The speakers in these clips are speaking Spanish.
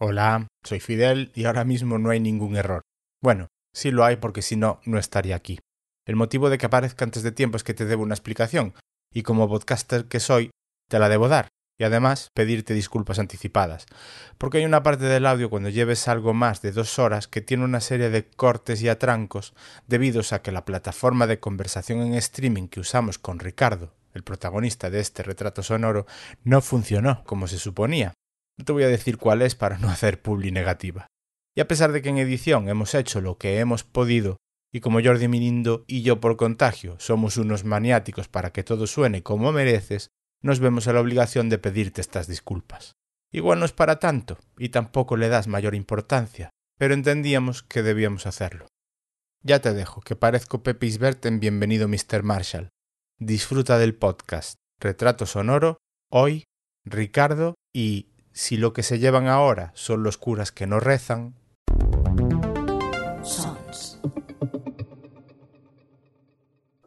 Hola, soy Fidel y ahora mismo no hay ningún error. Bueno, sí lo hay porque si no, no estaría aquí. El motivo de que aparezca antes de tiempo es que te debo una explicación, y como podcaster que soy, te la debo dar, y además pedirte disculpas anticipadas, porque hay una parte del audio cuando lleves algo más de dos horas que tiene una serie de cortes y atrancos debidos a que la plataforma de conversación en streaming que usamos con Ricardo, el protagonista de este retrato sonoro, no funcionó como se suponía, no te voy a decir cuál es para no hacer publi negativa. Y a pesar de que en edición hemos hecho lo que hemos podido, y como Jordi Minindo y yo por contagio somos unos maniáticos para que todo suene como mereces, nos vemos a la obligación de pedirte estas disculpas. Igual no es para tanto, y tampoco le das mayor importancia, pero entendíamos que debíamos hacerlo. Ya te dejo, que parezco Pepe Isbert en Bienvenido Mr. Marshall. Disfruta del podcast Retrato Sonoro, hoy, Ricardo y si lo que se llevan ahora son los curas que no rezan.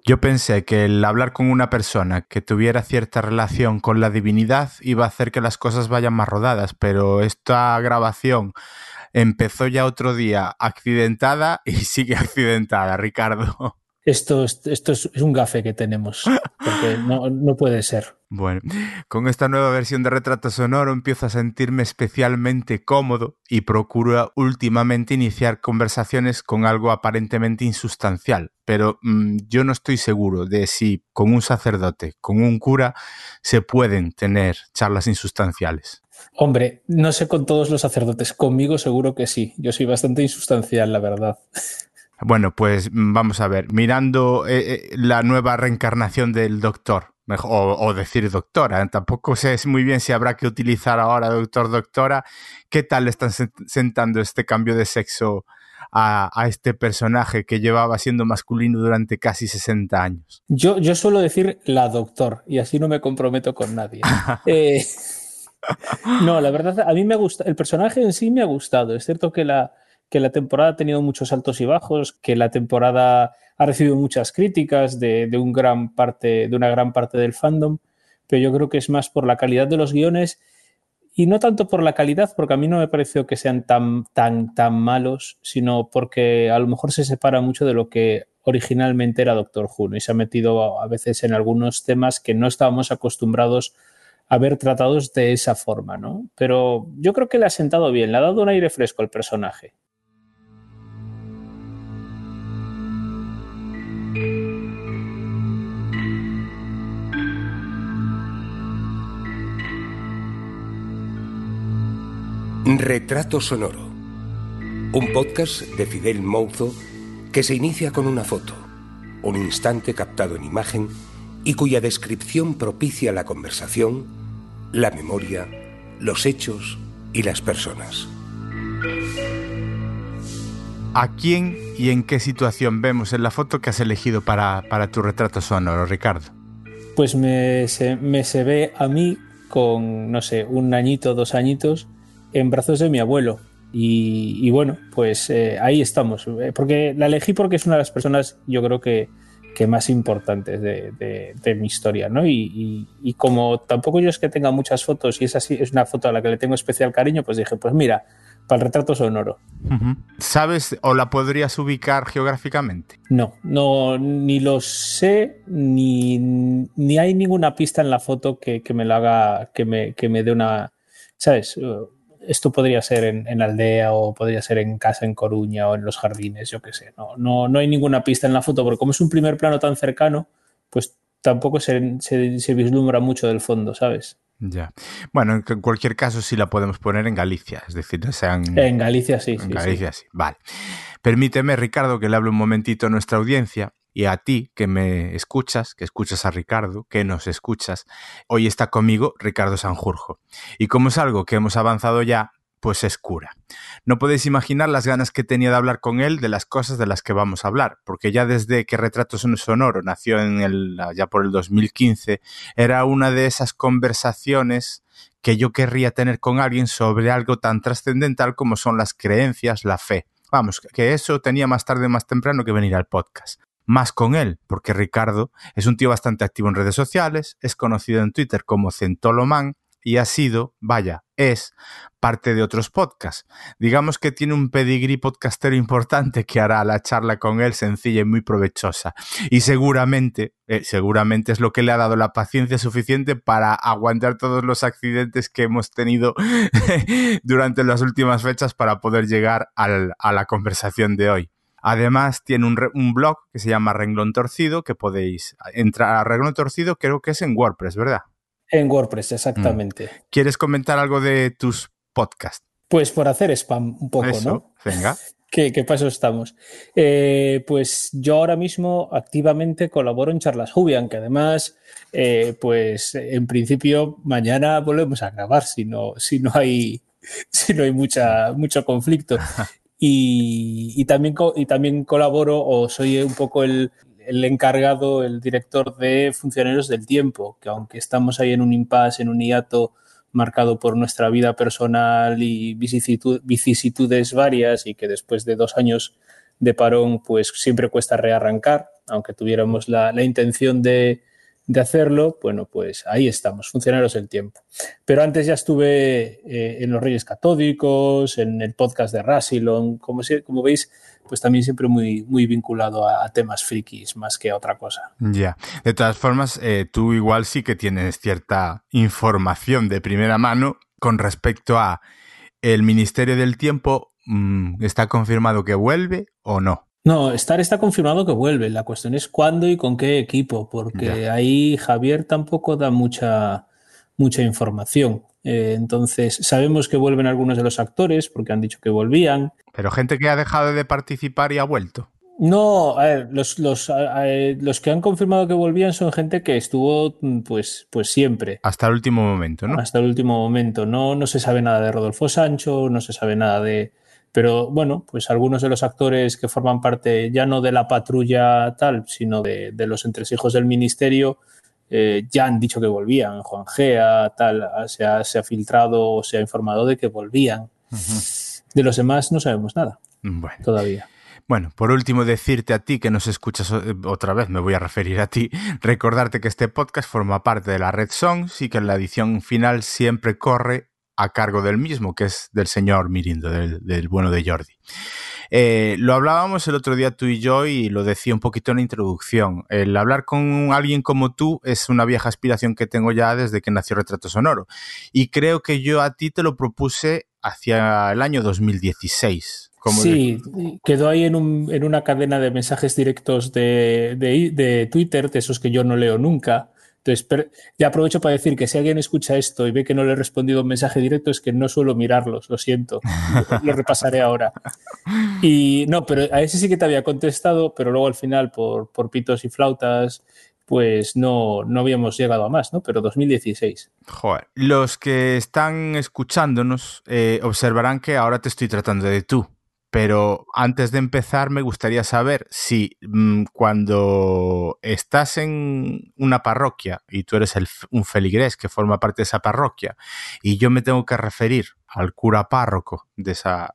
Yo pensé que el hablar con una persona que tuviera cierta relación con la divinidad iba a hacer que las cosas vayan más rodadas, pero esta grabación empezó ya otro día accidentada y sigue accidentada, Ricardo. Esto, esto es un gafe que tenemos, porque no, no puede ser. Bueno, con esta nueva versión de Retrato Sonoro empiezo a sentirme especialmente cómodo y procuro últimamente iniciar conversaciones con algo aparentemente insustancial, pero mmm, yo no estoy seguro de si con un sacerdote, con un cura, se pueden tener charlas insustanciales. Hombre, no sé con todos los sacerdotes, conmigo seguro que sí, yo soy bastante insustancial, la verdad. Bueno, pues mm, vamos a ver, mirando eh, eh, la nueva reencarnación del doctor, o, o, decir doctora, tampoco sé muy bien si habrá que utilizar ahora doctor, doctora, ¿qué tal le están sentando este cambio de sexo a, a, este personaje que llevaba siendo masculino durante casi 60 años? Yo, yo suelo decir la doctor, y así no me comprometo con nadie. eh, no, la verdad, a mí me gusta, el personaje en sí me ha gustado, es cierto que la que la temporada ha tenido muchos altos y bajos, que la temporada ha recibido muchas críticas de, un gran parte, de una gran parte del fandom, pero yo creo que es más por la calidad de los guiones y no tanto por la calidad, porque a mí no me pareció que sean tan, tan, tan malos, sino porque a lo mejor se separa mucho de lo que originalmente era Doctor Who y se ha metido a veces en algunos temas que no estábamos acostumbrados a ver tratados de esa forma, ¿no? Pero yo creo que le ha sentado bien, le ha dado un aire fresco al personaje. Retrato Sonoro. Un podcast de Fidel Mouzo que se inicia con una foto, un instante captado en imagen y cuya descripción propicia la conversación, la memoria, los hechos y las personas. ¿A quién y en qué situación vemos en la foto que has elegido para, para tu retrato sonoro, Ricardo? Pues me se, me se ve a mí con, no sé, un añito, dos añitos, en brazos de mi abuelo. Y, y bueno, pues eh, ahí estamos. Porque la elegí porque es una de las personas, yo creo que, que más importantes de, de, de mi historia, ¿no? Y, y, y, como tampoco yo es que tenga muchas fotos y es así, es una foto a la que le tengo especial cariño, pues dije, pues mira, para el retrato sonoro. Uh -huh. ¿Sabes o la podrías ubicar geográficamente? No, no, ni lo sé, ni, ni hay ninguna pista en la foto que, que me lo haga, que me, que me dé una, ¿sabes? Esto podría ser en, en, aldea o podría ser en casa en Coruña o en los jardines, yo qué sé. No, no, no hay ninguna pista en la foto, porque como es un primer plano tan cercano, pues tampoco se, se, se vislumbra mucho del fondo, ¿sabes? Ya. Bueno, en cualquier caso sí la podemos poner en Galicia, es decir, no sean... En Galicia sí. En sí, Galicia sí. sí. Vale. Permíteme, Ricardo, que le hable un momentito a nuestra audiencia y a ti que me escuchas, que escuchas a Ricardo, que nos escuchas. Hoy está conmigo Ricardo Sanjurjo. Y como es algo que hemos avanzado ya, pues es cura. No podéis imaginar las ganas que tenía de hablar con él de las cosas de las que vamos a hablar, porque ya desde que Retratos en Sonoro nació en el, ya por el 2015, era una de esas conversaciones que yo querría tener con alguien sobre algo tan trascendental como son las creencias, la fe. Vamos, que eso tenía más tarde más temprano que venir al podcast más con él, porque Ricardo es un tío bastante activo en redes sociales, es conocido en Twitter como Centoloman y ha sido, vaya, es parte de otros podcasts. Digamos que tiene un pedigrí podcastero importante que hará la charla con él sencilla y muy provechosa. Y seguramente, eh, seguramente es lo que le ha dado la paciencia suficiente para aguantar todos los accidentes que hemos tenido durante las últimas fechas para poder llegar a la conversación de hoy. Además, tiene un, un, blog que se llama Renglón Torcido, que podéis entrar a Renglón Torcido, creo que es en WordPress, ¿verdad? En WordPress, exactamente. Mm. ¿Quieres comentar algo de tus podcasts? Pues por hacer spam un poco, Eso, ¿no? Venga. ¿Qué, qué paso estamos? Eh, pues yo ahora mismo activamente colaboro en Charlas Jubian, que además, eh, pues en principio mañana volvemos a grabar si no, si no hay, si no hay mucha, mucho conflicto. Y, también, y también colaboro o soy un poco el, el, encargado, el director de Funcionarios del Tiempo, que aunque estamos ahí en un impasse, en un hiato marcado por nuestra vida personal y vicisitudes varias y que después de dos años de parón pues siempre cuesta rearrancar, aunque tuviéramos la, la intención de, de hacerlo, bueno, pues ahí estamos, funcionarios del tiempo. Pero antes ya estuve eh, en los Reyes Catódicos, en el podcast de Rassilon, como, como veis, pues también siempre muy, muy vinculado a, temas frikis más que a otra cosa. Ya, de todas formas, eh, tú igual sí que tienes cierta información de primera mano con respecto a el Ministerio del Tiempo, mmm, ¿está confirmado que vuelve o no? No, Star está confirmado que vuelve. La cuestión es cuándo y con qué equipo, porque ya. ahí Javier tampoco da mucha, mucha información. Eh, entonces, sabemos que vuelven algunos de los actores, porque han dicho que volvían. Pero gente que ha dejado de participar y ha vuelto. No, a ver, los, los, a, los que han confirmado que volvían son gente que estuvo pues, pues siempre. Hasta el último momento, ¿no? Hasta el último momento. No, no se sabe nada de Rodolfo Sancho, no se sabe nada de, pero bueno, pues algunos de los actores que forman parte ya no de la patrulla tal, sino de, de los entresijos del ministerio, eh, ya han dicho que volvían. Juan Gea, tal, se ha, se ha filtrado o se ha informado de que volvían. Uh -huh. De los demás no sabemos nada bueno. todavía. Bueno, por último, decirte a ti que nos escuchas otra vez, me voy a referir a ti, recordarte que este podcast forma parte de la red Songs y que la edición final siempre corre a cargo del mismo, que es del señor Mirindo, del, del bueno de Jordi. Eh, lo hablábamos el otro día tú y yo y lo decía un poquito en la introducción. El hablar con alguien como tú es una vieja aspiración que tengo ya desde que nació Retrato Sonoro. Y creo que yo a ti te lo propuse hacia el año 2016. Como sí, de... quedó ahí en, un, en, una cadena de mensajes directos de, de, de Twitter, de esos que yo no leo nunca. Entonces, pero ya aprovecho para decir que si alguien escucha esto y ve que no le he respondido un mensaje directo, es que no suelo mirarlos, lo siento. lo repasaré ahora. Y no, pero a ese sí que te había contestado, pero luego al final, por, por pitos y flautas, pues no, no habíamos llegado a más, ¿no? Pero 2016. Joder. Los que están escuchándonos eh, observarán que ahora te estoy tratando de tú. Pero antes de empezar me gustaría saber si mmm, cuando estás en una parroquia y tú eres el, un feligrés que forma parte de esa parroquia y yo me tengo que referir al cura párroco de esa,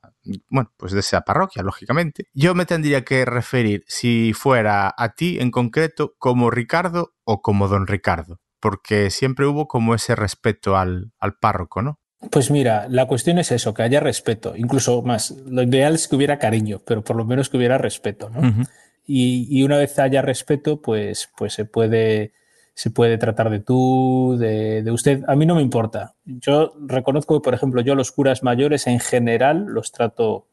bueno, pues de esa parroquia, lógicamente, yo me tendría que referir si fuera a ti en concreto como Ricardo o como don Ricardo, porque siempre hubo como ese respeto al, al párroco, ¿no? Pues mira, la cuestión es eso, que haya respeto, incluso más. Lo ideal es que hubiera cariño, pero por lo menos que hubiera respeto, ¿no? Uh -huh. y, y, una vez haya respeto, pues, pues se puede se puede tratar de tú, de, de, usted. A mí no me importa. Yo reconozco que, por ejemplo, yo a los curas mayores en general los trato,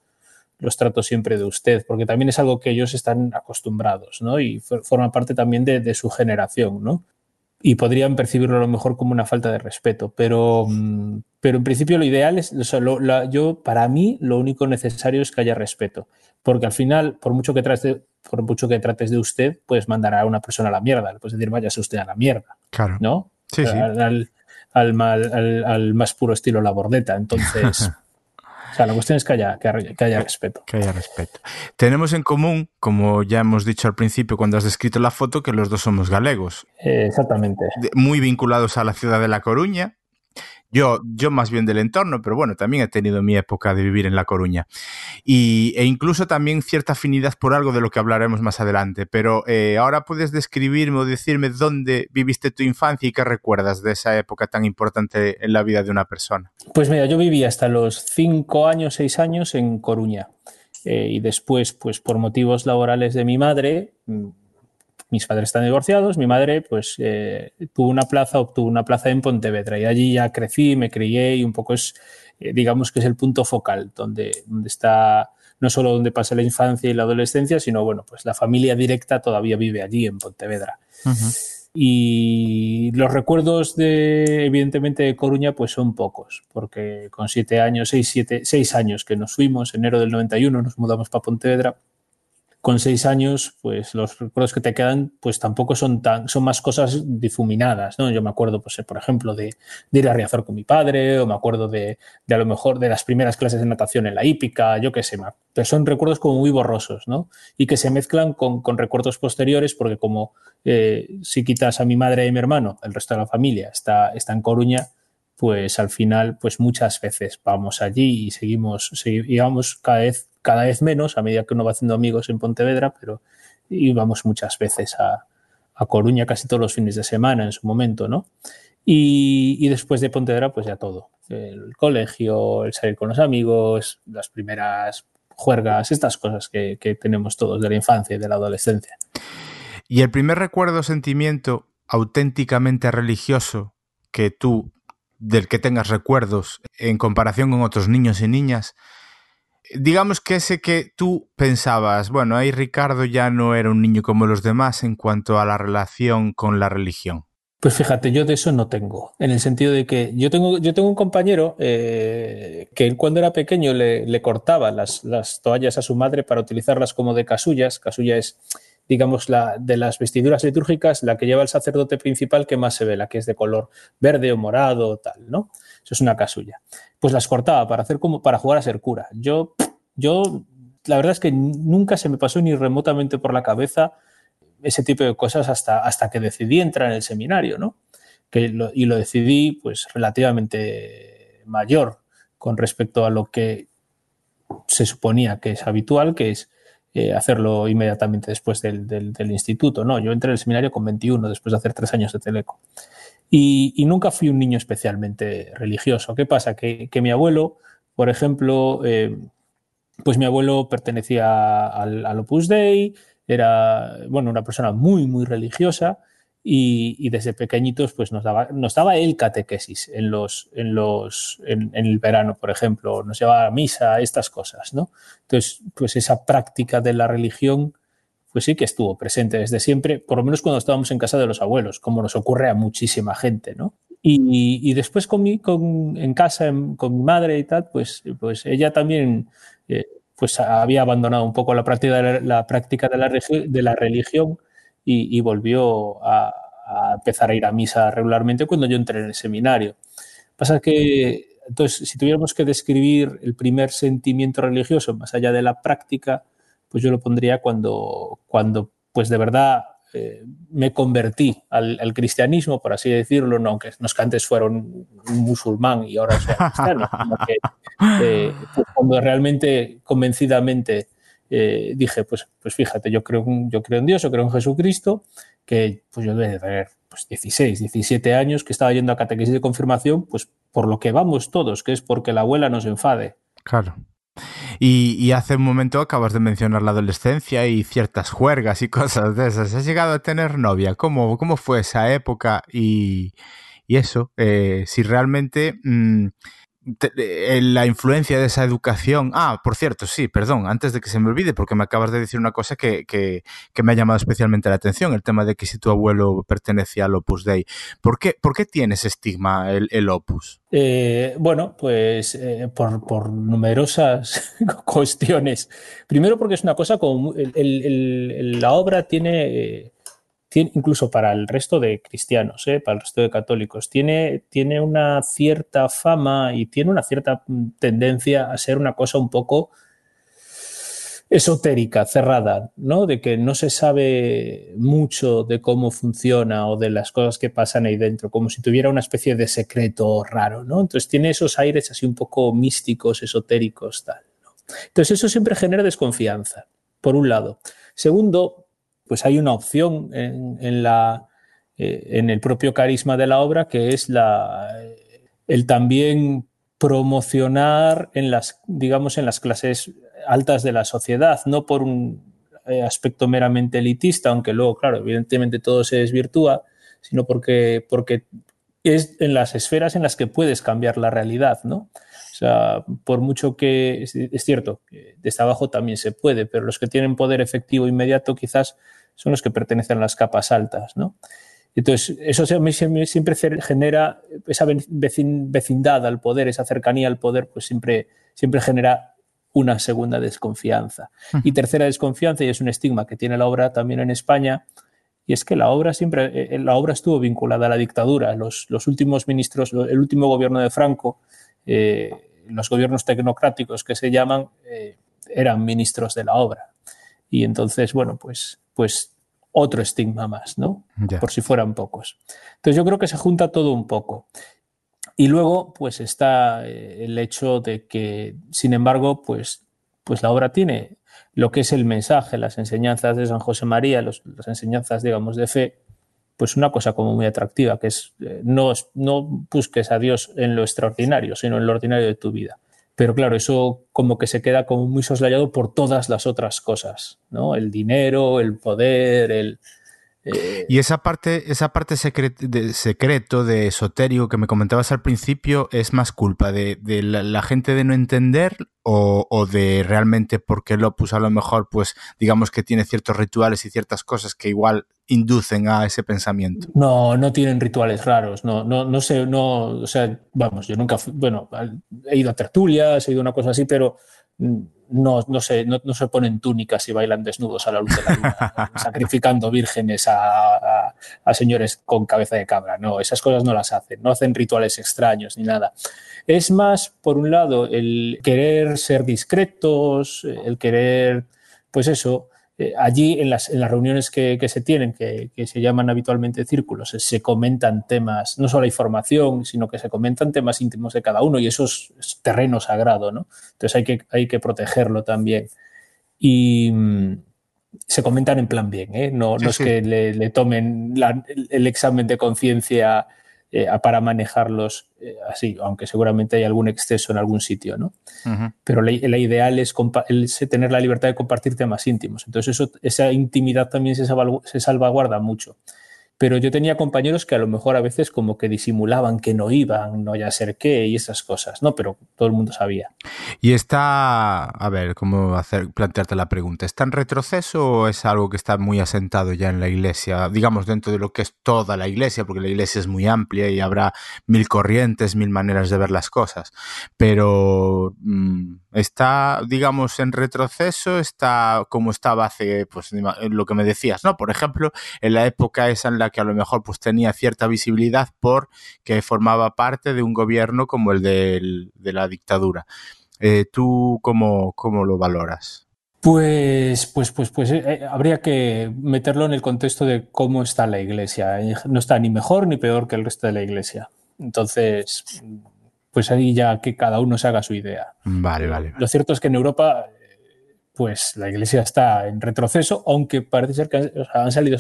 los trato siempre de usted, porque también es algo que ellos están acostumbrados, ¿no? Y forma parte también de, de su generación, ¿no? y podrían percibirlo a lo mejor como una falta de respeto, pero, mm, pero en principio lo ideal es, o sea, lo, la, yo, para mí, lo único necesario es que haya respeto, porque al final, por mucho que trates, por mucho que trates de usted, puedes mandar a una persona a la mierda, le puedes decir, váyase usted a la mierda, claro. ¿no? Sí, sí. Al, al, más puro estilo la bordeta, entonces... O sea, la cuestión es que haya, que, haya, que haya, respeto. Que haya respeto. Tenemos en común, como ya hemos dicho al principio cuando has descrito la foto, que los dos somos galegos. Eh, exactamente. Muy vinculados a la ciudad de La Coruña. Yo, yo más bien del entorno, pero bueno, también he tenido mi época de vivir en La Coruña. Y, e incluso también cierta afinidad por algo de lo que hablaremos más adelante. Pero eh, ahora puedes describirme o decirme dónde viviste tu infancia y qué recuerdas de esa época tan importante en la vida de una persona. Pues mira, yo viví hasta los cinco años, seis años en Coruña. Eh, y después, pues por motivos laborales de mi madre, mm, mis padres están divorciados, mi madre pues eh, tuvo una plaza, obtuvo una plaza en Pontevedra y allí ya crecí, me crié y un poco es, eh, digamos que es el punto focal donde, donde está no solo donde pasa la infancia y la adolescencia, sino bueno, pues la familia directa todavía vive allí en Pontevedra. Y los recuerdos de, evidentemente, de Coruña, pues son pocos, porque con siete años, seis, siete, seis años que nos fuimos, enero del 91 nos mudamos para Pontevedra, con seis años, pues los recuerdos que te quedan, pues tampoco son tan, son más cosas difuminadas, ¿no? Yo me acuerdo, pues, por ejemplo, de, ir a Riazor con mi padre, o me acuerdo de, a lo mejor de las primeras clases de natación en la hípica, yo qué sé, pero son recuerdos como muy borrosos, ¿no? Y que se mezclan con, recuerdos posteriores, porque como eh, si quitas a mi madre y a mi hermano, el resto de la familia está, está en Coruña, pues al final, pues muchas veces vamos allí y seguimos, seguimos cada vez cada vez menos a medida que uno va haciendo amigos en Pontevedra, pero íbamos muchas veces a, Coruña casi todos los fines de semana en su momento, ¿no? Y, después de Pontevedra, pues ya todo. El colegio, el salir con los amigos, las primeras juergas, estas cosas que, que tenemos todos de la infancia y de la adolescencia. Y el primer recuerdo sentimiento auténticamente religioso que tú, del que tengas recuerdos en comparación con otros niños y niñas, digamos que ese que tú pensabas, bueno, ahí Ricardo ya no era un niño como los demás en cuanto a la relación con la religión. Pues fíjate, yo de eso no tengo, en el sentido de que yo tengo, yo tengo un compañero eh, que cuando era pequeño le, cortaba las, las, toallas a su madre para utilizarlas como de casullas. Casulla es, digamos, la de las vestiduras litúrgicas, la que lleva el sacerdote principal que más se ve, la que es de color verde o morado, tal, ¿no? Eso es una casulla. Pues las cortaba para hacer como para jugar a ser cura. Yo, yo, la verdad es que nunca se me pasó ni remotamente por la cabeza ese tipo de cosas hasta, hasta que decidí entrar en el seminario, ¿no? Que y lo decidí, pues, relativamente mayor con respecto a lo que se suponía que es habitual, que es eh, hacerlo inmediatamente después del, del, instituto. No, yo entré en el seminario con 21, después de hacer tres años de teleco. Y, nunca fui un niño especialmente religioso. ¿Qué pasa? Que, mi abuelo, por ejemplo, eh, pues mi abuelo pertenecía al, Opus Dei, era bueno, una persona muy, muy religiosa y, desde pequeñitos pues nos daba, nos daba él catequesis en, los, en, los, en, el verano, por ejemplo, nos llevaba a misa, estas cosas, ¿no? Entonces, pues esa práctica de la religión pues sí que estuvo presente desde siempre, por lo menos cuando estábamos en casa de los abuelos, como nos ocurre a muchísima gente, ¿no? Y, después con mi, con, en casa, con mi madre y tal, pues, pues ella también eh, pues había abandonado un poco la práctica de la, práctica de la, de la religión y, volvió a, empezar a ir a misa regularmente cuando yo entré en el seminario. Pasa que, entonces, si tuviéramos que describir el primer sentimiento religioso, más allá de la práctica, pues yo lo pondría cuando, cuando pues de verdad eh, me convertí al, cristianismo, por así decirlo, no, aunque no es que antes fuera un, musulmán y ahora soy cristiano, eh, pues cuando realmente convencidamente eh, dije, pues, pues fíjate, yo creo, yo creo en Dios, yo creo en Jesucristo, que pues yo debe tener pues 16, 17 años, que estaba yendo a catequesis de confirmación, pues por lo que vamos todos, que es porque la abuela nos enfade. Claro. Y, hace un momento acabas de mencionar la adolescencia y ciertas juergas y cosas de esas. ¿Has llegado a tener novia? ¿Cómo, cómo fue esa época? Y, eso, eh, si realmente... Mm, la influencia de esa educación. Ah, por cierto, sí, perdón, antes de que se me olvide, porque me acabas de decir una cosa que, que, me ha llamado especialmente la atención, el tema de que si tu abuelo pertenece al Opus Dei. ¿Por qué, por qué tiene ese estigma el, Opus? Eh, bueno, pues eh, por, numerosas cuestiones. Primero porque es una cosa como... la obra tiene incluso para el resto de cristianos, ¿eh? para el resto de católicos, tiene, tiene una cierta fama y tiene una cierta tendencia a ser una cosa un poco esotérica, cerrada, ¿no? De que no se sabe mucho de cómo funciona o de las cosas que pasan ahí dentro, como si tuviera una especie de secreto raro, ¿no? Entonces tiene esos aires así un poco místicos, esotéricos, tal. Entonces eso siempre genera desconfianza, por un lado. Segundo, pues hay una opción eh, en el propio carisma de la obra que es la, el también promocionar en las, digamos, en las clases altas de la sociedad, no por un eh, aspecto meramente elitista, aunque luego, claro, evidentemente todo se desvirtúa, sino porque, porque es en las esferas en las que puedes cambiar la realidad, ¿no? O sea, por mucho que es, cierto, desde abajo también se puede, pero los que tienen poder efectivo inmediato quizás son los que pertenecen a las capas altas, ¿no? Entonces, eso siempre genera esa vecindad al poder, esa cercanía al poder, pues siempre, siempre genera una segunda desconfianza. Y tercera desconfianza, y es un estigma que tiene la obra también en España, y es que la obra siempre, eh, la obra estuvo vinculada a la dictadura. Los, últimos ministros, el último gobierno de Franco, eh, los gobiernos tecnocráticos que se llaman, eh, eran ministros de la obra. Y entonces, bueno, pues, pues otro estigma más, ¿no? Por si fueran pocos. Entonces yo creo que se junta todo un poco. Y luego, pues está eh, el hecho de que, sin embargo, pues, pues la obra tiene lo que es el mensaje, las enseñanzas de San José María, las enseñanzas, digamos, de fe, pues una cosa como muy atractiva, que es eh, no, no busques a Dios en lo extraordinario, sino en lo ordinario de tu vida. Pero claro, eso como que se queda como muy soslayado por todas las otras cosas, ¿no? El dinero, el poder, el, eh, y esa parte, esa parte de secreto, de esotérico que me comentabas al principio, ¿es más culpa de, la, gente de no entender o, de realmente porque Lopus a lo mejor, pues, digamos que tiene ciertos rituales y ciertas cosas que igual inducen a ese pensamiento? No, no tienen rituales raros, no, no, no sé, no, o sea, vamos, yo nunca, bueno, he ido a tertulias, he ido a una cosa así, pero no, no, se, no, se ponen túnicas y bailan desnudos a la luz de la luna, sacrificando vírgenes a, señores con cabeza de cabra. No, esas cosas no las hacen, no hacen rituales extraños ni nada. Es más, por un lado, el querer ser discretos, el querer, pues eso, eh, allí en las, en las reuniones que, se tienen, que, se llaman habitualmente círculos, se, comentan temas, no solo información, sino que se comentan temas íntimos de cada uno y eso es, terreno sagrado, ¿no? Entonces hay que, hay que protegerlo también. Y mm, se comentan en plan bien, ¿eh? No, no es que le, tomen el examen de conciencia eh, para manejarlos eh, así, aunque seguramente hay algún exceso en algún sitio, ¿no? Pero la, ideal es, tener la libertad de compartir temas íntimos. Entonces eso, esa intimidad también se salvaguarda mucho pero yo tenía compañeros que a lo mejor a veces como que disimulaban que no iban, no ya ser qué y esas cosas, ¿no? Pero todo el mundo sabía. Y está, a ver, ¿cómo hacer, plantearte la pregunta? ¿Está en retroceso o es algo que está muy asentado ya en la iglesia? Digamos, dentro de lo que es toda la iglesia, porque la iglesia es muy amplia y habrá mil corrientes, mil maneras de ver las cosas. Pero mm, está, digamos, en retroceso, está como estaba hace, pues, lo que me decías, ¿no? Por ejemplo, en la época esa en la que a lo mejor pues tenía cierta visibilidad porque formaba parte de un gobierno como el de, la dictadura. Eh, ¿Tú cómo, cómo, lo valoras? Pues, pues, pues, pues eh, eh, habría que meterlo en el contexto de cómo está la iglesia. No está ni mejor ni peor que el resto de la iglesia. Entonces, pues ahí ya que cada uno se haga su idea. Vale, vale. Lo cierto es que en Europa, pues la iglesia está en retroceso, aunque parece ser que han, salido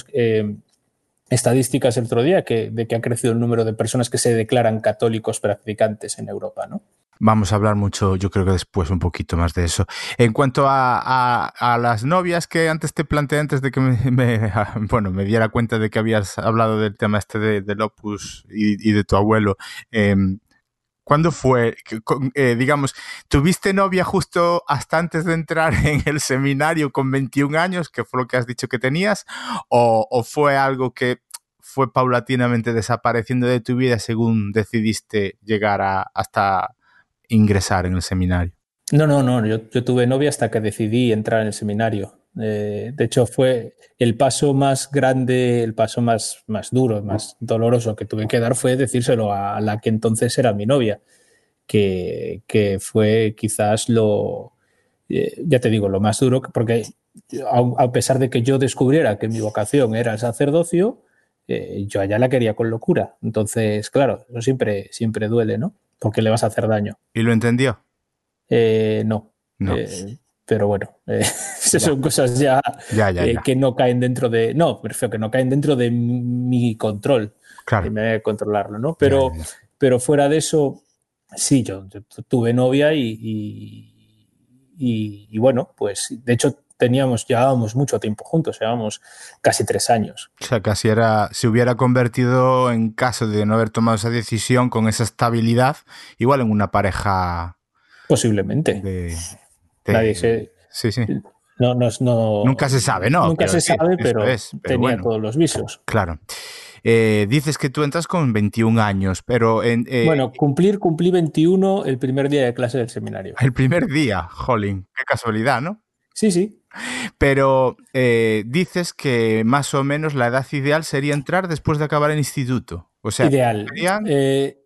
estadísticas el otro día que, de que ha crecido el número de personas que se declaran católicos practicantes en Europa, ¿no? Vamos a hablar mucho, yo creo que después un poquito más de eso. En cuanto a, las novias que antes te planteé, antes de que me, bueno, me diera cuenta de que habías hablado del tema este de, del opus y, de tu abuelo, em, ¿Cuándo fue? Eh, digamos, ¿tuviste novia justo hasta antes de entrar en el seminario con 21 años, que fue lo que has dicho que tenías? ¿O, fue algo que fue paulatinamente desapareciendo de tu vida según decidiste llegar hasta ingresar en el seminario? No, no, no, yo, yo tuve novia hasta que decidí entrar en el seminario. Eh, de hecho, fue el paso más grande, el paso más, más duro, más doloroso que tuve que dar fue decírselo a la que entonces era mi novia, que, fue quizás lo, eh, ya te digo, lo más duro, porque a, pesar de que yo descubriera que mi vocación era el sacerdocio, eh, yo allá la quería con locura. Entonces, claro, eso siempre, siempre duele, ¿no? Porque le vas a hacer daño. ¿Y lo entendió? no. no. pero bueno, son cosas ya, que no caen dentro de. No, prefiero que no caen dentro de mi control. Claro. me debe controlarlo, ¿no? Pero, pero fuera de eso, sí, yo, tuve novia y y, bueno, pues de hecho teníamos, llevábamos mucho tiempo juntos, llevábamos casi tres años. O sea, casi era, se hubiera convertido en caso de no haber tomado esa decisión con esa estabilidad, igual en una pareja. Posiblemente. Nadie se. Sí, sí. No, no, nunca se sabe, ¿no? Nunca se sabe, pero, tenía todos los visos. Claro. Eh, dices que tú entras con 21 años, pero... En, eh, bueno, cumplir, cumplí 21 el primer día de clase del seminario. El primer día, jolín, qué casualidad, ¿no? Sí, sí. Pero eh, dices que más o menos la edad ideal sería entrar después de acabar el instituto. O sea, ideal.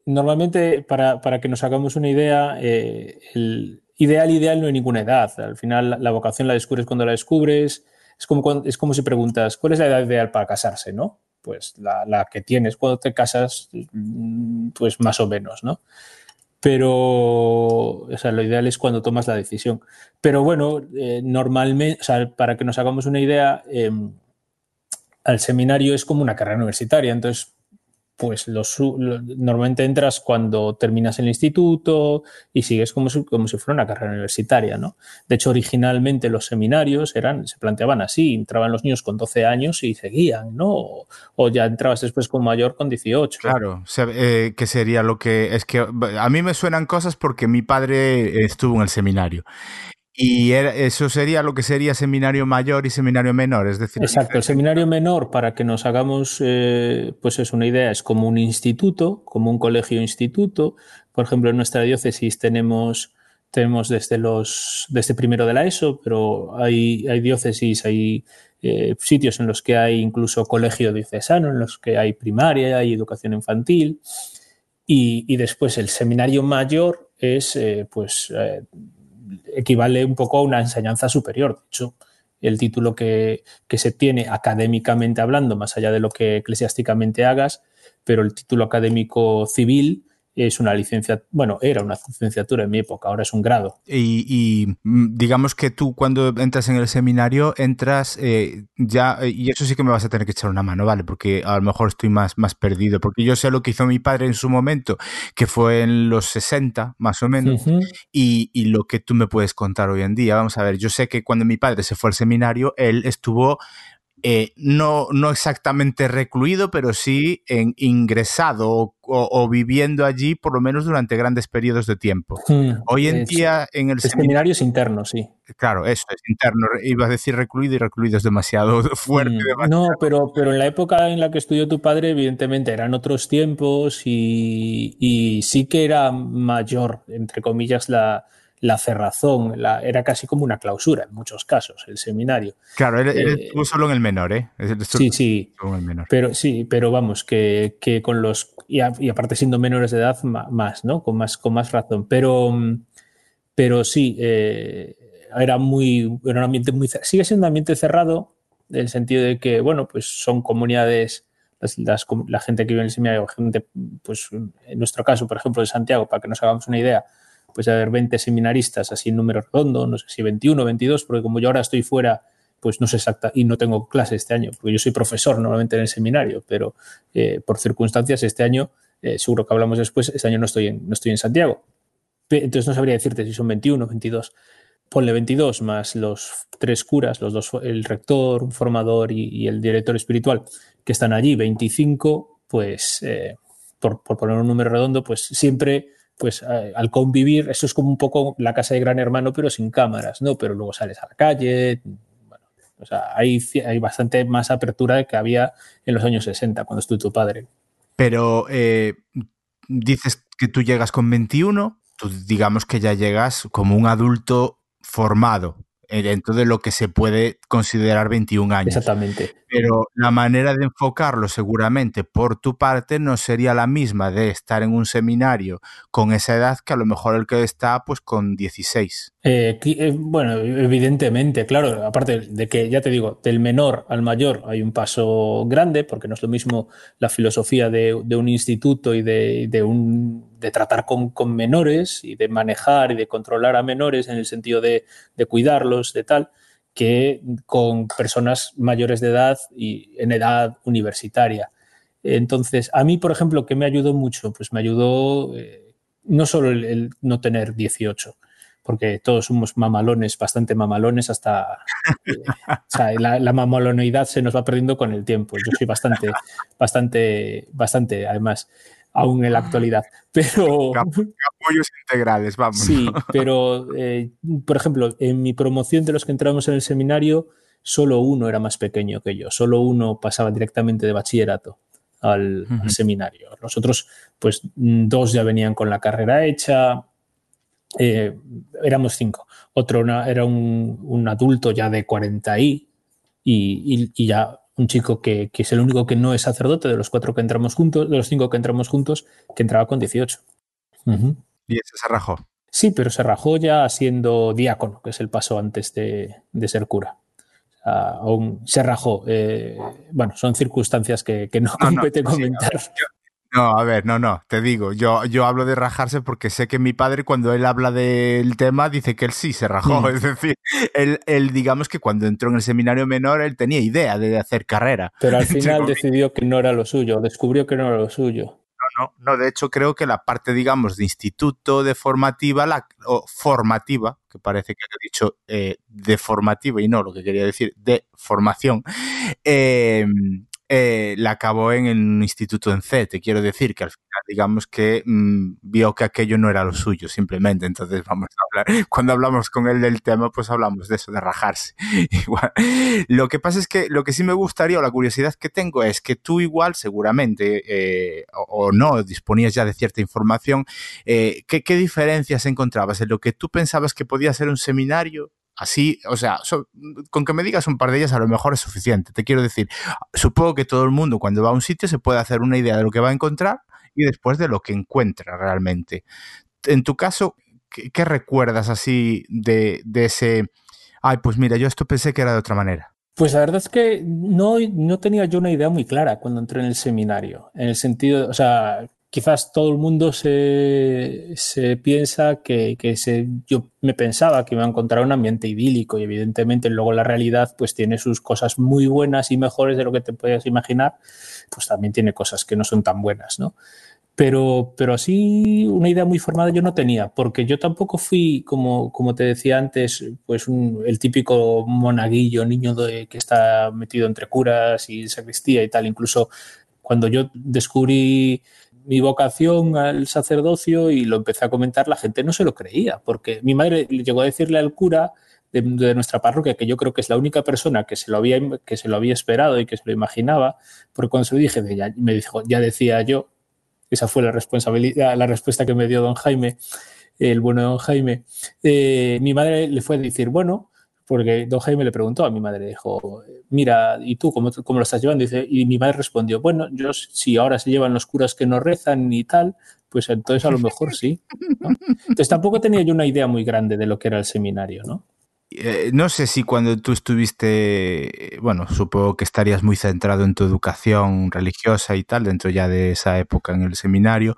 normalmente, para, para, que nos hagamos una idea, el ideal, ideal no hay ninguna edad. Al final, la vocación la descubres cuando la descubres. Es como, es como si preguntas, ¿cuál es la edad ideal para casarse? ¿no? pues la, que tienes cuando te casas, mm, pues más o menos, ¿no? Pero, o sea, lo ideal es cuando tomas la decisión. Pero bueno, eh, normalmente, para que nos hagamos una idea, em, al seminario es como una carrera universitaria, entonces pues los, normalmente entras cuando terminas el instituto y sigues como si, como si fuera una carrera universitaria, ¿no? De hecho, originalmente los seminarios eran, se planteaban así, entraban los niños con 12 años y seguían, ¿no? O, ya entrabas después con mayor con 18. Claro, eh, que sería lo que... Es que a mí me suenan cosas porque mi padre estuvo en el seminario y eso sería lo que sería seminario mayor y seminario menor, es decir. Exacto, el seminario menor, para que nos hagamos, eh, pues es una idea, es como un instituto, como un colegio-instituto. Por ejemplo, en nuestra diócesis tenemos, tenemos desde los, desde primero de la ESO, pero hay, hay diócesis, hay eh, sitios en los que hay incluso colegio diocesano, en los que hay primaria, hay educación infantil. Y, después el seminario mayor es, eh, pues equivale un poco a una enseñanza superior. De hecho, el título que, que, se tiene académicamente hablando, más allá de lo que eclesiásticamente hagas, pero el título académico civil es una licencia, bueno, era una licenciatura en mi época, ahora es un grado. Y, mm, digamos que tú cuando entras en el seminario entras eh, ya, eh, y eso sí que me vas a tener que echar una mano, ¿vale? Porque a lo mejor estoy más, más perdido, porque yo sé lo que hizo mi padre en su momento, que fue en los 60 más o menos, y, y lo que tú me puedes contar hoy en día. Vamos a ver, yo sé que cuando mi padre se fue al seminario, él estuvo eh, no, no exactamente recluido, pero sí en, ingresado o, viviendo allí por lo menos durante grandes periodos de tiempo. Hoy en día en el seminario es interno, sí. Claro, eso es interno. Iba a decir recluido y recluido es demasiado fuerte. Hmm, no, pero, pero en la época en la que estudió tu padre, evidentemente eran otros tiempos y, y sí que era mayor, entre comillas, la, la cerrazón, era casi como una clausura en muchos casos, el seminario. Claro, él, eh, estuvo solo en el menor, ¿eh? sí, sí. Pero sí, pero vamos, que, con los. Y, aparte siendo menores de edad, más, ¿no? Con más, con más razón. Pero, pero sí, eh, era muy. Era un ambiente muy. Sigue siendo un ambiente cerrado, en el sentido de que, bueno, pues son comunidades. la gente que vive en el seminario, gente, pues en nuestro caso, por ejemplo, de Santiago, para que nos hagamos una idea, pues haber 20 seminaristas así en número redondo, no sé si 21, 22, porque como yo ahora estoy fuera, pues no sé exacta y no tengo clase este año, porque yo soy profesor normalmente en el seminario, pero eh, por circunstancias este año, eh, seguro que hablamos después, este año no estoy en, no estoy en Santiago. Entonces no sabría decirte si son 21 o 22. Ponle 22 más los tres curas, los dos, el rector, un formador y, el director espiritual que están allí, 25, pues eh, por poner un número redondo, pues siempre pues eh, al convivir, eso es como un poco la casa de gran hermano, pero sin cámaras, ¿no? Pero luego sales a la calle, bueno, o sea, hay, hay bastante más apertura que había en los años 60, cuando estuvo tu padre. Pero eh, dices que tú llegas con 21, tú digamos que ya llegas como un adulto formado dentro de lo que se puede considerar 21 años. Exactamente. Pero la manera de enfocarlo seguramente por tu parte no sería la misma de estar en un seminario con esa edad que a lo mejor el que está pues con 16. Eh, eh, bueno, evidentemente, claro, aparte de que ya te digo, del menor al mayor hay un paso grande, porque no es lo mismo la filosofía de, un instituto y de, un, de tratar con, menores y de manejar y de controlar a menores en el sentido de, de cuidarlos, de tal que con personas mayores de edad y en edad universitaria. Entonces, a mí, por ejemplo, ¿qué me ayudó mucho? Pues me ayudó eh, no solo el, no tener 18, porque todos somos mamalones, bastante mamalones, hasta eh, o sea, la, la, mamaloneidad se nos va perdiendo con el tiempo. Yo soy bastante, bastante, bastante, además aún en la actualidad. Pero. Apoyos integrales, vamos. Sí, pero, eh, por ejemplo, en mi promoción de los que entramos en el seminario, solo uno era más pequeño que yo, solo uno pasaba directamente de bachillerato al, seminario. Los otros, pues, dos ya venían con la carrera hecha. Eh, éramos cinco. Otro era un, adulto ya de 40 y, y, y ya un chico que, es el único que no es sacerdote de los cuatro que entramos juntos, de los cinco que entramos juntos, que entraba con 18. ¿Y ese se rajó? Sí, pero se rajó ya siendo diácono, que es el paso antes de, ser cura. aún se rajó. Eh, bueno, son circunstancias que, no, compete comentar. No, a ver, no, no, te digo, yo, yo hablo de rajarse porque sé que mi padre cuando él habla del tema dice que él sí se rajó, mm. es decir, él, él, digamos que cuando entró en el seminario menor él tenía idea de hacer carrera. Pero al final decidió que no era lo suyo, descubrió que no era lo suyo. No, no, no, de hecho creo que la parte, digamos, de instituto de formativa, la, o formativa, que parece que he dicho eh, de formativa y no lo que quería decir de formación, eh, eh, la acabó en el instituto en C. Te quiero decir que al final, digamos que mm, vio que aquello no era lo suyo, simplemente. Entonces, vamos a. Cuando hablamos con él del tema, pues hablamos de eso, de rajarse. igual. Lo que pasa es que lo que sí me gustaría, o la curiosidad que tengo, es que tú, igual, seguramente, eh, o, no, disponías ya de cierta información. Eh, ¿qué, ¿Qué diferencias encontrabas en lo que tú pensabas que podía ser un seminario Así, o sea, con que me digas un par de ellas a lo mejor es suficiente. Te quiero decir, supongo que todo el mundo cuando va a un sitio se puede hacer una idea de lo que va a encontrar y después de lo que encuentra realmente. En tu caso, ¿qué, recuerdas así de, de, ese, ay, pues mira, yo esto pensé que era de otra manera? Pues la verdad es que no, no tenía yo una idea muy clara cuando entré en el seminario, en el sentido, o sea, quizás todo el mundo se, piensa que, se, yo me pensaba que iba a encontrar un ambiente idílico y evidentemente luego la realidad pues tiene sus cosas muy buenas y mejores de lo que te puedes imaginar, pues también tiene cosas que no son tan buenas, ¿no? Pero, pero así una idea muy formada yo no tenía, porque yo tampoco fui, como, como te decía antes, pues el típico monaguillo, niño de, que está metido entre curas y sacristía y tal. Incluso cuando yo descubrí mi vocación al sacerdocio y lo empecé a comentar, la gente no se lo creía, porque mi madre llegó a decirle al cura de, nuestra parroquia, que yo creo que es la única persona que se lo había, que se lo había esperado y que se lo imaginaba, porque cuando se lo dije, ya, me dijo, ya decía yo, esa fue la responsabilidad, la respuesta que me dio don Jaime, el bueno don Jaime, eh, mi madre le fue a decir, bueno, porque don Jaime le preguntó a mi madre, dijo, mira, ¿y tú cómo, cómo lo estás llevando? Y, mi madre respondió, bueno, yo si ahora se llevan los curas que no rezan y tal, pues entonces a lo mejor sí. Entonces tampoco tenía yo una idea muy grande de lo que era el seminario, ¿no? Eh, no sé si cuando tú estuviste, bueno, supongo que estarías muy centrado en tu educación religiosa y tal, dentro ya de esa época en el seminario,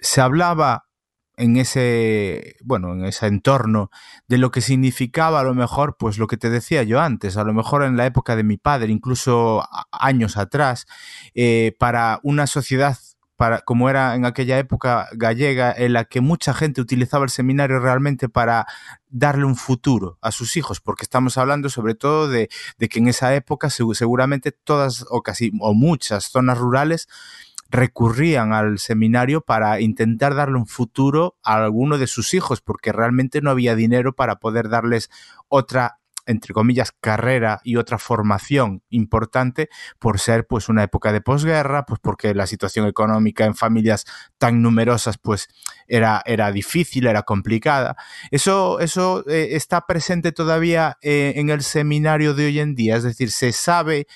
se hablaba en ese, bueno, en ese entorno de lo que significaba a lo mejor, pues lo que te decía yo antes, a lo mejor en la época de mi padre, incluso años atrás, eh, para una sociedad para, como era en aquella época gallega, en la que mucha gente utilizaba el seminario realmente para darle un futuro a sus hijos, porque estamos hablando sobre todo de, de que en esa época seguramente todas o casi o muchas zonas rurales recurrían al seminario para intentar darle un futuro a alguno de sus hijos, porque realmente no había dinero para poder darles otra entre comillas, carrera y otra formación importante por ser pues una época de posguerra, pues porque la situación económica en familias tan numerosas pues era, era difícil, era complicada. Eso, eso eh, está presente todavía eh, en el seminario de hoy en día, es decir, se sabe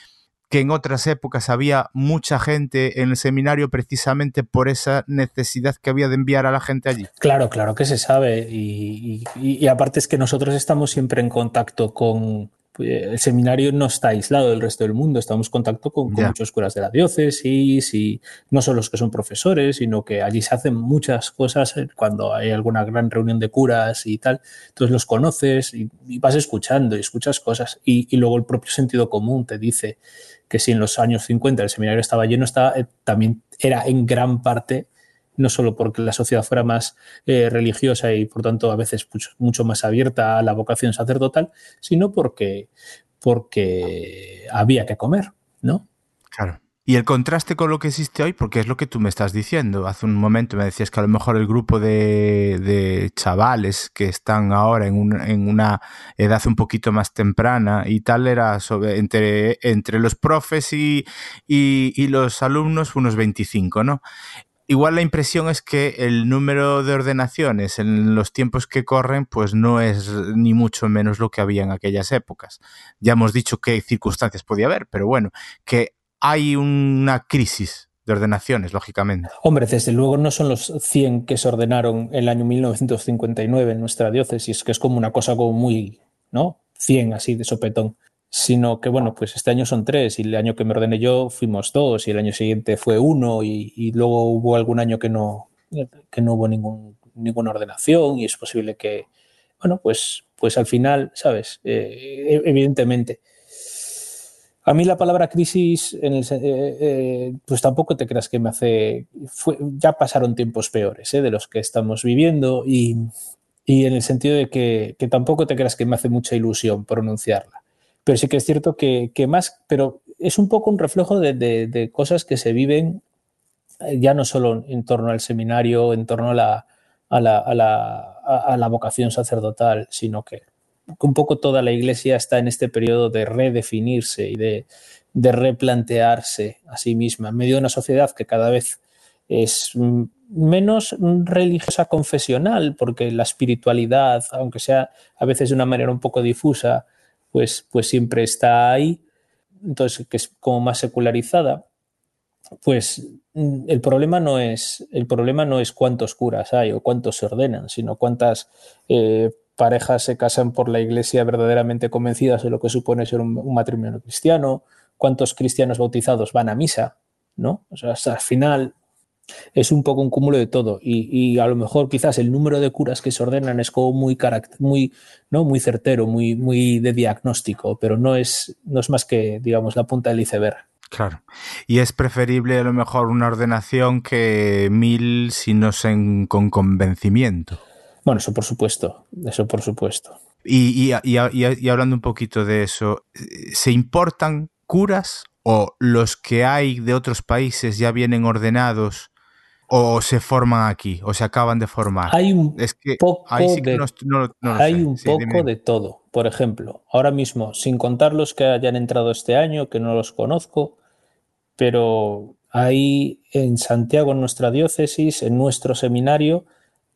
que en otras épocas había mucha gente en el seminario precisamente por esa necesidad que había de enviar a la gente allí. Claro, claro que se sabe. Y, y aparte es que nosotros estamos siempre en contacto con, eh, el seminario no está aislado del resto del mundo, estamos en contacto con, muchos curas de la diócesis y no solo los que son profesores, sino que allí se hacen muchas cosas eh, cuando hay alguna gran reunión de curas y tal, entonces los conoces y, vas escuchando y escuchas cosas. Y, luego el propio sentido común te dice que si en los años 50 el seminario estaba lleno, estaba, eh, también era en gran parte no solo porque la sociedad fuera más eh, religiosa y por tanto a veces mucho, más abierta a la vocación sacerdotal, sino porque, porque había que comer, ¿no? Claro. Y el contraste con lo que existe hoy, porque es lo que tú me estás diciendo. Hace un momento me decías que a lo mejor el grupo de, chavales que están ahora en, una edad un poquito más temprana y tal era sobre, entre, entre los profes y, y, y los alumnos unos 25, ¿no? Igual la impresión es que el número de ordenaciones en los tiempos que corren, pues no es ni mucho menos lo que había en aquellas épocas. Ya hemos dicho qué circunstancias podía haber, pero bueno, que hay una crisis de ordenaciones, lógicamente. Hombre, desde luego no son los 100 que se ordenaron en el año 1959 en nuestra diócesis, que es como una cosa como muy, ¿no? 100 así de sopetón sino que bueno, pues este año son tres y el año que me ordené yo fuimos dos y el año siguiente fue uno y, luego hubo algún año que no, que no hubo ningún, ninguna ordenación y es posible que, bueno, pues, pues al final, ¿sabes? Eh, e, evidentemente. A mí la palabra crisis, en el, eh, eh, pues tampoco te creas que me hace... ya pasaron tiempos peores de los que estamos viviendo y, y en el sentido de que, que tampoco te creas que me hace mucha ilusión pronunciarla pero sí que es cierto que, más, pero es un poco un reflejo de, cosas que se viven eh, ya no solo en torno al seminario, en torno a la, a la, a la, vocación sacerdotal, sino que un poco toda la iglesia está en este periodo de redefinirse y de, de replantearse a sí misma. En medio de una sociedad que cada vez es menos religiosa confesional, porque la espiritualidad, aunque sea a veces de una manera un poco difusa, pues, pues siempre está ahí, entonces que es como más secularizada, pues mm, el problema no es, el problema no es cuántos curas hay o cuántos se ordenan, sino cuántas eh, parejas se casan por la iglesia verdaderamente convencidas de lo que supone ser un, matrimonio cristiano, cuántos cristianos bautizados van a misa, ¿no? O sea, hasta al final es un poco un cúmulo de todo y, a lo mejor quizás el número de curas que se ordenan es como muy, muy, ¿no? muy certero, muy, muy de diagnóstico, pero no es, no es más que, digamos, la punta del iceberg. Claro. Y es preferible a lo mejor una ordenación que mil si no son con convencimiento. Bueno, eso por supuesto, eso por supuesto. Y, y hablando un poquito de eso, ¿se importan curas o los que hay de otros países ya vienen ordenados o se forman aquí o se acaban de formar. Hay un poco, de, todo. Por ejemplo, ahora mismo, sin contar los que hayan entrado este año, que no los conozco, pero hay en Santiago, en nuestra diócesis, en nuestro seminario,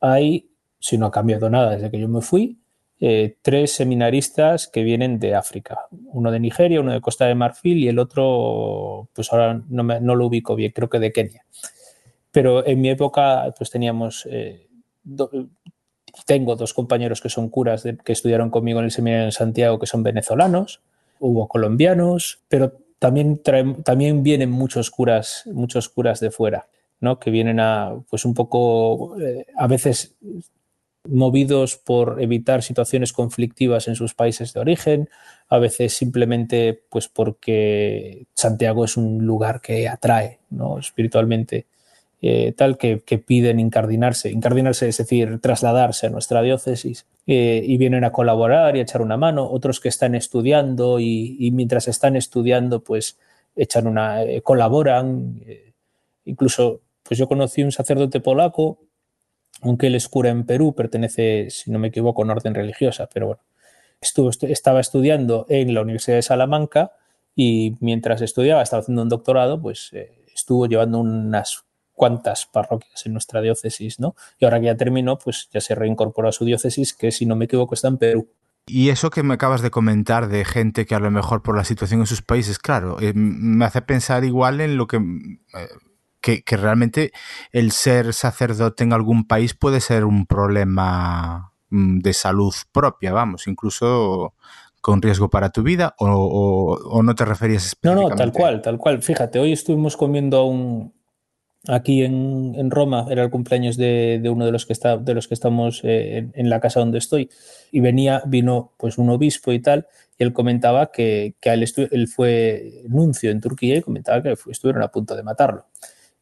hay, si no ha cambiado nada desde que yo me fui, eh, tres seminaristas que vienen de África. Uno de Nigeria, uno de Costa de Marfil y el otro, pues ahora no, no lo ubico bien, creo que de Kenia. Pero en mi época, pues teníamos, eh, tengo dos compañeros que son curas que estudiaron conmigo en el seminario en Santiago, que son venezolanos, hubo colombianos, pero también, también vienen muchos curas, muchos curas de fuera, ¿no? Que vienen a, pues un poco, eh, a veces movidos por evitar situaciones conflictivas en sus países de origen, a veces simplemente pues porque Santiago es un lugar que atrae ¿no? espiritualmente eh, tal que, piden incardinarse, incardinarse es decir, trasladarse a nuestra diócesis eh, y vienen a colaborar y a echar una mano, otros que están estudiando y, mientras están estudiando pues echan una, eh, colaboran, incluso pues yo conocí un sacerdote polaco, aunque él es cura en Perú, pertenece, si no me equivoco, a una orden religiosa, pero bueno, estaba estudiando en la Universidad de Salamanca y mientras estudiaba, estaba haciendo un doctorado, pues estuvo llevando unas cuantas parroquias en nuestra diócesis, ¿no? Y ahora que ya terminó, pues ya se reincorporó a su diócesis, que si no me equivoco está en Perú. Y eso que me acabas de comentar de gente que a lo mejor por la situación en sus países, claro, eh, me hace pensar igual en lo que, eh, que, que realmente el ser sacerdote en algún país puede ser un problema de salud propia, vamos, incluso con riesgo para tu vida o, o, o no te referías específicamente? No, no, tal cual, tal cual. Fíjate, hoy estuvimos comiendo un, aquí en, Roma, era el cumpleaños de, uno de los que, está, de los que estamos eh, en, en, la casa donde estoy, y venía, vino pues un obispo y tal, y él comentaba que, que él, él, fue nuncio en Turquía y comentaba que estuvieron a punto de matarlo.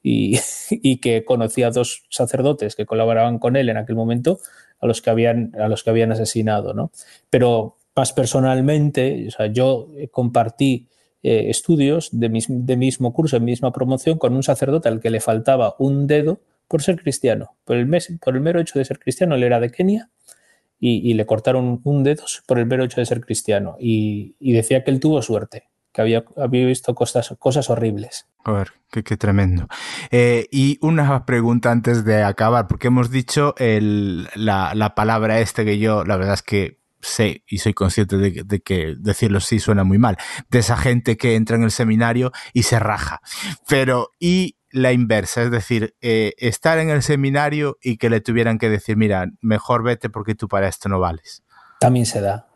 Y, y, que conocía a dos sacerdotes que colaboraban con él en aquel momento a los que habían, a los que habían asesinado, ¿no? Pero más personalmente, o sea, yo compartí eh, estudios de, mis, de, mismo curso, en misma promoción, con un sacerdote al que le faltaba un dedo por ser cristiano. Por el, mes, por el mero hecho de ser cristiano, él era de Kenia y, le cortaron un dedo por el mero hecho de ser cristiano. Y, decía que él tuvo suerte, que había, había visto cosas, cosas horribles. A ver, qué, qué tremendo. Eh, y una pregunta antes de acabar, porque hemos dicho el, la, la palabra este que yo, la verdad es que sé y soy consciente de, de, que decirlo así suena muy mal, de esa gente que entra en el seminario y se raja. Pero, y la inversa, es decir, eh, estar en el seminario y que le tuvieran que decir, mira, mejor vete porque tú para esto no vales. También se da.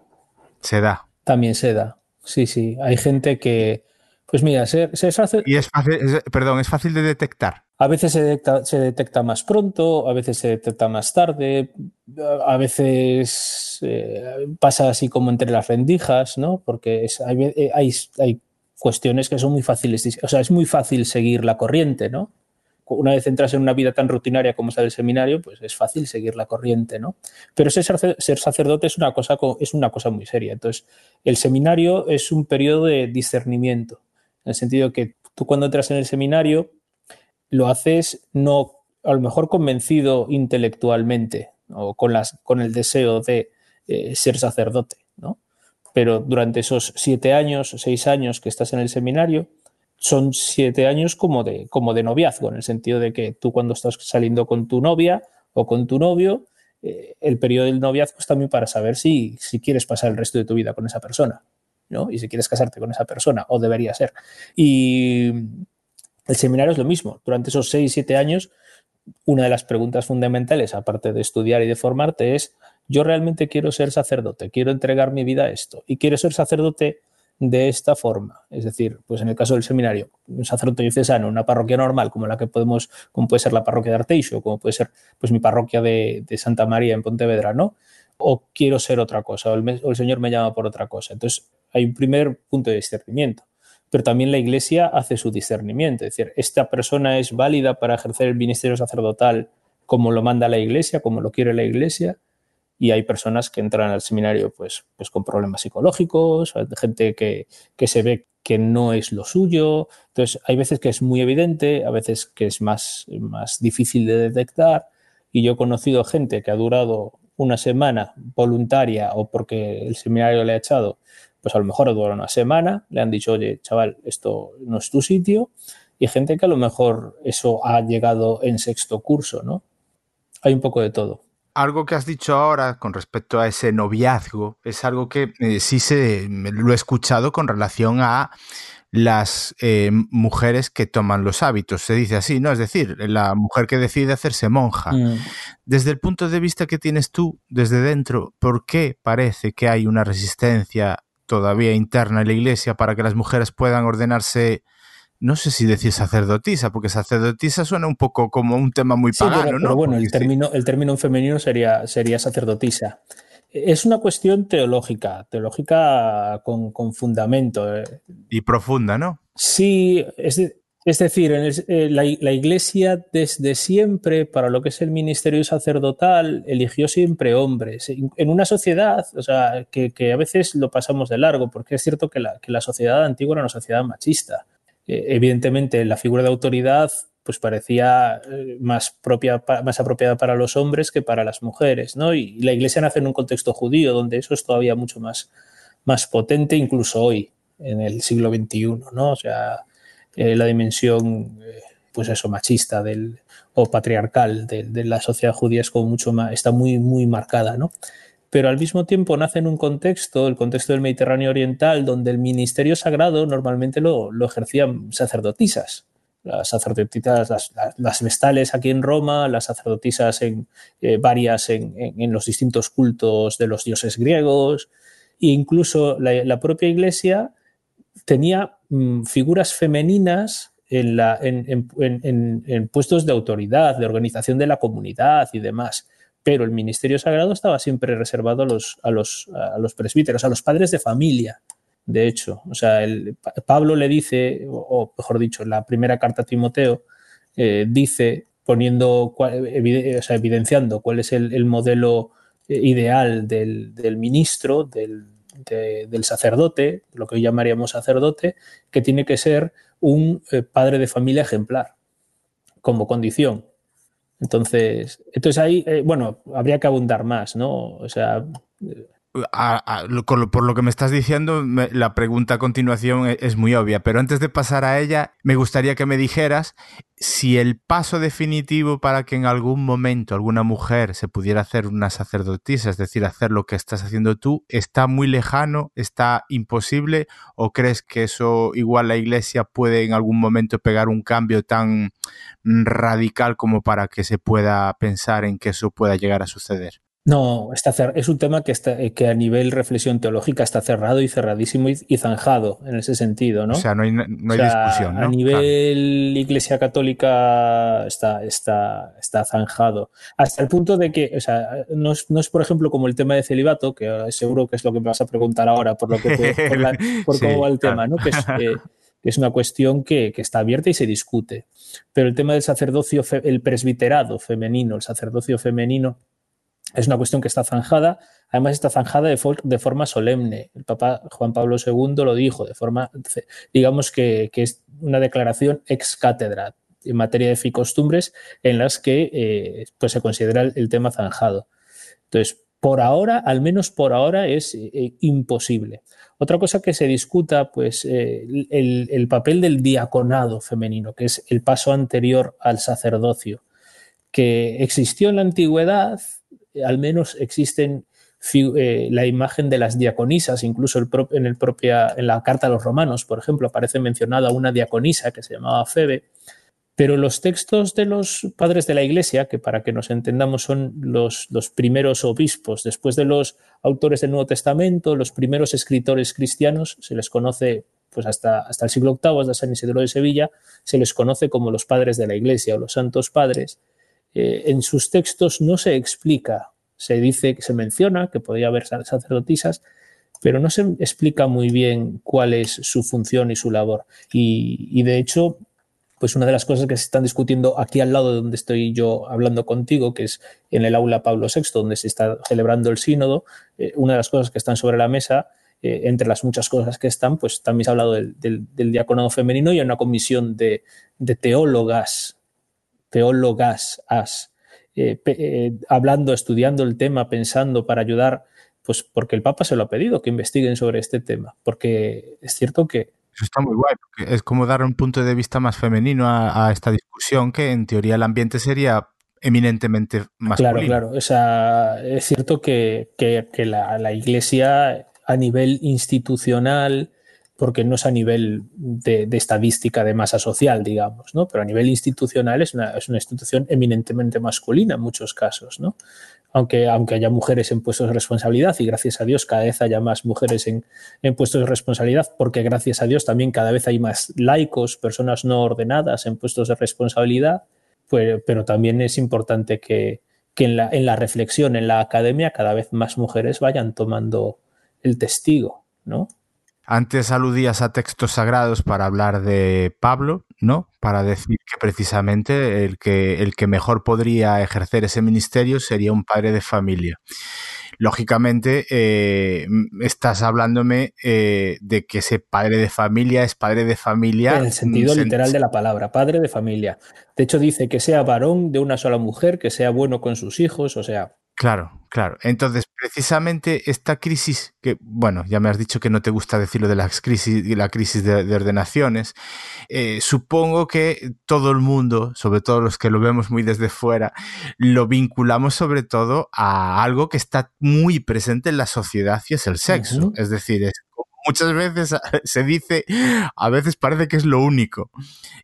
Se da. También se da. Sí, sí. Hay gente que, pues mira, se, se hace... Y es fácil, es, perdón, es fácil de detectar. A veces se detecta, más pronto, a veces se detecta más tarde, a veces eh, pasa así como entre las rendijas, ¿no? Porque es, hay, hay, cuestiones que son muy fáciles, o sea, es muy fácil seguir la corriente, ¿no? Una vez entras en una vida tan rutinaria como es el seminario, pues es fácil seguir la corriente, ¿no? Pero ser, ser sacerdote es una, cosa, es una cosa muy seria. Entonces, el seminario es un periodo de discernimiento, en el sentido que tú cuando entras en el seminario lo haces no a lo mejor convencido intelectualmente o con, las, con el deseo de eh, ser sacerdote, ¿no? Pero durante esos siete años, seis años que estás en el seminario, son siete años como de, como de noviazgo, en el sentido de que tú cuando estás saliendo con tu novia o con tu novio, eh, el periodo del noviazgo es también para saber si, si quieres pasar el resto de tu vida con esa persona, ¿no? Y si quieres casarte con esa persona, o debería ser. Y el seminario es lo mismo. Durante esos seis, siete años, una de las preguntas fundamentales, aparte de estudiar y de formarte, es, yo realmente quiero ser sacerdote, quiero entregar mi vida a esto y quiero ser sacerdote de esta forma. Es decir, pues en el caso del seminario, un sacerdote diocesano, una parroquia normal, como la que podemos, como puede ser la parroquia de Arteixo, como puede ser pues mi parroquia de, Santa María en Pontevedra, ¿no? O quiero ser otra cosa, o el Señor me llama por otra cosa. Entonces, hay un primer punto de discernimiento pero también la Iglesia hace su discernimiento. Es decir, esta persona es válida para ejercer el ministerio sacerdotal como lo manda la Iglesia, como lo quiere la Iglesia, y hay personas que entran al seminario pues, pues con problemas psicológicos, gente que, que se ve que no es lo suyo. Entonces, hay veces que es muy evidente, a veces que es más, más difícil de detectar, y yo he conocido gente que ha durado una semana voluntaria o porque el seminario le ha echado pues a lo mejor dura una semana, le han dicho, oye, chaval, esto no es tu sitio, y gente que a lo mejor eso ha llegado en sexto curso, ¿no? Hay un poco de todo. Algo que has dicho ahora con respecto a ese noviazgo es algo que eh, sí se lo he escuchado con relación a las eh, mujeres que toman los hábitos. Se dice así, ¿no? Es decir, la mujer que decide hacerse monja. Mm. Desde el punto de vista que tienes tú, desde dentro, ¿por qué parece que hay una resistencia todavía interna en la iglesia para que las mujeres puedan ordenarse, no sé si decir sacerdotisa, porque sacerdotisa suena un poco como un tema muy pagano, sí, pero, ¿no? Pero bueno, el término, el término femenino sería, sería sacerdotisa. Es una cuestión teológica, teológica con, con fundamento. eh. Y profunda, ¿no? Sí, es, de, es decir, en el, eh, la, Iglesia desde siempre, para lo que es el ministerio sacerdotal, eligió siempre hombres. En una sociedad, o sea, que, a veces lo pasamos de largo, porque es cierto que la, que la sociedad antigua era una sociedad machista. Eh, evidentemente, la figura de autoridad pues parecía eh, más, propia, más apropiada para los hombres que para las mujeres, ¿no? Y la Iglesia nace en un contexto judío, donde eso es todavía mucho más, más potente, incluso hoy, en el siglo XXI, ¿no? O sea, eh, la dimensión, eh, pues eso, machista del, o patriarcal de, de, la sociedad judía es como mucho más, está muy, muy marcada, ¿no? pero al mismo tiempo nace en un contexto, el contexto del Mediterráneo Oriental, donde el ministerio sagrado normalmente lo, lo ejercían sacerdotisas. Las sacerdotisas, las, vestales aquí en Roma, las sacerdotisas en, eh, varias en, en, los distintos cultos de los dioses griegos, e incluso la propia iglesia tenía mm, figuras femeninas en, la, en, en, puestos de autoridad, de organización de la comunidad y demás. Pero el ministerio sagrado estaba siempre reservado a los, a los, a los presbíteros, a los padres de familia, de hecho. O sea, el, Pablo le dice, o mejor dicho, en la primera carta a Timoteo, eh, dice, poniendo, o sea, evidenciando cuál es el, el modelo eh, ideal del, del ministro, del, de, del sacerdote, lo que hoy llamaríamos sacerdote, que tiene que ser un eh, padre de familia ejemplar como condición. Entonces, entonces ahí, eh, bueno, habría que abundar más, ¿no? O sea, por lo que me estás diciendo, la pregunta a continuación e, es muy obvia, pero antes de pasar a ella, me gustaría que me dijeras si el paso definitivo para que en algún momento alguna mujer se pudiera hacer una sacerdotisa, es decir, hacer lo que estás haciendo tú, está muy lejano, está imposible, o crees que eso igual la iglesia puede en algún momento pegar un cambio tan radical como para que se pueda pensar en que eso pueda llegar a suceder? No, está es un tema que, está, eh, que a nivel reflexión teológica está cerrado y cerradísimo y, zanjado en ese sentido, ¿no? O sea, no hay, no hay discusión. A nivel Iglesia Católica está, está, está zanjado. Hasta el punto de que, o sea, no es, no es, por ejemplo, como el tema de celibato, que seguro que es lo que me vas a preguntar ahora por lo que por, cómo va el tema, ¿no? Que es, eh, es una cuestión que, que, está abierta y se discute. Pero el tema del sacerdocio, el presbiterado femenino, el sacerdocio femenino es una cuestión que está zanjada, además está zanjada de, forma solemne. El Papa Juan Pablo II lo dijo de forma, digamos que, que es una declaración ex cátedra en materia de costumbres en las que eh, pues se considera el, tema zanjado. Entonces, por ahora, al menos por ahora, es eh, imposible. Otra cosa que se discuta, pues, eh, el, el papel del diaconado femenino, que es el paso anterior al sacerdocio, que existió en la antigüedad, al menos existen eh, la imagen de las diaconisas, incluso en, el en la carta a los romanos, por ejemplo, aparece mencionada una diaconisa que se llamaba Febe, pero los textos de los padres de la Iglesia, que para que nos entendamos son los, los primeros obispos, después de los autores del Nuevo Testamento, los primeros escritores cristianos, se les conoce pues hasta, hasta el siglo VIII, hasta San Isidro de Sevilla, se les conoce como los padres de la Iglesia o los santos padres, eh, en sus textos no se explica, se dice, se menciona que podía haber sacerdotisas, pero no se explica muy bien cuál es su función y su labor. Y, de hecho, pues una de las cosas que se están discutiendo aquí al lado de donde estoy yo hablando contigo, que es en el aula Pablo VI, donde se está celebrando el sínodo, eh, una de las cosas que están sobre la mesa, eh, entre las muchas cosas que están, pues también se ha hablado del, diaconado femenino y hay una comisión de, de teólogas teólogas as, eh, eh, hablando, estudiando el tema, pensando para ayudar, pues porque el Papa se lo ha pedido, que investiguen sobre este tema, porque es cierto que... Eso está muy guay, porque es como dar un punto de vista más femenino a, esta discusión, que en teoría el ambiente sería eminentemente masculino. Claro, claro. O sea, es cierto que, que, que la, la, Iglesia a nivel institucional porque no es a nivel de, estadística de masa social, digamos, ¿no? Pero a nivel institucional es una, es una, institución eminentemente masculina en muchos casos, ¿no? Aunque, aunque haya mujeres en puestos de responsabilidad y gracias a Dios cada vez haya más mujeres en, en puestos de responsabilidad, porque gracias a Dios también cada vez hay más laicos, personas no ordenadas en puestos de responsabilidad, pues, pero también es importante que, que en, la, en la reflexión, en la academia, cada vez más mujeres vayan tomando el testigo, ¿no? Antes aludías a textos sagrados para hablar de Pablo, ¿no? Para decir que precisamente el que, el que mejor podría ejercer ese ministerio sería un padre de familia. Lógicamente, eh, estás hablándome eh, de que ese padre de familia es padre de familia. En el sentido literal de la palabra, padre de familia. De hecho, dice que sea varón de una sola mujer, que sea bueno con sus hijos, o sea, Claro, claro. Entonces, precisamente esta crisis, que, bueno, ya me has dicho que no te gusta decirlo de la crisis, la crisis de, ordenaciones, eh, supongo que todo el mundo, sobre todo los que lo vemos muy desde fuera, lo vinculamos sobre todo a algo que está muy presente en la sociedad y es el sexo. Es decir, es, muchas veces se dice, a veces parece que es lo único.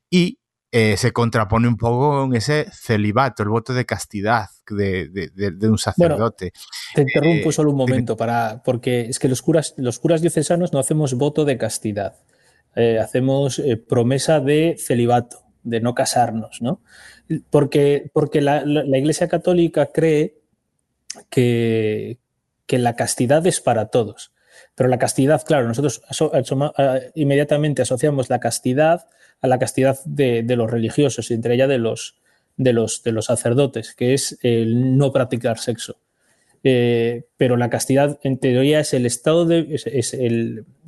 Y eh, se contrapone un poco con ese celibato, el voto de castidad de, un sacerdote. te interrumpo eh, solo un momento, para, porque es que los curas, los curas diocesanos no hacemos voto de castidad, eh, hacemos promesa de celibato, de no casarnos, ¿no? Porque, porque la, Iglesia Católica cree que, que la castidad es para todos. Pero la castidad, claro, nosotros inmediatamente asociamos la castidad a la castidad de, los religiosos y entre ella de los, sacerdotes, que es el no practicar sexo. Eh, pero la castidad en teoría es el estado de es,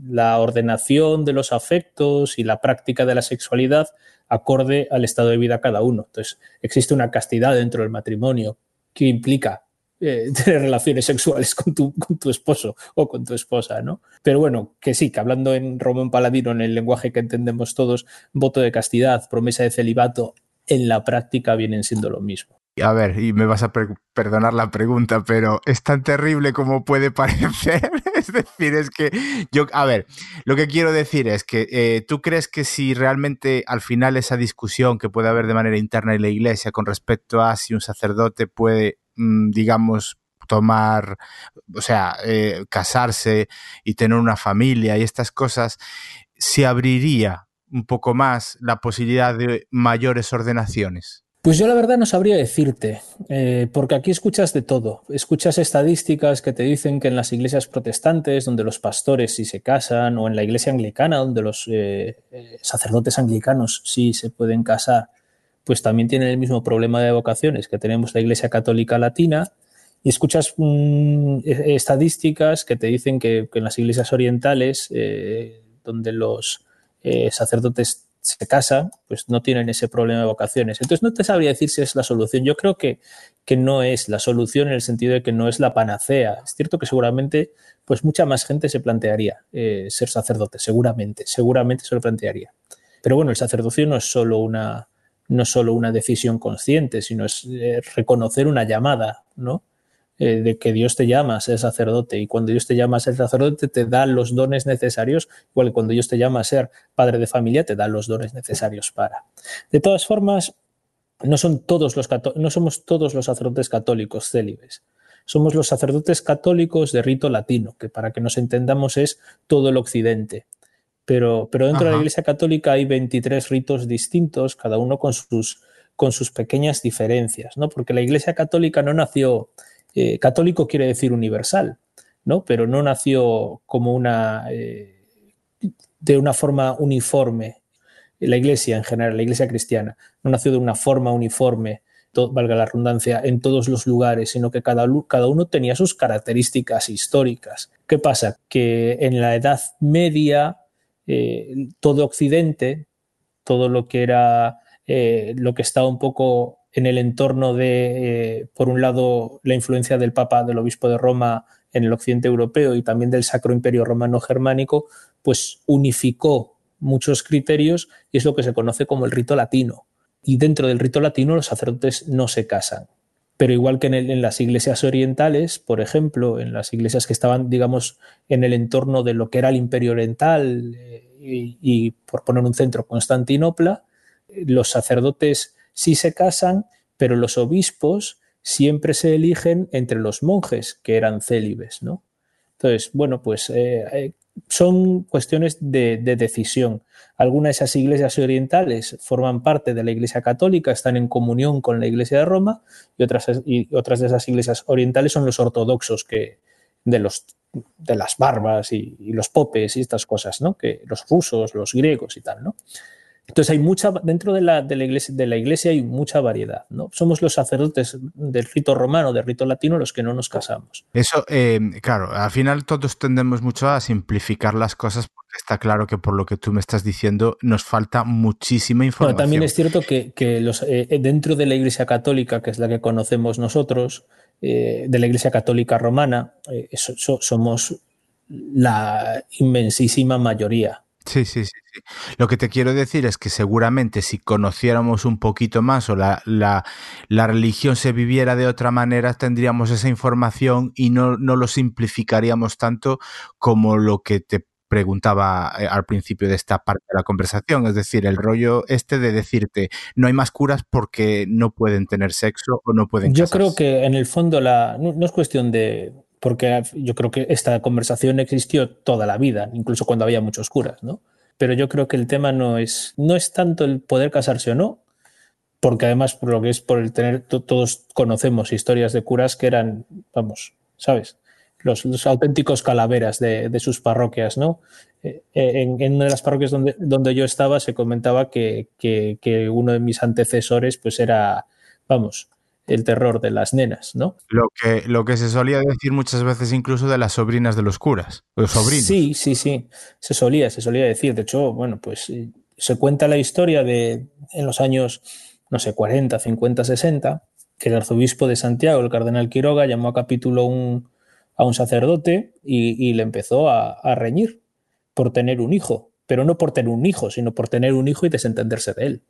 la ordenación de los afectos y la práctica de la sexualidad acorde al estado de vida cada uno. Entonces, existe una castidad dentro del matrimonio que implica eh, tener relaciones sexuales con tu, con tu, esposo o con tu esposa, ¿no? Pero bueno, que sí, que hablando en Román Paladino, en el lenguaje que entendemos todos, voto de castidad, promesa de celibato, en la práctica vienen siendo lo mismo. A ver, y me vas a perdonar la pregunta, pero es tan terrible como puede parecer. es decir, es que yo, a ver, lo que quiero decir es que eh, tú crees que si realmente al final esa discusión que puede haber de manera interna en la iglesia con respecto a si un sacerdote puede digamos, tomar, o sea, eh, casarse y tener una familia y estas cosas, se abriría un poco más la posibilidad de mayores ordenaciones. Pues yo la verdad no sabría decirte, eh, porque aquí escuchas de todo. Escuchas estadísticas que te dicen que en las iglesias protestantes, donde los pastores sí se casan, o en la iglesia anglicana, donde los eh, sacerdotes anglicanos sí se pueden casar, pues también tienen el mismo problema de vocaciones que tenemos la Iglesia Católica Latina y escuchas mm, e, estadísticas que te dicen que, en las iglesias orientales, eh, donde los eh, sacerdotes se casan, pues no tienen ese problema de vocaciones. Entonces no te sabría decir si es la solución. Yo creo que, que no es la solución en el sentido de que no es la panacea. Es cierto que seguramente pues mucha más gente se plantearía eh, ser sacerdote, seguramente, seguramente se lo plantearía. Pero bueno, el sacerdocio no es solo una, no solo una decisión consciente, sino es eh, reconocer una llamada, ¿no? Eh, de que Dios te llama a ser sacerdote y cuando Dios te llama a ser sacerdote te da los dones necesarios, igual que cuando Dios te llama a ser padre de familia te da los dones necesarios para. De todas formas, no, son todos los, no somos todos los sacerdotes católicos célibes. Somos los sacerdotes católicos de rito latino, que para que nos entendamos es todo el occidente pero, pero dentro de la Iglesia Católica hay 23 ritos distintos, cada uno con sus, con sus pequeñas diferencias, ¿no? Porque la Iglesia Católica no nació, eh, católico quiere decir universal, ¿no? Pero no nació como una, eh, de una forma uniforme. La Iglesia en general, la Iglesia cristiana, no nació de una forma uniforme, valga la redundancia, en todos los lugares, sino que cada, cada uno tenía sus características históricas. ¿Qué pasa? Que en la Edad Media eh, todo Occidente, todo lo que era eh, lo que estaba un poco en el entorno de, eh, por un lado, la influencia del Papa, del Obispo de Roma en el occidente europeo y también del Sacro Imperio Romano Germánico, pues unificó muchos criterios y es lo que se conoce como el rito latino. Y dentro del rito latino los sacerdotes no se casan. Pero igual que en, las iglesias orientales, por ejemplo, en las iglesias que estaban, digamos, en el entorno de lo que era el imperio oriental eh, y, por poner un centro, Constantinopla, los sacerdotes sí se casan, pero los obispos siempre se eligen entre los monjes que eran célibes, ¿no? Entonces, bueno, pues eh, eh, son cuestiones de, decisión. Algunas de esas iglesias orientales forman parte de la Iglesia Católica, están en comunión con la Iglesia de Roma, y otras, y otras de esas iglesias orientales son los ortodoxos que, de, los, de las barbas y, y, los popes y estas cosas, ¿no? Que los rusos, los griegos y tal, ¿no? Entonces hay mucha, dentro de la, de la, iglesia, de la iglesia hay mucha variedad. ¿no? Somos los sacerdotes del rito romano, del rito latino, los que no nos casamos. Eso, eh, claro, al final todos tendemos mucho a simplificar las cosas porque está claro que por lo que tú me estás diciendo nos falta muchísima información. también es cierto que, que los, eh, dentro de la iglesia católica, que es la que conocemos nosotros, de la Iglesia Católica Romana, somos la inmensísima mayoría. Sí, sí, sí, sí. Lo que te quiero decir es que seguramente si conociéramos un poquito más o la, la, la religión se viviera de otra manera, tendríamos esa información y no, no lo simplificaríamos tanto como lo que te preguntaba eh, al principio de esta parte de la conversación, es decir, el rollo este de decirte no hay más curas porque no pueden tener sexo o no pueden Yo creo que en el fondo la, no, no es cuestión de, porque yo creo que esta conversación existió toda la vida, incluso cuando había muchos curas, ¿no? Pero yo creo que el tema no es, no es tanto el poder casarse o no, porque además por lo que es por el tener, todos conocemos historias de curas que eran, vamos, ¿sabes? Los, los auténticos calaveras de, de, sus parroquias, ¿no? Eh, en, en, una de las parroquias donde, donde yo estaba se comentaba que, que, que uno de mis antecesores pues era, vamos, el terror de las nenas, ¿no? Lo que, lo que se solía decir muchas veces incluso de las sobrinas de los curas, los sobrinos. Sí, sí, sí, se solía, se solía decir. De hecho, bueno, pues eh, se cuenta la historia de en los años, no sé, 40, 50, 60, que el arzobispo de Santiago, el cardenal Quiroga, llamó a capítulo un, a un sacerdote y, y le empezó a, a reñir por tener un hijo, pero no por tener un hijo, sino por tener un hijo y desentenderse de él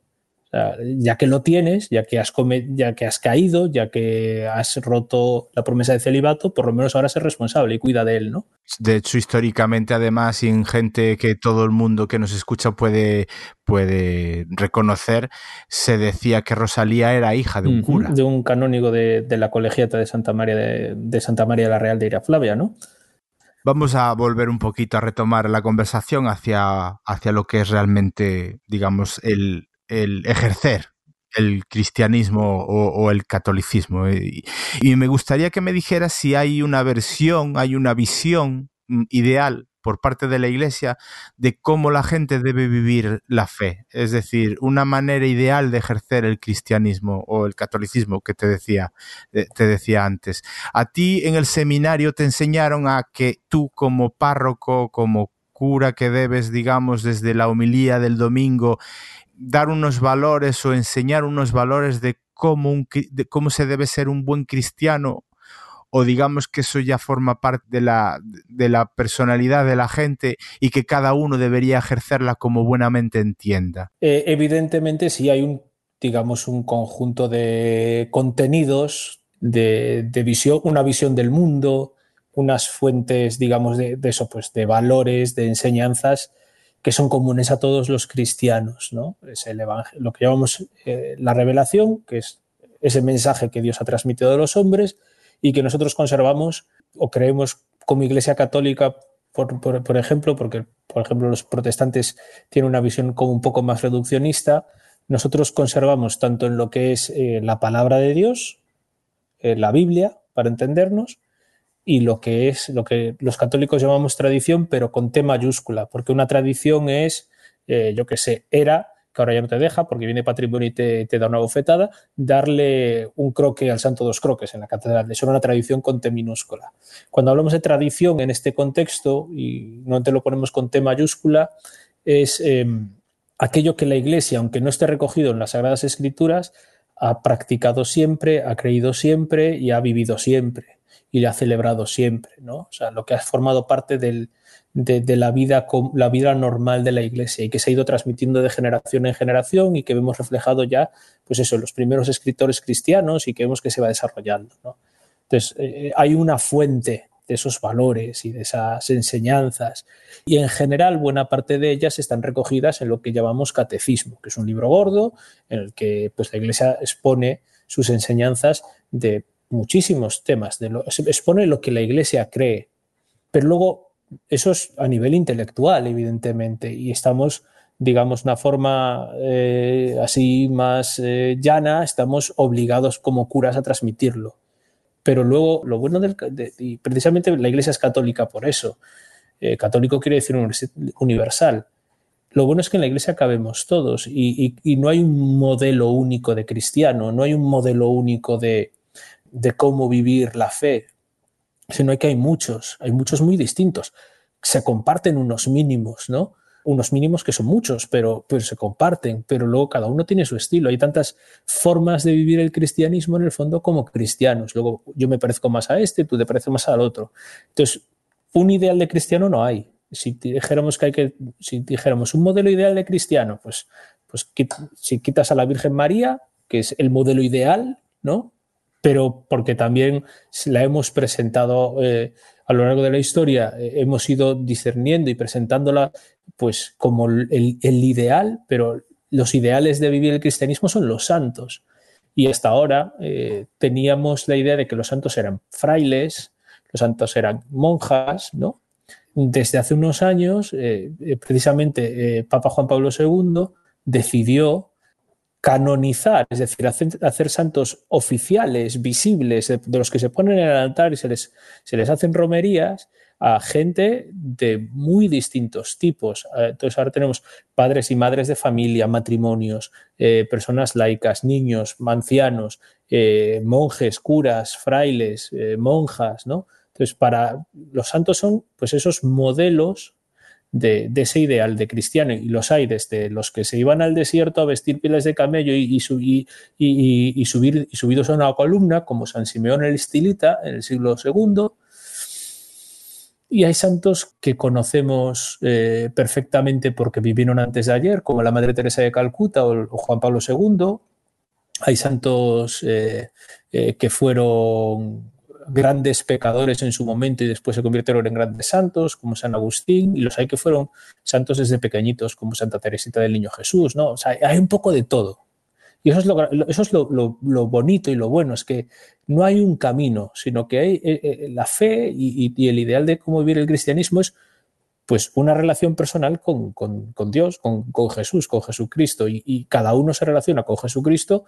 ya que lo tienes, ya que, has ya que has caído, ya que has roto la promesa de celibato, por lo menos ahora ser responsable y cuida de él, ¿no? De hecho, históricamente, además, sin gente que todo el mundo que nos escucha puede, puede reconocer, se decía que Rosalía era hija de un cura. De un canónigo de, de la colegiata de Santa María de, de, Santa María la Real de Ira Flavia, ¿no? Vamos a volver un poquito a retomar la conversación hacia, hacia lo que es realmente, digamos, el, el ejercer el cristianismo o, el catolicismo. Y, me gustaría que me dijeras si hay una versión, hay una visión mm, ideal por parte de la Iglesia de cómo la gente debe vivir la fe. Es decir, una manera ideal de ejercer el cristianismo o el catolicismo que te decía, te decía antes. A ti en el seminario te enseñaron a que tú como párroco, como cura que debes, digamos, desde la homilía del domingo, dar unos valores o enseñar unos valores de cómo, un, cómo se debe ser un buen cristiano o digamos que eso ya forma parte de la, de la personalidad de la gente y que cada uno debería ejercerla como buenamente entienda? Eh, evidentemente, si hay un, digamos, un conjunto de contenidos, de, de, visión, una visión del mundo, unas fuentes, digamos, de, de, eso, pues de valores, de enseñanzas que son comunes a todos los cristianos, ¿no? Es el lo que llamamos eh, la revelación, que es ese mensaje que Dios ha transmitido a los hombres y que nosotros conservamos o creemos como Iglesia Católica, por, por, ejemplo, porque, por ejemplo, los protestantes tienen una visión como un poco más reduccionista, nosotros conservamos tanto en lo que es eh, la palabra de Dios, eh, la Biblia, para entendernos, y lo que es lo que los católicos llamamos tradición, pero con T mayúscula, porque una tradición es, eh, yo que sé, era, que ahora ya no te deja porque viene patrimonio y te, te, da una bofetada, darle un croque al santo dos croques en la catedral. Eso una tradición con T minúscula. Cuando hablamos de tradición en este contexto, y no te lo ponemos con T mayúscula, es eh, aquello que la Iglesia, aunque no esté recogido en las Sagradas Escrituras, ha practicado siempre, ha creído siempre y ha vivido siempre y le ha celebrado siempre, ¿no? O sea, lo que ha formado parte del, de, la, vida, la vida normal de la iglesia y que se ha ido transmitiendo de generación en generación y que vemos reflejado ya, pues eso, en los primeros escritores cristianos y que vemos que se va desarrollando, ¿no? Entonces, eh, hay una fuente de esos valores y de esas enseñanzas. Y en general, buena parte de ellas están recogidas en lo que llamamos catecismo, que es un libro gordo en el que pues, la Iglesia expone sus enseñanzas de muchísimos temas, de lo, expone lo que la Iglesia cree, pero luego eso es a nivel intelectual, evidentemente, y estamos, digamos, una forma eh, así más eh, llana, estamos obligados como curas a transmitirlo. Pero luego, lo bueno del, de, y precisamente la Iglesia es católica por eso. Eh, católico quiere decir universal. Lo bueno es que en la iglesia cabemos todos y, no hay un modelo único de cristiano, no hay un modelo único de, de cómo vivir la fe, sino que hay muchos, hay muchos muy distintos. Se comparten unos mínimos, ¿no? unos mínimos que son muchos, pero, pero se comparten, pero luego cada uno tiene su estilo. Hay tantas formas de vivir el cristianismo en el fondo como cristianos. Luego yo me parezco más a este, tú te pareces más al otro. Entonces, un ideal de cristiano no hay. Si dijéramos que hay que, si dijéramos un modelo ideal de cristiano, pues, pues si quitas a la Virgen María, que es el modelo ideal, ¿no? Pero porque también la hemos presentado eh, a lo largo de la historia, eh, hemos ido discerniendo y presentándola pues como el, ideal, pero los ideales de vivir el cristianismo son los santos. Y hasta ahora eh, teníamos la idea de que los santos eran frailes, los santos eran monjas, ¿no? Desde hace unos años, precisamente Papa Juan Pablo II decidió canonizar, es decir, hacer, santos oficiales, visibles, de, los que se ponen en el altar y se les, se les hacen romerías, a gente de muy distintos tipos. Eh, entonces ahora tenemos padres y madres de familia, matrimonios, eh, personas laicas, niños, ancianos, eh, monjes, curas, frailes, monjas, ¿no? Entonces para los santos son pues esos modelos de, ese ideal de cristiano y los hay desde los que se iban al desierto a vestir pieles de camello y, y, y subir y subidos a una columna como San Simeón el Estilita en el siglo II y hay santos que conocemos eh, perfectamente porque vivieron antes de ayer, como la Madre Teresa de Calcuta o, Juan Pablo II. Hay santos eh, eh, que fueron grandes pecadores en su momento y después se convirtieron en grandes santos, como San Agustín, y los hay que fueron santos desde pequeñiñitos, como Santa Teresita del Niño Jesús. ¿no? O sea, hay un poco de todo. Y eso es, lo, eso es lo, bonito y lo bueno, es que no hay un camino, sino que hay eh, eh, la fe y, el ideal de cómo vivir el cristianismo es pues una relación personal con, Dios, con, Jesús, con Jesucristo, y, cada uno se relaciona con Jesucristo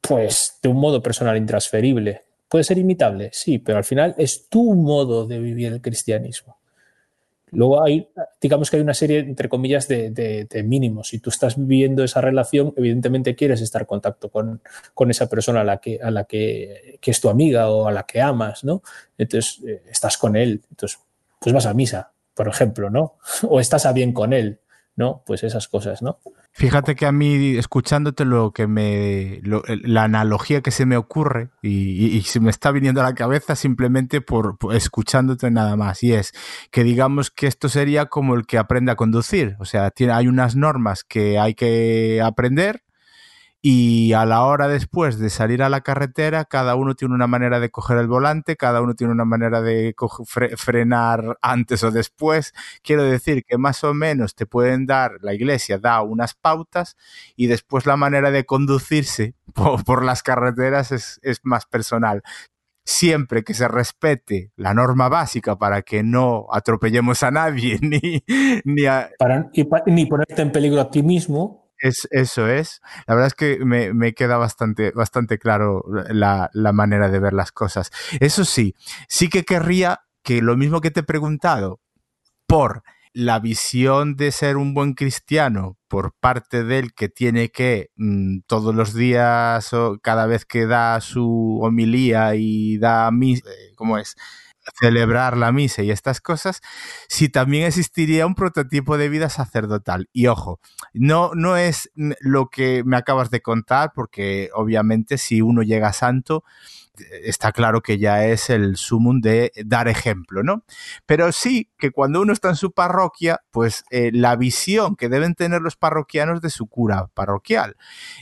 pues de un modo personal intransferible. Puede ser imitable, sí, pero al final es tu modo de vivir el cristianismo. Luego hay, digamos que hay una serie, entre comillas, de, mínimos. Si tú estás viviendo esa relación, evidentemente quieres estar en contacto con, esa persona a la, que, a la que, es tu amiga o a la que amas, ¿no? Entonces, eh, estás con él. Entonces, pues vas a misa, por ejemplo, ¿no? O estás a bien con él. ¿No? Pues esas cosas, ¿no? Fíjate que a mí, escuchándote lo que me. la analogía que se me ocurre y, se me está viniendo a la cabeza simplemente por, escuchándote nada más. Y es que digamos que esto sería como el que aprende a conducir. O sea, tiene, hay unas normas que hay que aprender y a la hora después de salir a la carretera, cada uno tiene una manera de coger el volante, cada uno tiene una manera de frenar antes o después. Quiero decir que más o menos te pueden dar, la iglesia da unas pautas y después la manera de conducirse por, las carreteras es, más personal siempre que se respete la norma básica para que no atropellemos a nadie ni, ni, ni ponerte en peligro a ti mismo es, eso es. La verdad es que me, queda bastante, bastante claro la, manera de ver las cosas. Eso sí, sí que querría que lo mismo que te he preguntado, por la visión de ser un buen cristiano por parte del que tiene que mm, todos los días o cada vez que da su homilía y da mis, eh, ¿cómo es? Celebrar la misa y estas cosas, si también existiría un prototipo de vida sacerdotal. Y ojo, no, no es lo que me acabas de contar, porque obviamente si uno llega santo, está claro que ya es el sumum de dar ejemplo, ¿no? Pero sí que cuando uno está en su parroquia, pues eh, la visión que deben tener los parroquianos de su cura parroquial.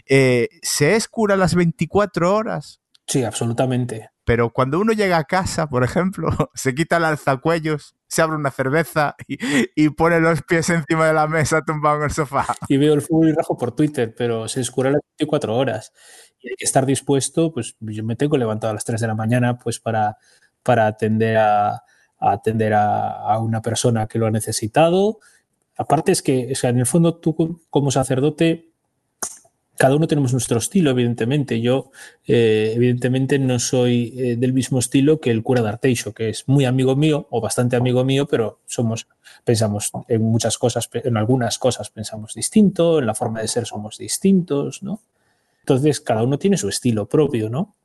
Eh, ¿Se es cura las 24 horas? Sí, absolutamente. Pero cuando uno llega a casa, por ejemplo, se quita el alzacuellos, se abre una cerveza y, pone los pies encima de la mesa tumbado en el sofá. Y veo el fútbol y rajo por Twitter, pero se escura las 24 horas. Y hay que estar dispuesto, pues yo me tengo levantado a las 3 de la mañana pues para, para atender, a, atender a, una persona que lo ha necesitado. Aparte es que, o sea, en el fondo tú como sacerdote cada uno tenemos nuestro estilo, evidentemente. Yo, eh, evidentemente, no soy eh, del mismo estilo que el cura de Arteixo, que es muy amigo mío o bastante amigo mío, pero somos, pensamos en muchas cosas, en algunas cosas pensamos distinto, en la forma de ser somos distintos, ¿no? Entonces, cada uno tiene su estilo propio, ¿no?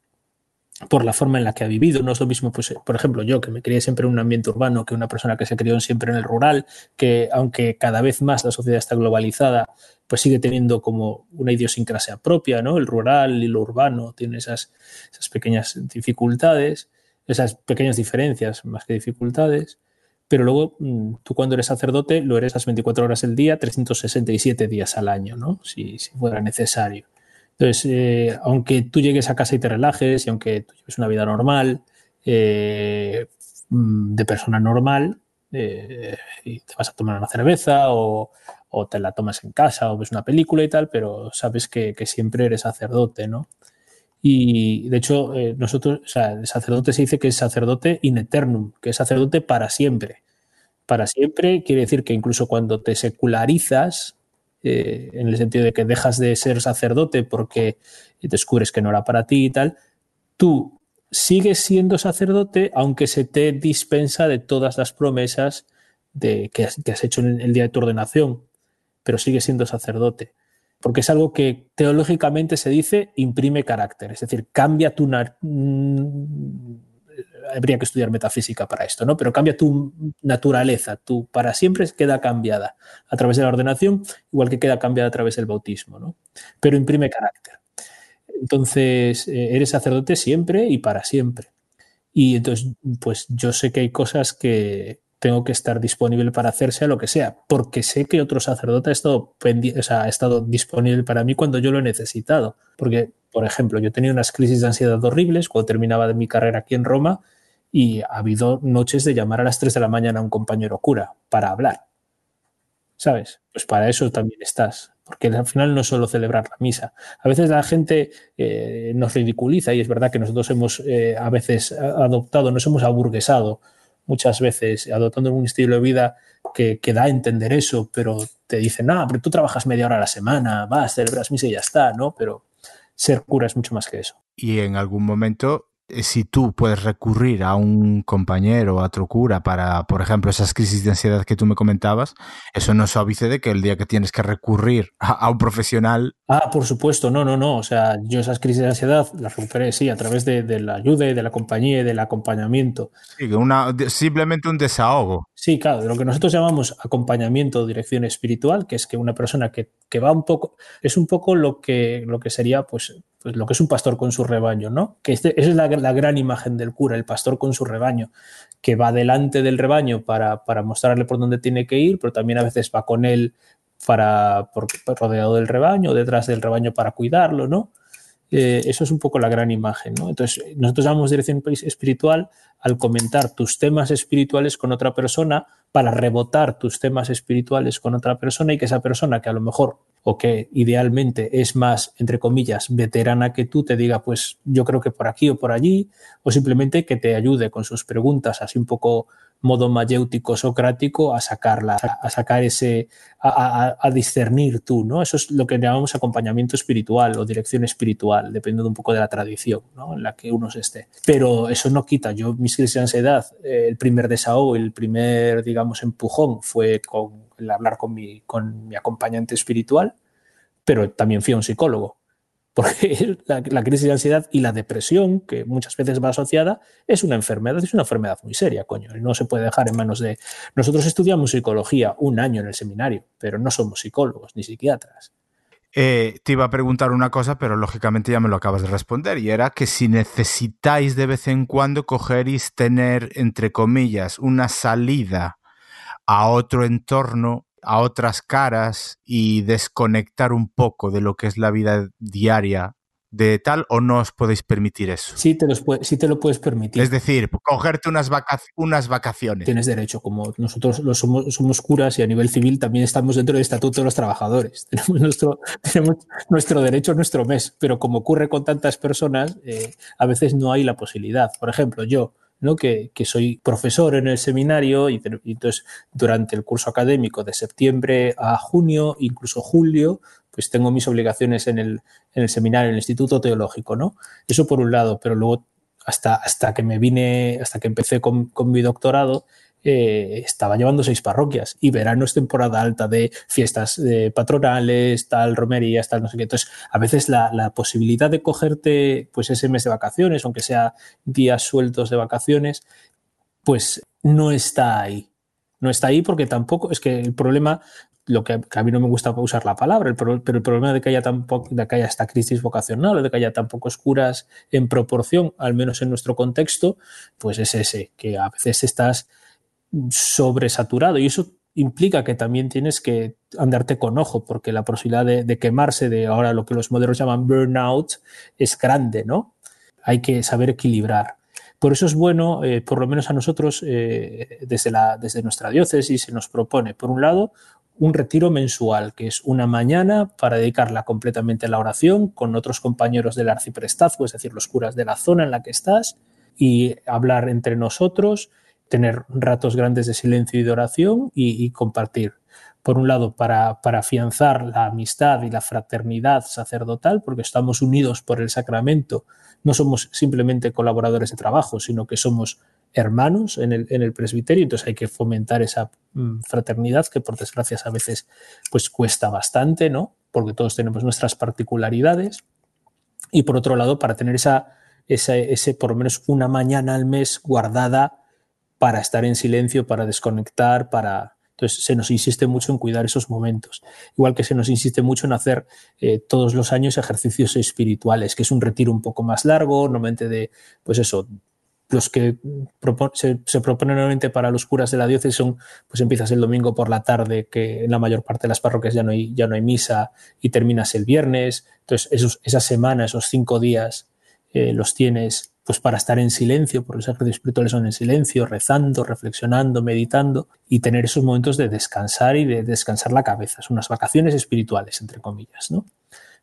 Por la forma en la que ha vivido. No es lo mismo, pues, por ejemplo, yo que me crié siempre en un ambiente urbano que una persona que se crió siempre en el rural, que aunque cada vez más la sociedad está globalizada, pues sigue teniendo como una idiosincrasia propia, ¿no? El rural y lo urbano tiene esas, esas pequeñas dificultades, esas pequeñas diferencias más que dificultades. Pero luego mm, tú cuando eres sacerdote lo eres las 24 horas del día, 367 días al año, ¿no? Si fuera necesario. Entonces, eh, aunque tú llegues a casa y te relajes y aunque tú lleves una vida normal, eh, mm, de persona normal, eh, y te vas a tomar una cerveza o, te la tomas en casa o ves una película y tal, pero sabes que, que siempre eres sacerdote, ¿no? Y de hecho, nosotros, o sea, el sacerdote se dice que es sacerdote in eternum, que es sacerdote para siempre. Para siempre quiere decir que incluso cuando te secularizas, eh, en el sentido de que dejas de ser sacerdote porque descubres que no era para ti y tal, tú sigues siendo sacerdote aunque se te dispensa de todas las promesas de, que, has, hecho en el día de tu ordenación, pero sigues siendo sacerdote. Porque es algo que teológicamente se dice imprime carácter, es decir, cambia tu, habría que estudiar metafísica para esto, ¿no? Pero cambia tu naturaleza, tu para siempre queda cambiada a través de la ordenación, igual que queda cambiada a través del bautismo, ¿no? Pero imprime carácter. Entonces, eh, eres sacerdote siempre y para siempre. Y entonces, pues yo sé que hay cosas que tengo que estar disponible para hacerse a lo que sea, porque sé que otro sacerdote ha estado, ha estado disponible para mí cuando yo lo he necesitado. Porque, por ejemplo, yo tenía unas crisis de ansiedad horribles cuando terminaba de mi carrera aquí en Roma y ha habido noches de llamar a las 3 de la mañana a un compañero cura para hablar. ¿Sabes? Pues para eso también estás, porque al final no es solo celebrar la misa. A veces la gente eh, nos ridiculiza y es verdad que nosotros hemos eh, a veces adoptado, nos hemos aburguesado muchas veces adoptando un estilo de vida que, que, da a entender eso, pero te dicen, no, pero tú trabajas media hora a la semana, vas, celebras misa y ya está, ¿no? Pero ser cura es mucho más que eso. Y en algún momento eh, si tú puedes recurrir a un compañero o a otro cura para, por ejemplo, esas crisis de ansiedad que tú me comentabas, eso no suavice de que el día que tienes que recurrir a, un profesional. Ah, por supuesto, no, no, no. O sea, yo esas crisis de ansiedad las recuperé, sí, a través de, de la ayuda y de la compañía y del acompañamiento. Sí, una, simplemente un desahogo. Sí, claro, de lo que nosotros llamamos acompañamiento o dirección espiritual, que es que una persona que, que va un poco, es un poco lo que, lo que sería, pues, pues lo que es un pastor con su rebaño, ¿no? Que este, esa es la, la, gran imagen del cura, el pastor con su rebaño, que va delante del rebaño para, para mostrarle por dónde tiene que ir, pero también a veces va con él para, por, rodeado del rebaño, detrás del rebaño para cuidarlo, ¿no? Eh, eso es un poco la gran imagen, ¿no? Entonces, nosotros llamamos dirección espiritual al comentar tus temas espirituales con otra persona para rebotar tus temas espirituales con otra persona y que esa persona que a lo mejor o que idealmente es más, entre comillas, veterana que tú, te diga, pues yo creo que por aquí o por allí, o simplemente que te ayude con sus preguntas, así un poco modo mayéutico socrático, a sacarla, a sacar ese, a, discernir tú, ¿no? Eso es lo que llamamos acompañamiento espiritual o dirección espiritual, dependiendo un poco de la tradición, ¿no? En la que uno se esté. Pero eso no quita, yo mis crisis de ansiedad, eh, el primer desahogo, el primer, digamos, empujón fue con el hablar con mi, con mi acompañante espiritual, pero también fui a un psicólogo, porque la, crisis de ansiedad y la depresión, que muchas veces va asociada, es una enfermedad, es una enfermedad muy seria, coño, no se puede dejar en manos de... Nosotros estudiamos psicología un año en el seminario, pero no somos psicólogos ni psiquiatras. Eh, te iba a preguntar una cosa, pero lógicamente ya me lo acabas de responder, y era que si necesitáis de vez en cuando coger y tener, entre comillas, una salida a otro entorno, a otras caras y desconectar un poco de lo que es la vida diaria de tal o no os podéis permitir eso? Sí te, los, sí te lo puedes permitir. Es decir, cogerte unas, vaca unas vacaciones. Tienes derecho, como nosotros los somos, somos, curas y a nivel civil también estamos dentro del Estatuto de los Trabajadores. Tenemos nuestro, tenemos nuestro derecho, nuestro mes, pero como ocurre con tantas personas, eh, a veces no hay la posibilidad. Por ejemplo, yo Que, soy profesor en el seminario y, y, entonces durante el curso académico de septiembre a junio, incluso julio, pues tengo mis obligaciones en el, en el seminario, en el Instituto Teológico, ¿no? Eso por un lado, pero luego hasta, hasta que me vine, hasta que empecé con, con mi doctorado, eh, estaba llevando seis parroquias y verano es temporada alta de fiestas patronales, tal, romerías, tal, no sé qué. Entonces, a veces la, posibilidad de cogerte pues ese mes de vacaciones, aunque sea días sueltos de vacaciones, pues no está ahí. No está ahí porque tampoco, es que el problema lo que, a mí no me gusta usar la palabra, pero el problema de que haya tampoco, de que haya esta crisis vocacional de que haya tan pocos curas en proporción, al menos en nuestro contexto, pues es ese, que a veces estás sobresaturado y eso implica que también tienes que andarte con ojo porque la posibilidad de, quemarse de ahora lo que los modelos llaman burnout es grande, ¿no? Hay que saber equilibrar. Por eso es bueno, eh, por lo menos a nosotros, eh, desde, la, desde nuestra diócesis, se nos propone, por un lado, un retiro mensual, que es una mañana para dedicarla completamente a la oración con otros compañeros del arciprestazgo, es decir, los curas de la zona en la que estás, y hablar entre nosotros, tener ratos grandes de silencio y de oración y, compartir. Por un lado, para, para afianzar la amistad y la fraternidad sacerdotal, porque estamos unidos por el sacramento, no somos simplemente colaboradores de trabajo, sino que somos hermanos en el, en el presbiterio, entonces hay que fomentar esa mm, fraternidad que por desgracia a veces pues cuesta bastante, ¿no? Porque todos tenemos nuestras particularidades. Y por otro lado, para tener esa, esa, ese por lo menos una mañana al mes guardada para estar en silencio, para desconectar, para... Entonces se nos insiste mucho en cuidar esos momentos. Igual que se nos insiste mucho en hacer eh, todos los años ejercicios espirituales, que es un retiro un poco más largo, normalmente de, pues eso, los que se, proponen normalmente para los curas de la diócesis son, pues empiezas el domingo por la tarde, que en la mayor parte de las parroquias ya no hay, ya no hay misa, y terminas el viernes. Entonces, esos, esa semana, esos cinco días, eh, los tienes pues para estar en silencio, porque los ejercicios espirituales son en silencio, rezando, reflexionando, meditando, y tener esos momentos de descansar y de descansar la cabeza. Son unas vacaciones espirituales, entre comillas, ¿no?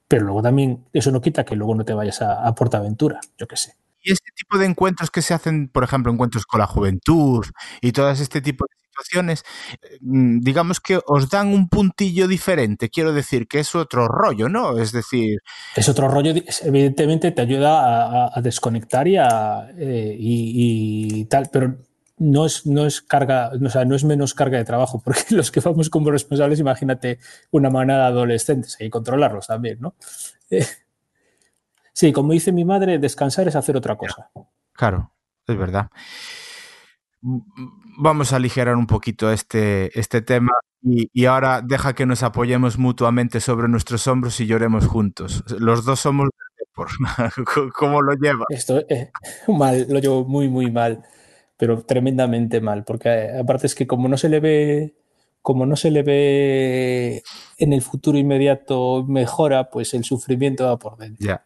Pero luego también, eso no quita que luego no te vayas a, Portaventura, yo qué sé y este tipo de encuentros que se hacen, por ejemplo, encuentros con la juventud y todas este tipo de situaciones, eh, mm, digamos que os dan un puntillo diferente. Quiero decir que es otro rollo, ¿no? Es decir. Es otro rollo, evidentemente te ayuda a, desconectar y, a, eh, y, tal, pero no es, no es carga, o sea, no es menos carga de trabajo, porque los que vamos como responsables, imagínate una manada de adolescentes, hay que controlarlos también, ¿no? Eh, Sí, como dice mi madre, descansar es hacer otra cosa. Claro, es verdad. Vamos a aligerar un poquito este, este tema y, ahora deja que nos apoyemos mutuamente sobre nuestros hombros y lloremos juntos. Los dos somos ¿Cómo lo lleva? Esto eh, mal, lo llevo muy, muy mal, pero tremendamente mal, porque eh, aparte es que como no se le ve, como no se le ve en el futuro inmediato mejora, pues el sufrimiento va por dentro.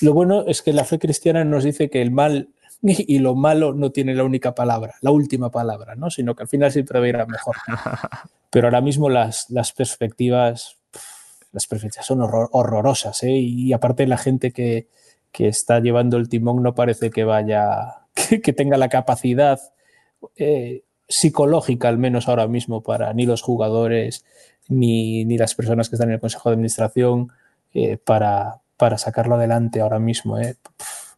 Lo bueno es que la fe cristiana nos dice que el mal y lo malo no tiene la única palabra, la última palabra, ¿no? sino que al final siempre va a ir a mejor. Pero ahora mismo las, las perspectivas, las perspectivas son horrorosas, ¿eh? y aparte la gente que, que, está llevando el timón no parece que vaya, que, tenga la capacidad eh, psicológica, al menos ahora mismo, para ni los jugadores ni, ni las personas que están en el Consejo de Administración, eh, para, para sacarlo adelante ahora mismo. ¿eh?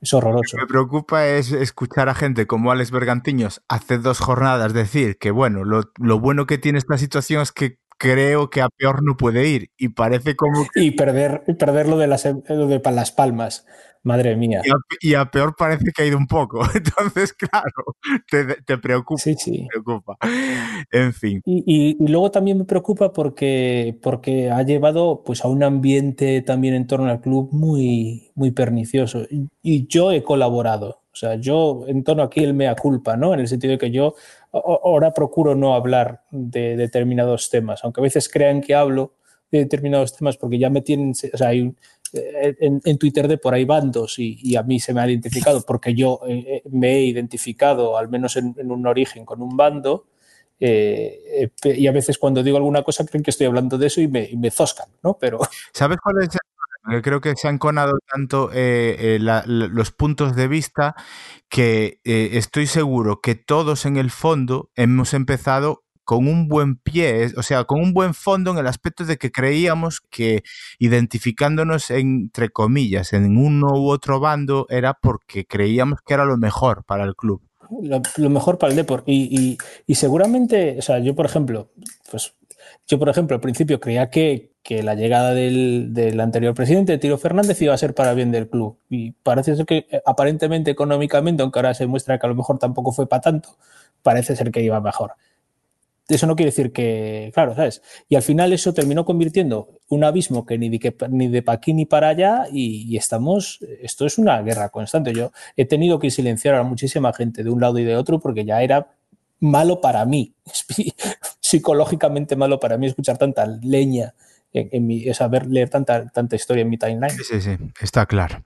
Es horroroso. Lo que me preocupa es escuchar a gente como Alex Bergantiños hace dos jornadas decir que, bueno, lo, lo bueno que tiene esta situación es que creo que a peor no puede ir y parece como y perder perderlo de las de las palmas Madre mía. Y a, peor parece que ha ido un poco. Entonces, claro, te, preocupa. Sí, sí. preocupa. En fin. Y, luego también me preocupa porque, porque ha llevado pues, a un ambiente también en torno al club muy, muy pernicioso. Y, yo he colaborado. O sea, yo en torno aquí el mea culpa, ¿no? En el sentido de que yo ahora procuro no hablar de determinados temas, aunque a veces crean que hablo de determinados temas porque ya me tienen, o sea, hay, eh, en, Twitter de por ahí bandos y, a mí se me ha identificado porque yo eh, eh, me he identificado, al menos en, un origen, con un bando. y a veces cuando digo alguna cosa creen que estoy hablando de eso y me, me zoscan, ¿no? Pero... ¿Sabes cuál es creo que se han conado tanto los puntos de vista que estoy seguro que todos en el fondo hemos empezado con un buen pie, o sea, con un buen fondo en el aspecto de que creíamos que identificándonos entre comillas en uno u otro bando era porque creíamos que era lo mejor para el club. lo, mejor para el deporte. Y, y, seguramente, o sea, yo por ejemplo, pues yo por ejemplo al principio creía que, que la llegada del, del, anterior presidente, Tiro Fernández, iba a ser para bien del club. Y parece ser que aparentemente económicamente, aunque ahora se muestra que a lo mejor tampoco fue para tanto, parece ser que iba mejor eso no quiere decir que, claro, ¿sabes? Y al final eso terminó convirtiendo un abismo que ni de, ni de aquí ni para allá y, estamos, esto es una guerra constante. Yo he tenido que silenciar a muchísima gente de un lado y de otro porque ya era malo para mí, psicológicamente malo para mí escuchar tanta leña en, mi, saber leer tanta, tanta historia en mi timeline. Sí, sí, sí, está claro.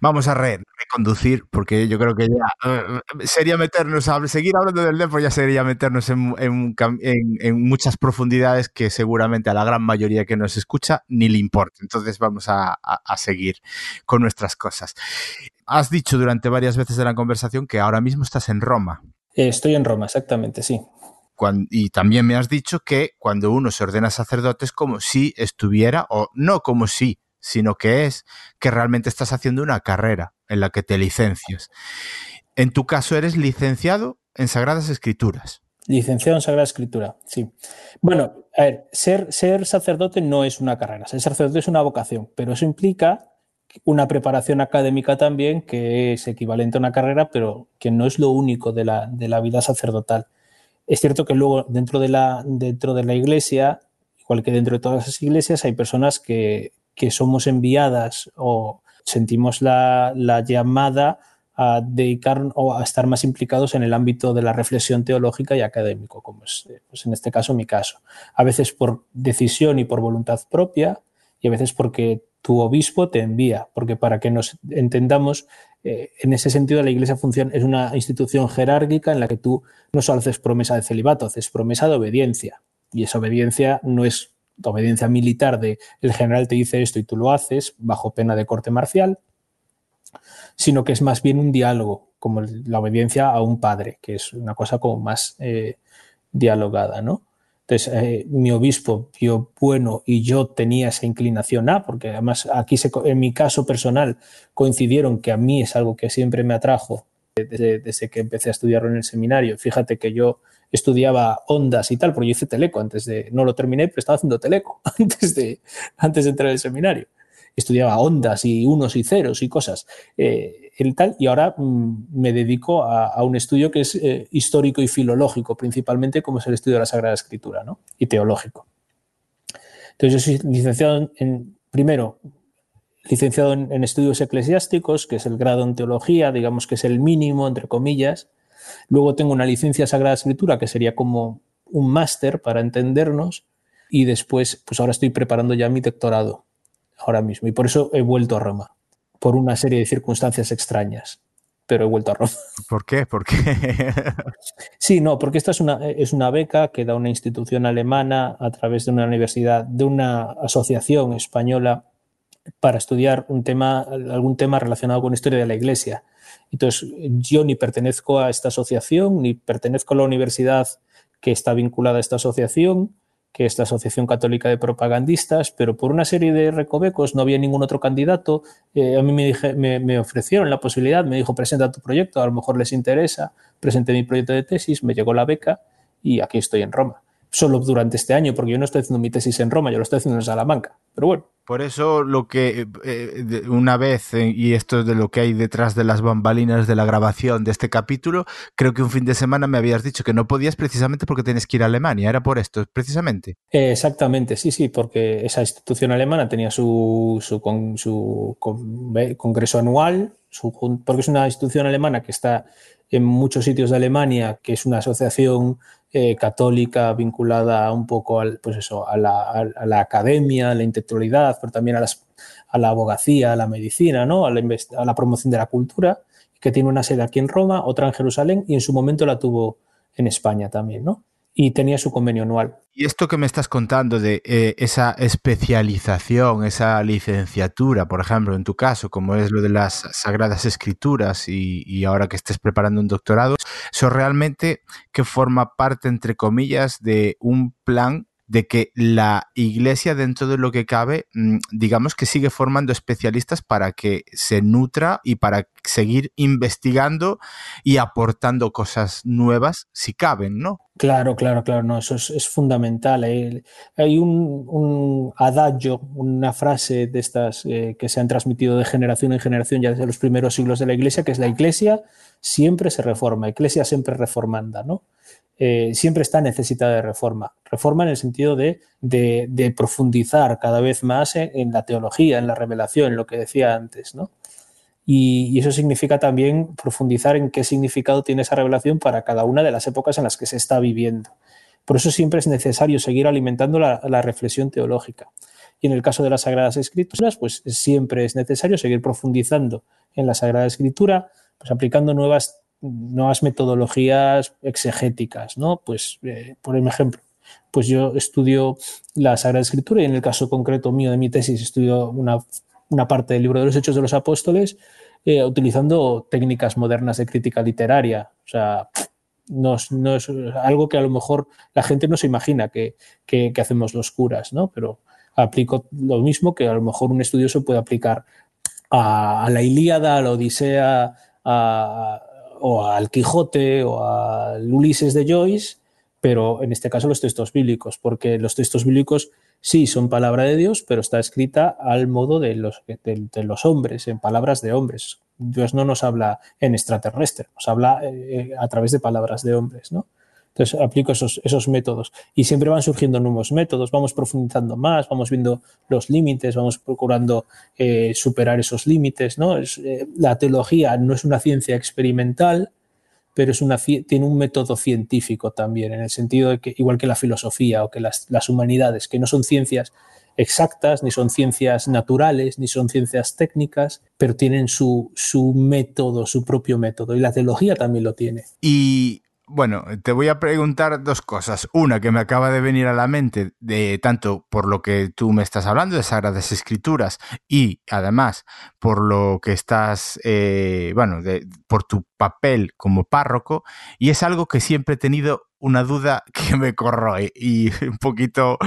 Vamos a reconducir, porque yo creo que ya eh, sería meternos a seguir hablando del Depor, ya sería meternos en, en, muchas profundidades que seguramente a la gran mayoría que nos escucha ni le importa. Entonces vamos a, a seguir con nuestras cosas. Has dicho durante varias veces de la conversación que ahora mismo estás en Roma. Estoy en Roma, exactamente, sí y también me has dicho que cuando uno se ordena sacerdote es como si estuviera, o no como si, sino que es que realmente estás haciendo una carrera en la que te licencias. En tu caso eres licenciado en Sagradas Escrituras. Licenciado en Sagrada Escritura, sí. Bueno, a ver, ser, sacerdote no es una carrera, ser sacerdote es una vocación, pero eso implica una preparación académica también que es equivalente a una carrera, pero que no es lo único de la, de la vida sacerdotal. Es cierto que luego dentro de la, dentro de la iglesia, igual que dentro de todas las iglesias, hay personas que, somos enviadas o sentimos la, llamada a dedicar o a estar más implicados en el ámbito de la reflexión teológica y académico, como es pues en este caso mi caso. A veces por decisión y por voluntad propia y a veces porque tu obispo te envía, porque para que nos entendamos, eh, en ese sentido la iglesia funciona, es una institución jerárquica en la que tú no solo haces promesa de celibato, haces promesa de obediencia. Y esa obediencia no es obediencia militar de el general te dice esto y tú lo haces bajo pena de corte marcial, sino que es más bien un diálogo, como la obediencia a un padre, que es una cosa como más eh, dialogada, ¿no? Entonces, eh, mi obispo vio bueno y yo tenía esa inclinación a, porque además aquí en mi caso personal coincidieron que a mí es algo que siempre me atrajo desde, que empecé a estudiarlo en el seminario. Fíjate que yo estudiaba ondas y tal, porque yo hice teleco antes de, no lo terminé, pero estaba haciendo teleco antes de, antes de entrar al seminario. Estudiaba ondas y unos y ceros y cosas. Eh, tal, y ahora mm, me dedico a, un estudio que es eh, histórico y filológico, principalmente como es el estudio de la Sagrada Escritura. Y teológico. Entonces, yo soy licenciado en, primero, licenciado en, estudios eclesiásticos, que es el grado en teología, digamos que es el mínimo, entre comillas. Luego tengo una licencia en Sagrada Escritura, que sería como un máster para entendernos. Y después, pues ahora estoy preparando ya mi doctorado, ahora mismo. Y por eso he vuelto a Roma por una serie de circunstancias extrañas, pero he vuelto a Roma. ¿Por qué? ¿Por qué? sí, no, porque esta es una, es una beca que da una institución alemana a través de una universidad, de una asociación española para estudiar un tema, algún tema relacionado con la historia de la Iglesia. Entonces, yo ni pertenezco a esta asociación, ni pertenezco a la universidad que está vinculada a esta asociación, que es la Asociación Católica de Propagandistas, pero por una serie de recovecos no había ningún otro candidato. Eh, a mí me, dije, me, ofrecieron la posibilidad, me dijo, presenta tu proyecto, a lo mejor les interesa. Presenté mi proyecto de tesis, me llegó la beca y aquí estoy en Roma. Solo durante este año, porque yo no estoy haciendo mi tesis en Roma, yo lo estoy haciendo en Salamanca. Pero bueno, por eso lo que eh, una vez, eh, y esto es de lo que hay detrás de las bambalinas de la grabación de este capítulo, creo que un fin de semana me habías dicho que no podías precisamente porque tienes que ir a Alemania, era por esto, precisamente. exactamente, sí, sí, porque esa institución alemana tenía su, su, su congreso anual, porque es una institución alemana que está en muchos sitios de Alemania, que es una asociación eh, católica vinculada un poco al, pues eso, a, la, a, la, academia, a la intelectualidad, pero también a, las, a la abogacía, a la medicina, ¿no? a, la a la promoción de la cultura, que tiene una sede aquí en Roma, otra en Jerusalén y en su momento la tuvo en España también. ¿no? Y tenía su convenio anual. Y esto que me estás contando de eh, esa especialización, esa licenciatura, por ejemplo, en tu caso, como es lo de las Sagradas Escrituras y, ahora que estés preparando un doctorado, eso realmente que forma parte, entre comillas, de un plan de que la iglesia dentro de lo que cabe, mm, digamos que sigue formando especialistas para que se nutra y para seguir investigando y aportando cosas nuevas si caben, ¿no? Claro, claro, claro, no, eso es, fundamental. ¿eh? Hay un, adagio, una frase de estas eh, que se han transmitido de generación en generación ya desde los primeros siglos de la Iglesia, que es la Iglesia siempre se reforma, Iglesia siempre reformanda, ¿no? Eh, siempre está necesitada de reforma. Reforma en el sentido de, profundizar cada vez más en, la teología, en la revelación, en lo que decía antes, ¿no? Y, eso significa también profundizar en qué significado tiene esa revelación para cada una de las épocas en las que se está viviendo. Por eso siempre es necesario seguir alimentando la, la reflexión teológica. Y en el caso de las Sagradas Escrituras, pues siempre es necesario seguir profundizando en la Sagrada Escritura, pues aplicando nuevas nuevas metodologías exegéticas, ¿no? Pues, eh, por ejemplo, pues yo estudio la Sagrada Escritura y en el caso concreto mío de mi tesis estudio una, parte del libro de los Hechos de los Apóstoles eh, utilizando técnicas modernas de crítica literaria. O sea, no, es algo que a lo mejor la gente no se imagina que, hacemos los curas, ¿no? Pero aplico lo mismo que a lo mejor un estudioso puede aplicar a, a la Ilíada, a la Odisea, a, o al Quijote o al Ulises de Joyce, pero en este caso los textos bíblicos, porque los textos bíblicos sí son palabra de Dios, pero está escrita al modo de los, de, los hombres, en palabras de hombres. Dios no nos habla en extraterrestre, nos habla eh, a través de palabras de hombres, ¿no? Entonces aplico esos, esos métodos y siempre van surgiendo nuevos métodos, vamos profundizando más, vamos viendo los límites, vamos procurando eh, superar esos límites. ¿no? Es, eh, la teología no es una ciencia experimental, pero es una, tiene un método científico también, en el sentido de que, igual que la filosofía o que las, las humanidades, que no son ciencias exactas, ni son ciencias naturales, ni son ciencias técnicas, pero tienen su, su método, su propio método, y la teología también lo tiene. Y bueno, te voy a preguntar dos cosas. Una que me acaba de venir a la mente, de tanto por lo que tú me estás hablando de Sagradas Escrituras y además por lo que estás, eh, bueno, de, por tu papel como párroco, y es algo que siempre he tenido una duda que me corroe y un poquito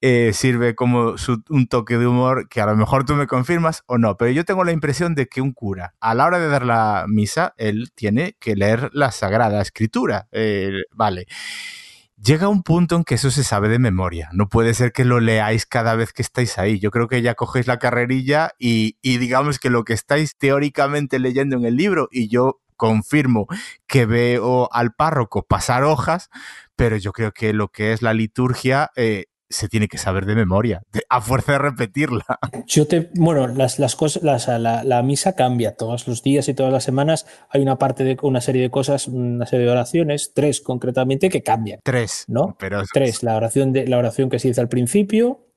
eh, sirve como un toque de humor que a lo mejor tú me confirmas o no, pero yo tengo la impresión de que un cura, a la hora de dar la misa, él tiene que leer la Sagrada Escritura, vale. Llega un punto en que eso se sabe de memoria. No puede ser que lo leáis cada vez que estáis ahí. Yo creo que ya cogéis la carrerilla y digamos que lo que estáis teóricamente leyendo en el libro y yo confirmo que veo al párroco pasar hojas, pero yo creo que lo que es la liturgia eh, se tiene que saber de memoria, a fuerza de repetirla. Yo te, bueno, las, las cosas, la, misa cambia todos los días y todas las semanas. Hay una parte de una serie de cosas, una serie de oraciones, tres concretamente, que cambian. Tres, ¿no? Pero tres. La oración de la oración que se dice al principio,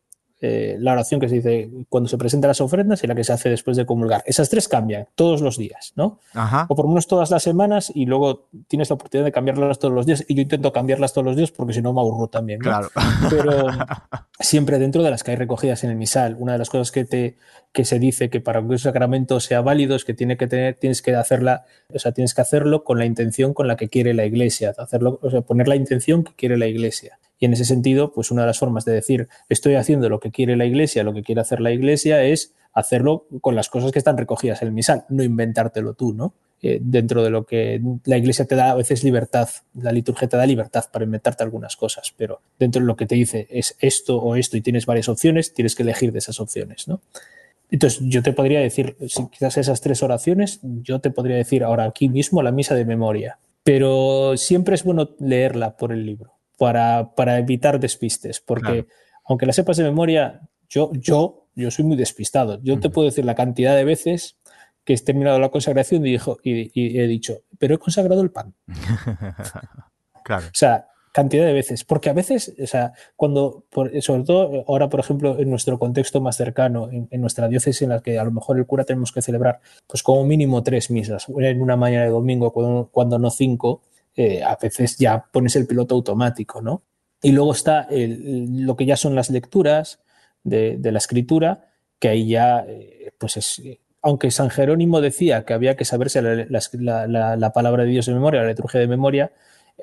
eh, la oración que se dice cuando se presentan las ofrendas y la que se hace después de comulgar. Esas tres cambian todos los días, ¿no? O por lo menos todas las semanas y luego tienes la oportunidad de cambiarlas todos los días y yo intento cambiarlas todos los días porque si no me aburro también. Claro. Pero siempre dentro de las que hay recogidas en el misal. Una de las cosas que, te, que se dice que para que un sacramento sea válido es que, tiene que tener, tienes que hacerla, o sea, tienes que hacerlo con la intención con la que quiere la iglesia, hacerlo, o sea, poner la intención que quiere la iglesia. Y en ese sentido, pues una de las formas de decir estoy haciendo lo que quiere la iglesia, lo que quiere hacer la iglesia, es hacerlo con las cosas que están recogidas en el misal, no inventártelo tú, ¿no? Eh, dentro de lo que la iglesia te da a veces libertad, la liturgia te da libertad para inventarte algunas cosas, pero dentro de lo que te dice es esto o esto y tienes varias opciones, tienes que elegir de esas opciones, ¿no? Entonces, yo te podría decir, quizás esas tres oraciones, yo te podría decir ahora aquí mismo la misa de memoria, pero siempre es bueno leerla por el libro para, evitar despistes, porque aunque la sepas de memoria, yo, yo, yo soy muy despistado. Yo te puedo decir la cantidad de veces que he terminado la consagración y, y, he dicho, pero he consagrado el pan. claro. O sea, cantidad de veces, porque a veces, o sea, cuando, sobre todo ahora, por ejemplo, en nuestro contexto más cercano, en, nuestra diócesis en la que a lo mejor el cura tenemos que celebrar, pues como mínimo tres misas, en una mañana de domingo, cuando no cinco, eh, a veces ya pones el piloto automático, ¿no? Y luego está lo que ya son las lecturas de, la escritura, que ahí ya, eh, pues es, aunque San Jerónimo decía que había que saberse la, palabra de Dios de memoria, la liturgia de memoria,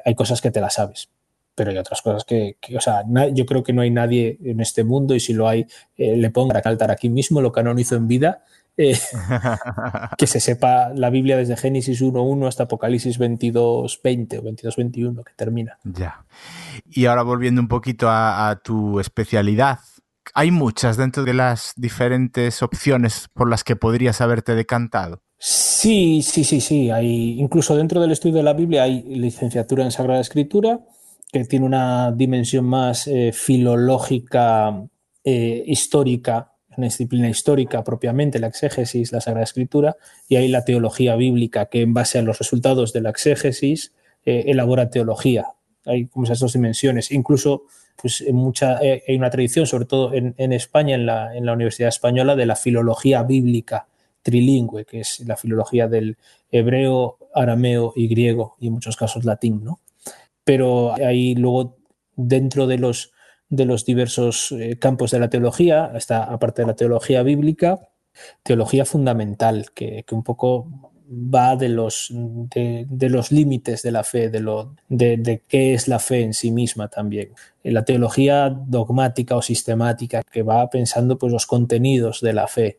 hay cosas que te las sabes. pero hay otras cosas que, o sea, yo creo que no hay nadie en este mundo y si lo hay, eh, le pongo a caltar aquí mismo lo hizo en vida, eh, que se sepa la Biblia desde Génesis 1.1 hasta Apocalipsis 22.20 o 22.21 que termina. Ya. Y ahora volviendo un poquito a, a tu especialidad, hay muchas dentro de las diferentes opciones por las que podrías haberte decantado. Sí, sí, sí, sí. Hay, incluso dentro del estudio de la Biblia hay licenciatura en Sagrada Escritura, que tiene una dimensión más eh, filológica, eh, histórica, una disciplina histórica propiamente, la exégesis, la Sagrada Escritura, y hay la teología bíblica, que en base a los resultados de la exégesis eh, elabora teología. Hay como esas dos dimensiones. Incluso pues, en mucha, hay una tradición, sobre todo en, en España, en la, en la Universidad Española, de la filología bíblica trilingüe, que es la filología del hebreo, arameo y griego, y en muchos casos latín, ¿no? pero hay luego dentro de los, de los diversos eh, campos de la teología, está aparte de la teología bíblica, teología fundamental, que, un poco va de los, de, los límites de la fe, de, lo, de, qué es la fe en sí misma también. La teología dogmática o sistemática, que va pensando pues, los contenidos de la fe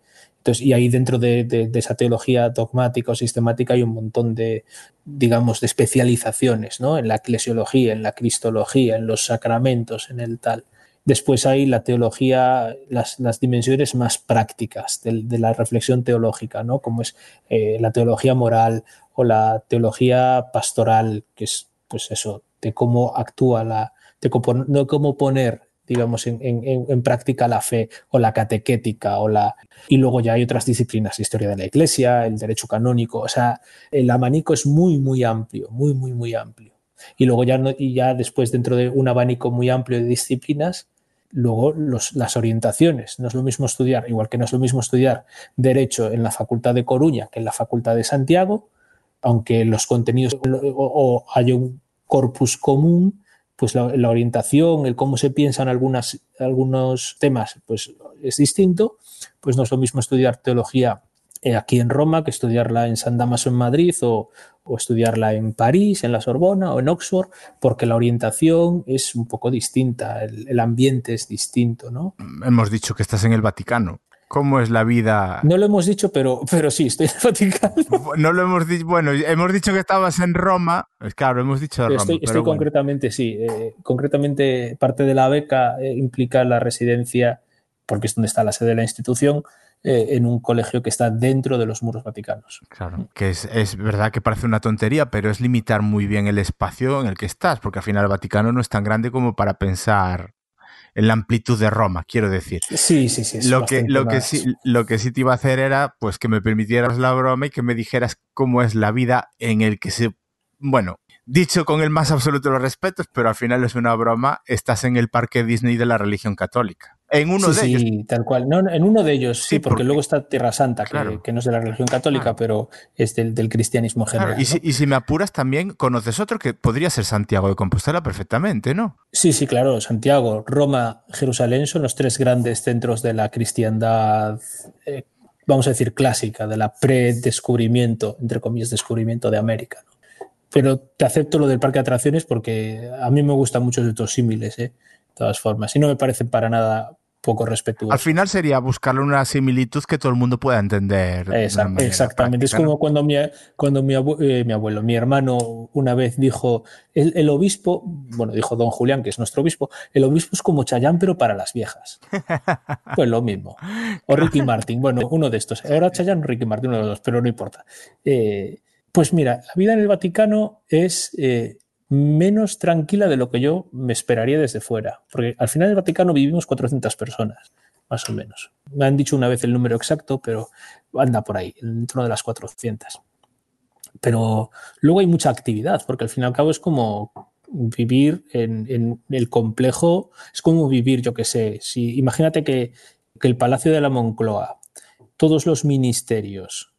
y ahí dentro de, esa teología dogmática o sistemática hay un montón de, digamos, de especializaciones, ¿no? En la eclesiología, en la cristología, en los sacramentos, en el tal. Después hay la teología, las, dimensiones más prácticas de, la reflexión teológica, ¿no? Como es eh, la teología moral o la teología pastoral, que es, pues eso, de cómo actúa la, de cómo poner digamos, en, práctica la fe o la catequética o la... Y luego ya hay otras disciplinas, historia de la iglesia, el derecho canónico, o sea, el abanico es muy, muy amplio, muy, muy, muy amplio. Y luego ya, y ya después dentro de un abanico muy amplio de disciplinas, luego las orientaciones. No es lo mismo estudiar, igual que no es lo mismo estudiar derecho en la Facultad de Coruña que en la Facultad de Santiago, aunque los contenidos o, o haya un corpus común, pues la, orientación, el cómo se piensan algunas, algunos temas, pues es distinto, pues no es lo mismo estudiar teología eh, aquí en Roma que estudiarla en San Damaso en Madrid o, estudiarla en París, en la Sorbona o en Oxford, porque la orientación es un poco distinta, el, el ambiente es distinto, ¿no? Hemos dicho que estás en el Vaticano. ¿Cómo es la vida? No lo hemos dicho, pero, pero sí, estoy en el Vaticano. No lo hemos dicho, bueno, hemos dicho que estabas en Roma, claro, hemos dicho Roma. Estoy, estoy concretamente, sí, eh, concretamente parte de la beca eh, implica la residencia, porque es donde está la sede de la institución, eh, en un colegio que está dentro de los muros vaticanos. Claro, que es, es, verdad que parece una tontería, pero es limitar muy bien el espacio en el que estás, porque al final el Vaticano no es tan grande como para pensar en la amplitud de Roma, quiero decir. Sí, sí, sí. Lo que, lo, que sí, lo que sí te iba a hacer era pues que me permitieras la broma y que me dijeras cómo es la vida en el que se... Bueno, dicho con el más absoluto de los respetos, pero al final es una broma, estás en el parque Disney de la religión católica. En uno de ellos. Sí, tal cual. No, en uno de ellos, sí, porque, luego está Tierra Santa, que, no es de la religión católica, pero es del, cristianismo general. Y, si, me apuras también, conoces otro que podría ser Santiago de Compostela perfectamente, ¿no? Sí, sí, claro. Santiago, Roma, Jerusalén son los tres grandes centros de la cristiandad. Eh, vamos a decir, clásica, de la predescubrimiento, entre comillas, descubrimiento de América. Pero te acepto lo del parque de atracciones porque a mí me gustan mucho estos símiles, ¿eh? de todas formas. Y no me parecen para nada poco respetuoso. Al final sería buscarle una similitud que todo el mundo pueda entender. exactamente. es como cuando, mi, cuando eh, mi, abuelo, mi hermano, una vez dijo, el, obispo, bueno, dijo don Julián, que es nuestro obispo, el obispo es como Chayán, pero para las viejas. pues lo mismo. O Ricky Martin, bueno, uno de estos. Ahora Chayán, Ricky Martin, uno de los dos, pero no importa. Eh, pues mira, la vida en el Vaticano es... Eh, menos tranquila de lo que yo me esperaría desde fuera. Porque al final del Vaticano vivimos 400 personas, más o menos. Me han dicho una vez el número exacto, pero anda por ahí, en torno de las 400. Pero luego hay mucha actividad, porque al fin y al cabo es como vivir en, el complejo, es como vivir, yo qué sé, si imagínate que, que el Palacio de la Moncloa, todos los ministerios,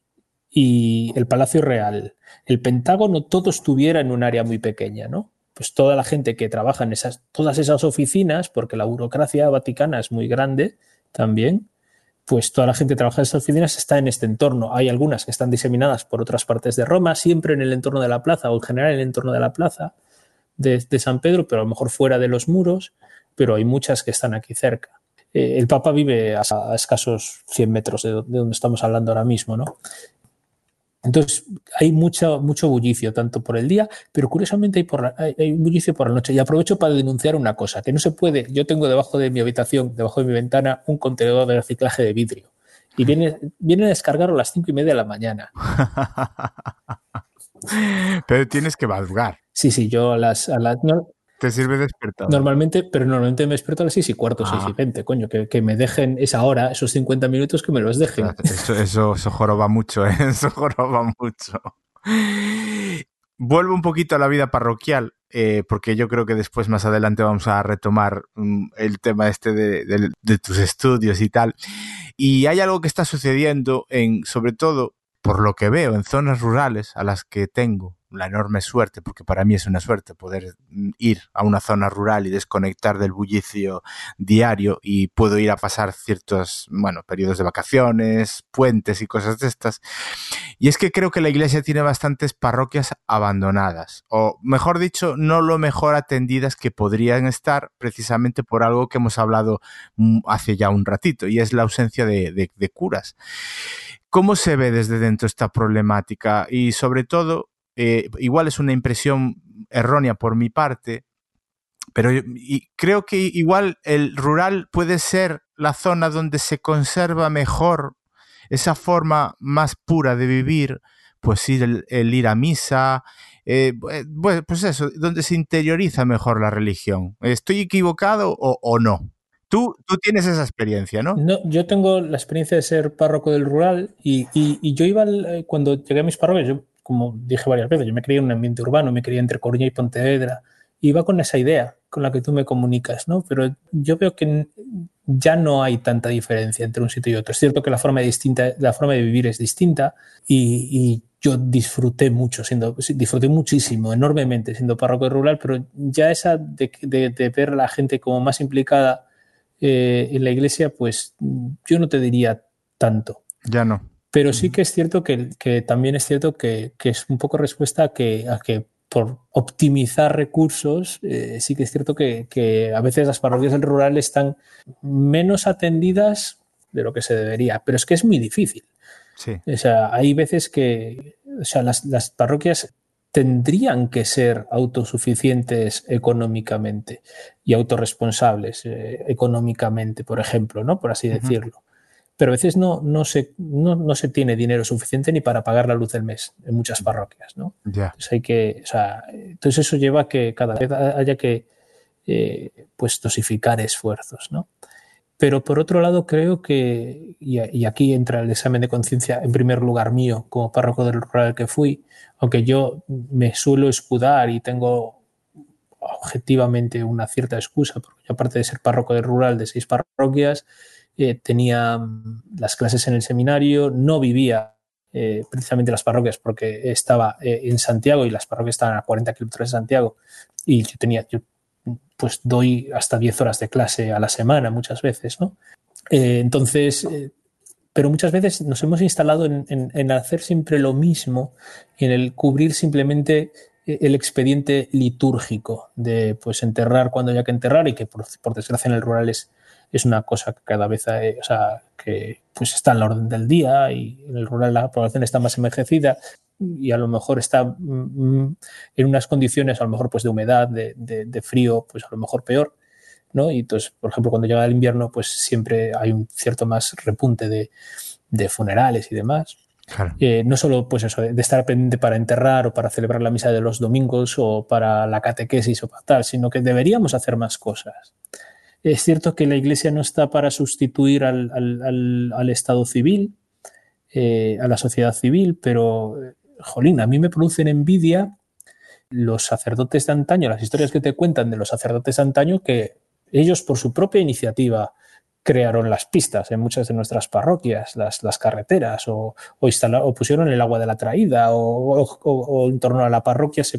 y el Palacio Real, el Pentágono, todo estuviera en un área muy pequeña, ¿no? Pues toda la gente que trabaja en esas, todas esas oficinas, porque la burocracia vaticana es muy grande también, pues toda la gente que trabaja en esas oficinas está en este entorno. Hay algunas que están diseminadas por otras partes de Roma, siempre en el entorno de la plaza o en general en el entorno de la plaza, de, San Pedro, pero a lo mejor fuera de los muros, pero hay muchas que están aquí cerca. Eh, el Papa vive a, escasos 100 metros de, donde estamos hablando ahora mismo, ¿no? Entonces, hay mucho, mucho bullicio, tanto por el día, pero curiosamente hay, por hay, bullicio por la noche. Y aprovecho para denunciar una cosa, que no se puede. Yo tengo debajo de mi habitación, debajo de mi ventana, un contenedor de reciclaje de vidrio. Y viene, viene a descargarlo a las cinco y media de la mañana. pero tienes que madrugar. Sí, sí, yo a las... A las te sirve despertar. Normalmente, pero normalmente me despierto a las 6 y cuarto, 6 y 20, ah. coño, que, me dejen esa hora, esos 50 minutos, que me los dejen. Eso, eso, eso joroba mucho, ¿eh? eso joroba mucho. Vuelvo un poquito a la vida parroquial, eh, porque yo creo que después, más adelante, vamos a retomar mm, el tema este de, de, tus estudios y tal. Y hay algo que está sucediendo en, sobre todo, por lo que veo, en zonas rurales a las que tengo la enorme suerte, porque para mí es una suerte poder mm, ir a una zona rural y desconectar del bullicio diario y puedo ir a pasar ciertos, bueno, periodos de vacaciones, puentes y cosas de estas. Y es que creo que la iglesia tiene bastantes parroquias abandonadas, o mejor dicho, no lo mejor atendidas que podrían estar precisamente por algo que hemos hablado mm, hace ya un ratito, y es la ausencia de, de curas. ¿Cómo se ve desde dentro esta problemática? Y sobre todo, eh, igual es una impresión errónea por mi parte, pero creo que igual el rural puede ser la zona donde se conserva mejor esa forma más pura de vivir, pues ir el, ir a misa, eh, pues eso, donde se interioriza mejor la religión. ¿Estoy equivocado o, no? Tú, tú, tienes esa experiencia, ¿no? No, yo tengo la experiencia de ser párroco del rural y, yo iba, eh, cuando llegué a mis parroquias, yo como dije varias veces, yo me creía en un ambiente urbano, me creía entre Coruña y Pontevedra, iba con esa idea con la que tú me comunicas, ¿no? Pero yo veo que ya no hay tanta diferencia entre un sitio y otro. Es cierto que la forma de, distinta, la forma de vivir es distinta y, yo disfruté mucho, siendo, disfruté muchísimo, enormemente siendo párroco rural, pero ya esa de, ver a la gente como más implicada eh, en la iglesia, pues yo no te diría tanto. Ya no. Pero sí que es cierto que, también es cierto que, es un poco respuesta a que, a que por optimizar recursos, eh, sí que es cierto que, a veces las parroquias del rural están menos atendidas de lo que se debería, pero es que es muy difícil. Sí. O sea, hay veces que o sea, las, parroquias tendrían que ser autosuficientes económicamente y autorresponsables eh, económicamente, por ejemplo, ¿no? Por así decirlo pero a veces no, no, se, no, se tiene dinero suficiente ni para pagar la luz del mes en muchas parroquias. ¿no? Entonces, hay que, entonces eso lleva a que cada vez haya que eh, pues dosificar esfuerzos. ¿no? Pero por otro lado, creo que, y, aquí entra el examen de conciencia en primer lugar mío, como párroco del rural que fui, aunque yo me suelo escudar y tengo objetivamente una cierta excusa, porque yo aparte de ser párroco del rural de seis parroquias, eh, tenía mm, las clases en el seminario, no vivía eh, precisamente las parroquias porque estaba eh, en Santiago y las parroquias estaban a 40 kilómetros de Santiago y yo tenía, yo pues doy hasta 10 horas de clase a la semana muchas veces, ¿no? entonces, pero muchas veces nos hemos instalado en, hacer siempre lo mismo y en el cubrir simplemente el expediente litúrgico de pues enterrar cuando haya que enterrar y que por, por desgracia en el rural es, es una cosa que cada vez o sea, que pues está en la orden del día y en el rural la población está más envejecida y a lo mejor está mm, mm, en unas condiciones a lo mejor pues de humedad, de, de, frío, pues a lo mejor peor. ¿no? Y entonces, por ejemplo, cuando llega el invierno, pues siempre hay un cierto más repunte de, de funerales y demás. Eh, no solo pues eso, de, estar pendiente para enterrar o para celebrar la misa de los domingos o para la catequesis o para tal, sino que deberíamos hacer más cosas. Es cierto que la Iglesia no está para sustituir al, Estado civil, eh, a la sociedad civil, pero, jolín, a mí me producen envidia los sacerdotes de antaño, las historias que te cuentan de los sacerdotes de antaño, que ellos por su propia iniciativa crearon las pistas en muchas de nuestras parroquias, las, las carreteras, o, o, pusieron el agua de la traída, o, en torno a la parroquia se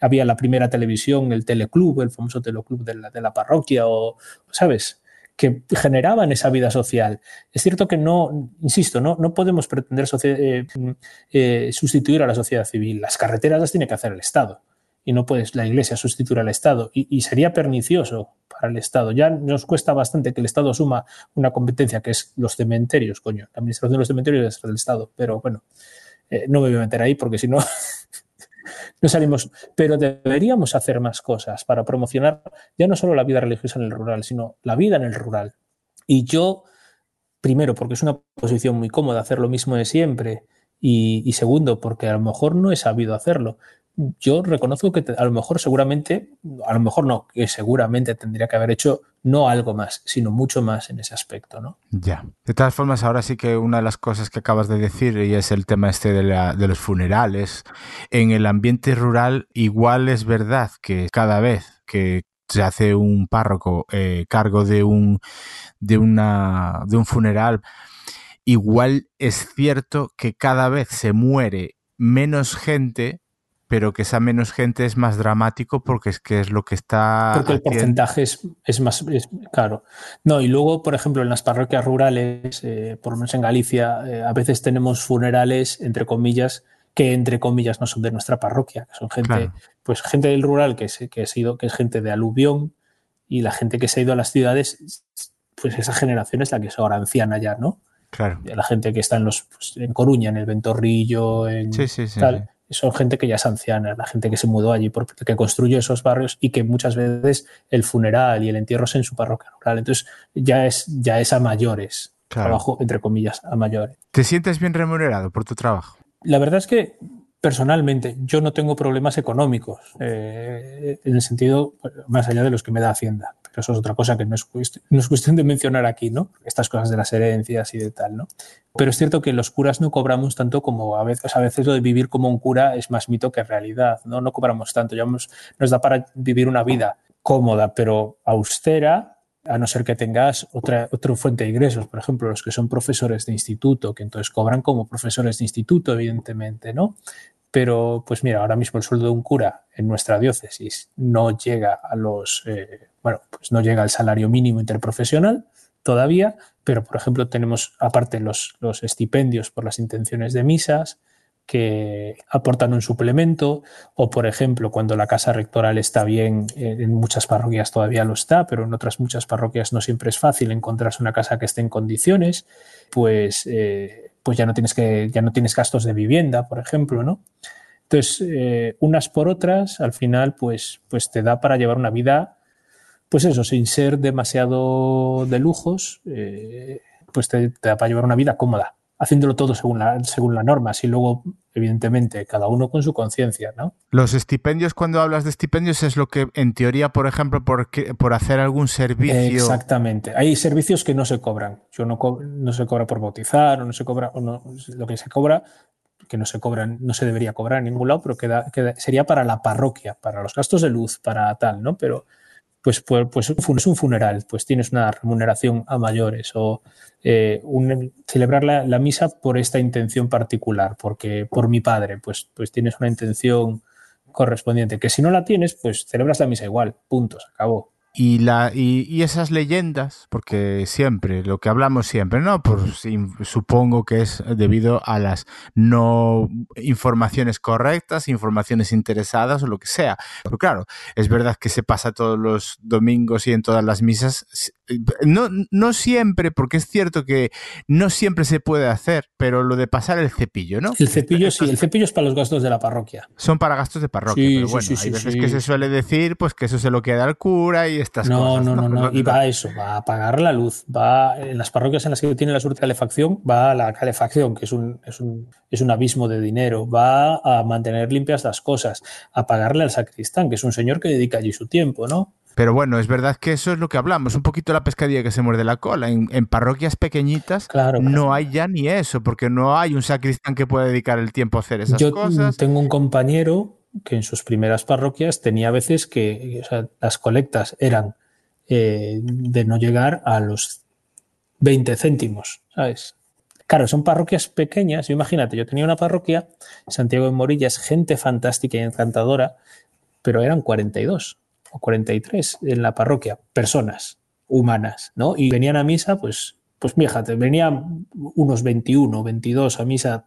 había la primera televisión, el teleclub, el famoso teleclub de la, de la parroquia, o, ¿sabes? que generaban esa vida social. Es cierto que no, insisto, no, no podemos pretender eh, eh, sustituir a la sociedad civil. Las carreteras las tiene que hacer el Estado y no puedes la Iglesia sustituir al Estado y, sería pernicioso para el Estado. Ya nos cuesta bastante que el Estado asuma una competencia que es los cementerios, coño. La administración de los cementerios es del Estado, pero bueno, eh, no me voy a meter ahí porque si no, no salimos. Pero deberíamos hacer más cosas para promocionar ya no solo la vida religiosa en el rural, sino la vida en el rural. Y yo, primero, porque es una posición muy cómoda hacer lo mismo de siempre. Y, y, segundo, porque a lo mejor no he sabido hacerlo yo reconozco que a lo mejor seguramente, a lo mejor no, que seguramente tendría que haber hecho no algo más, sino mucho más en ese aspecto, ¿no? Ya. De todas formas, ahora sí que una de las cosas que acabas de decir, y es el tema este de, la, los funerales, en el ambiente rural igual es verdad que cada vez que se hace un párroco eh, cargo de un, de, una, de un funeral, igual es cierto que cada vez se muere menos gente pero que esa menos gente es más dramático porque es que es lo que está. Porque el porcentaje es, es más es, claro. No, y luego, por ejemplo, en las parroquias rurales, eh, por lo menos en Galicia, eh, a veces tenemos funerales, entre comillas, que entre comillas no son de nuestra parroquia, que son gente, pues gente del rural que, que, ha sido, que es gente de aluvión, y la gente que se ha ido a las ciudades, pues esa generación es la que es ahora anciana ya, ¿no? Claro. La gente que está en los pues, en Coruña, en el Ventorrillo, en sí, sí, sí, tal son gente que ya es anciana, la gente que se mudó allí, que construyó esos barrios y que muchas veces el funeral y el entierro es en su parroquia rural. Entonces ya es, ya es a mayores, trabajo entre comillas, a mayores. ¿Te sientes bien remunerado por tu trabajo? La verdad es que personalmente yo no tengo problemas económicos, eh, en el sentido más allá de los que me da Hacienda eso es otra cosa que no es, cuestión, de mencionar aquí, ¿no? Estas cosas de las herencias y de tal, ¿no? Pero es cierto que los curas no cobramos tanto como a veces, a veces lo de vivir como un cura es más mito que realidad, ¿no? No cobramos tanto, ya nos da para vivir una vida cómoda, pero austera, a no ser que tengas otra, otra fuente de ingresos, por ejemplo, los que son profesores de instituto, que entonces cobran como profesores de instituto, evidentemente, ¿no? Pero, pues mira, ahora mismo el sueldo de un cura en nuestra diócesis no llega a los, eh, bueno, pues no llega al salario mínimo interprofesional todavía, pero por ejemplo tenemos aparte los, los estipendios por las intenciones de misas que aportan un suplemento, o por ejemplo, cuando la casa rectoral está bien, eh, en muchas parroquias todavía lo está, pero en otras muchas parroquias no siempre es fácil encontrarse una casa que esté en condiciones, pues eh, pues ya no tienes que, ya no tienes gastos de vivienda, por ejemplo, ¿no? Entonces, eh, unas por otras, al final, pues, pues te da para llevar una vida, pues eso, sin ser demasiado de lujos, eh, pues te, te, da para llevar una vida cómoda haciéndolo todo según la, según la norma, y luego, evidentemente, cada uno con su conciencia, ¿no? Los estipendios, cuando hablas de estipendios, es lo que, en teoría, por ejemplo, por, por hacer algún servicio... Exactamente. Hay servicios que no se cobran. Yo no, no se cobra por bautizar, o no se cobra, o no, lo que se cobra que no se cobran, no se debería cobrar en ningún lado, pero queda, sería para la parroquia, para los gastos de luz, para tal, ¿no? Pero pues, pues, pues es un funeral, pues tienes una remuneración a mayores o eh, celebrar la, misa por esta intención particular, porque por mi padre, pues, pues tienes una intención correspondiente, que si no la tienes, pues celebras la misa igual, punto, se acabó. Y, la, y, esas leyendas, porque siempre, lo que hablamos siempre, ¿no? Por, supongo que es debido a las no informaciones correctas, informaciones interesadas o lo que sea. Pero claro, es verdad que se pasa todos los domingos y en todas las misas. No, no siempre, porque es cierto que no siempre se puede hacer, pero lo de pasar el cepillo, ¿no? El cepillo sí, el cepillo es para los gastos de la parroquia. Son para gastos de parroquia, pero bueno, hay veces que se suele decir pues que eso se lo queda al cura y no, No, no, no, y va a eso, va a apagar la luz, va en las parroquias en las que tiene la suerte de calefacción, va a la calefacción, que es un, es un, es un abismo de dinero, va a mantener limpias las cosas, a pagarle al sacristán, que es un señor que dedica allí su tiempo, ¿no? Pero bueno, es verdad que eso es lo que hablamos, un poquito la pescadilla que se muerde la cola. En, parroquias pequeñitas no hay ya ni eso, porque no hay un sacristán que pueda dedicar el tiempo a hacer esas Yo cosas. Tengo un compañero que en sus primeras parroquias tenía veces que las colectas eran eh, de no llegar a los 20 céntimos, ¿sabes? Claro, son parroquias pequeñas. Imagínate, yo tenía una parroquia, Santiago de Morillas, gente fantástica y encantadora, pero eran 42 o 43 en la parroquia, personas humanas, ¿no? Y venían a misa, pues, pues fíjate, venían unos 21, 22 a misa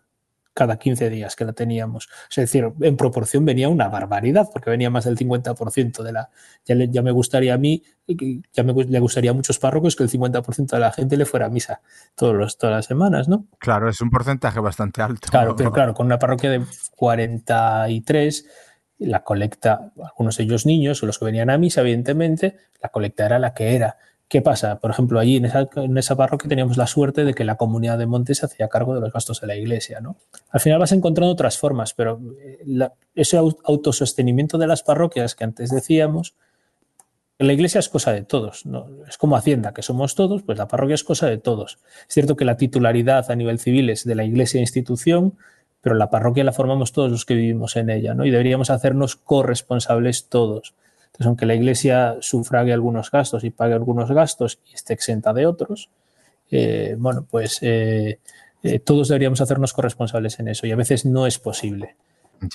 cada 15 días que la teníamos. Es decir, en proporción venía una barbaridad, porque venía más del 50% de la... Ya, ya me gustaría a mí, ya me le gustaría a muchos párrocos que el 50% de la gente le fuera a misa todos los, todas las semanas, ¿no? Claro, es un porcentaje bastante alto. Claro, pero claro, con una parroquia de 43, la colecta, algunos de ellos niños, los que venían a misa, evidentemente, la colecta era la que era. ¿Qué pasa? Por ejemplo, allí en esa, en esa, parroquia teníamos la suerte de que la comunidad de Montes hacía cargo de los gastos de la iglesia. ¿no? Al final vas encontrando otras formas, pero eh, ese autosostenimiento de las parroquias que antes decíamos, la iglesia es cosa de todos. ¿no? Es como Hacienda, que somos todos, pues la parroquia es cosa de todos. Es cierto que la titularidad a nivel civil es de la iglesia institución, pero la parroquia la formamos todos los que vivimos en ella, ¿no? Y deberíamos hacernos corresponsables todos. Entonces, aunque la Iglesia sufrague algunos gastos y pague algunos gastos y esté exenta de otros, eh, bueno, pues eh, eh, todos deberíamos hacernos corresponsables en eso y a veces no es posible.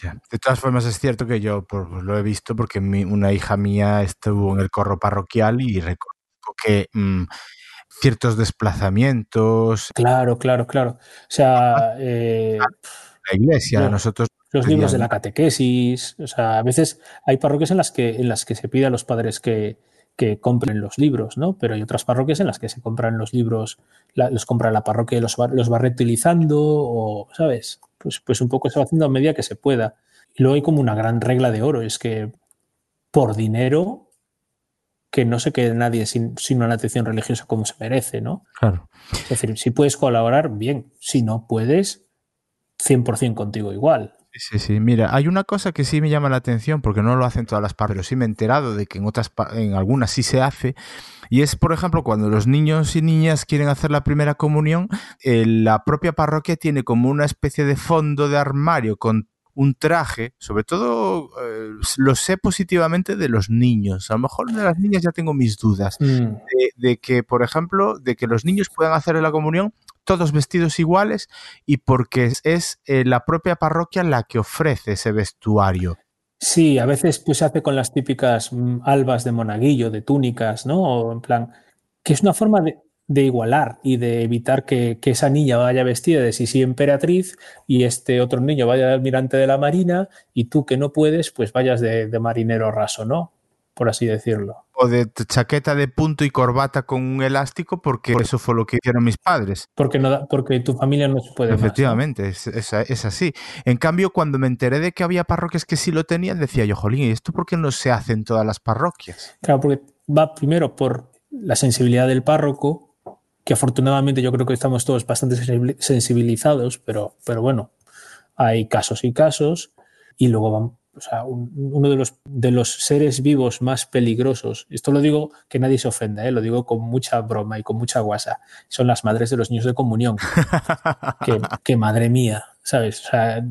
Ya. De todas formas, es cierto que yo pues, lo he visto porque mi, una hija mía estuvo en el corro parroquial y reconozco que mmm, ciertos desplazamientos. Claro, claro, claro. O sea. Eh, la iglesia, no, nosotros los libros de la catequesis. O sea, a veces hay parroquias en las que, en las que se pide a los padres que, que compren los libros, ¿no? Pero hay otras parroquias en las que se compran los libros, la, los compra la parroquia y los va, los va reutilizando, o, ¿sabes? Pues, pues un poco se va haciendo a medida que se pueda. Y luego hay como una gran regla de oro, es que por dinero que no se quede nadie sin, sin una atención religiosa como se merece, ¿no? Claro. Es decir, si puedes colaborar, bien. Si no puedes, 100% contigo igual. Sí, sí, mira, hay una cosa que sí me llama la atención porque no lo hacen todas las partes, pero sí me he enterado de que en otras en algunas sí se hace y es, por ejemplo, cuando los niños y niñas quieren hacer la primera comunión, eh, la propia parroquia tiene como una especie de fondo de armario con un traje, sobre todo eh, lo sé positivamente de los niños, a lo mejor de las niñas ya tengo mis dudas, mm. de, de, que, por ejemplo, de que los niños puedan hacer la comunión todos vestidos iguales y porque es eh, la propia parroquia la que ofrece ese vestuario. Sí, a veces pues se hace con las típicas mm, albas de monaguillo, de túnicas, ¿no? O en plan, que es una forma de, igualar y de evitar que, esa niña vaya vestida de Sisi emperatriz y este otro niño vaya de almirante de la marina y tú que no puedes, pues vayas de marinero raso, ¿no? Por así decirlo o de chaqueta de punto y corbata con un elástico porque eso fue lo que hicieron mis padres. Porque, no, porque tu familia no se puede. Efectivamente, más, ¿no? es, es, es, así. En cambio, cuando me enteré de que había parroquias que sí lo tenían, decía yo, jolín, ¿y esto por qué no se hace en todas las parroquias? Claro, porque va primero por la sensibilidad del párroco, que afortunadamente yo creo que estamos todos bastante sensibilizados, pero, pero bueno, hay casos y casos, y luego van o sea, un, uno de los, de los seres vivos más peligrosos, esto lo digo que nadie se ofenda, ¿eh? lo digo con mucha broma y con mucha guasa, son las madres de los niños de comunión. que, que, madre mía, ¿sabes? O sea,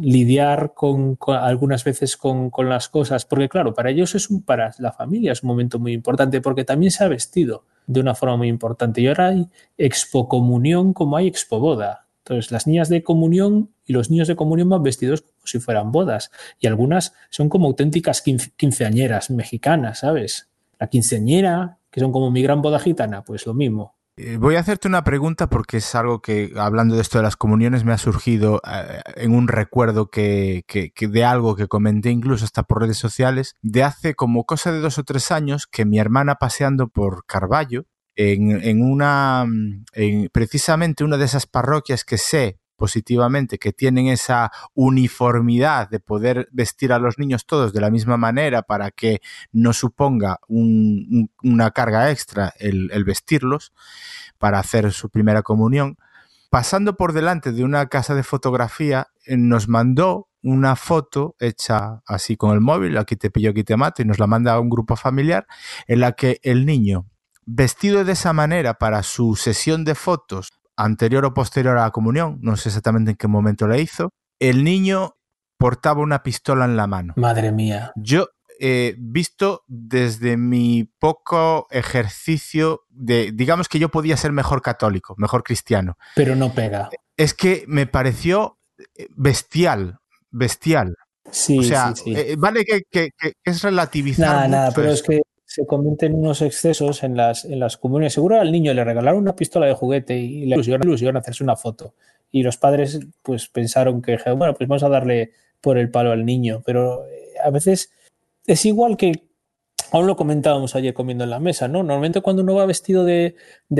lidiar con, con algunas veces con, con, las cosas, porque claro, para ellos es un, para la familia es un momento muy importante, porque también se ha vestido de una forma muy importante. Y ahora hay expo comunión como hay expo boda. Entonces, las niñas de comunión y los niños de comunión van vestidos como si fueran bodas. Y algunas son como auténticas quinceañeras mexicanas, ¿sabes? La quinceañera, que son como mi gran boda gitana, pues lo mismo. Eh, voy a hacerte una pregunta porque es algo que, hablando de esto de las comuniones, me ha surgido eh, en un recuerdo que, de algo que comenté incluso hasta por redes sociales, de hace como cosa de dos o tres años que mi hermana paseando por Carballo, en, una, en precisamente una de esas parroquias que sé positivamente que tienen esa uniformidad de poder vestir a los niños todos de la misma manera para que no suponga un, un, una carga extra el, el, vestirlos para hacer su primera comunión. Pasando por delante de una casa de fotografía, eh, nos mandó una foto hecha así con el móvil, aquí te pillo, aquí te mato, y nos la manda a un grupo familiar, en la que el niño vestido de esa manera para su sesión de fotos anterior o posterior a la comunión, no sé exactamente en qué momento la hizo, el niño portaba una pistola en la mano. Madre mía. Yo he eh, visto desde mi poco ejercicio de, digamos que yo podía ser mejor católico, mejor cristiano. Pero no pega. Es que me pareció eh, bestial, bestial. Sí, o sea, sí, sí. Eh, vale que, que, que, es relativizar. Nada, nada, pero es que se cometen unos excesos en las, en las. Seguro al niño le regalaron una pistola de juguete y le ilusión hacerse una foto. Y los padres pues pensaron que, bueno, pues vamos a darle por el palo al niño. Pero eh, a veces es igual que, aún lo comentábamos ayer comiendo en la mesa, ¿no? Normalmente cuando uno va vestido de,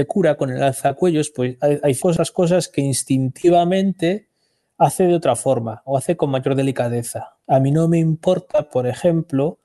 cura con el alzacuellos, pues hay, hay cosas, cosas que instintivamente hace de otra forma o hace con mayor delicadeza. A mí no me importa, por ejemplo,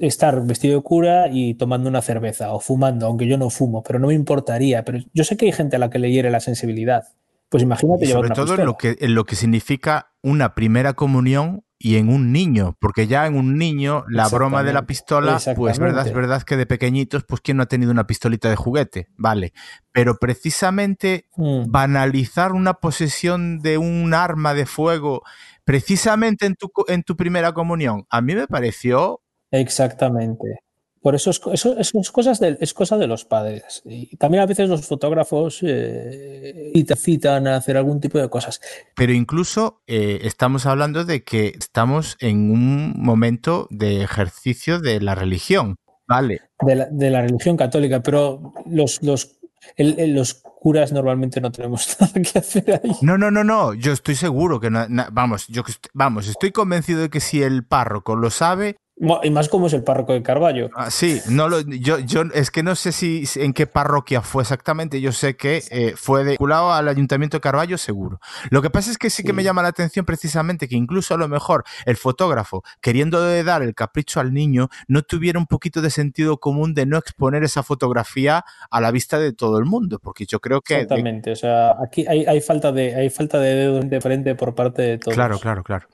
estar vestido de cura y tomando una cerveza o fumando, aunque yo no fumo, pero no me importaría. Pero yo sé que hay gente a la que le hiere la sensibilidad. Pues imagínate. Y sobre todo en lo, que, en lo que significa una primera comunión y en un niño, porque ya en un niño la broma de la pistola, pues verdad, es verdad que de pequeñitos, pues quién no ha tenido una pistolita de juguete, vale, pero precisamente mm. banalizar una posesión de un arma de fuego precisamente en tu, en tu primera comunión, a mí me pareció Exactamente. Por eso es, eso, es, cosas de, es cosa de los padres. Y también a veces los fotógrafos eh, te citan a hacer algún tipo de cosas. Pero incluso eh, estamos hablando de que estamos en un momento de ejercicio de la religión. Vale. De la, de la religión católica, pero los, los, los curas normalmente no tenemos nada que hacer ahí. No, no, no, no. Yo estoy seguro que no, vamos, yo vamos, estoy convencido de que si el párroco lo sabe, y más como es el párroco de Carballo. Ah, sí, no lo, yo, yo es que no sé si en qué parroquia fue exactamente. Yo sé que eh, fue vinculado al ayuntamiento de Carballo, seguro. Lo que pasa es que sí, que me llama la atención precisamente que incluso a lo mejor el fotógrafo, queriendo dar el capricho al niño, no tuviera un poquito de sentido común de no exponer esa fotografía a la vista de todo el mundo, porque yo creo que exactamente. O sea, aquí hay, hay, falta de hay falta de dedo de frente por parte de todos. Claro, claro, claro.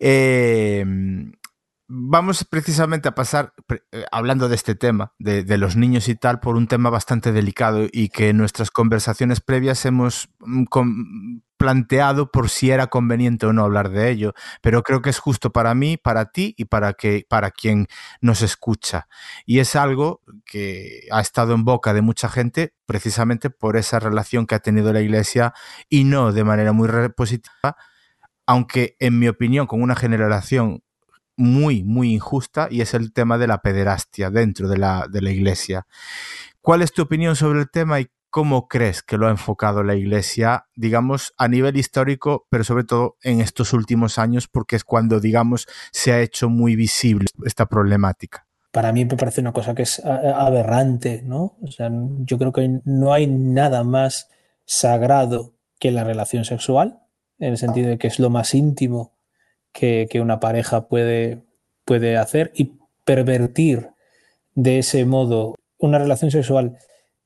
Eh, vamos precisamente a pasar, eh, hablando de este tema, de, los niños y tal, por un tema bastante delicado y que en nuestras conversaciones previas hemos mm, planteado por si era conveniente o no hablar de ello, pero creo que es justo para mí, para ti y para, que, para quien nos escucha. Y es algo que ha estado en boca de mucha gente precisamente por esa relación que ha tenido la Iglesia y no de manera muy positiva, aunque en mi opinión con una generación muy, muy injusta y es el tema de la pederastia dentro de la, de la iglesia. ¿Cuál es tu opinión sobre el tema y cómo crees que lo ha enfocado la iglesia, digamos, a nivel histórico, pero sobre todo en estos últimos años, porque es cuando, digamos, se ha hecho muy visible esta problemática? Para mí me parece una cosa que es aberrante, ¿no? O sea, yo creo que no hay nada más sagrado que la relación sexual, en el sentido de que es lo más íntimo que, una pareja puede, puede hacer y pervertir de ese modo una relación sexual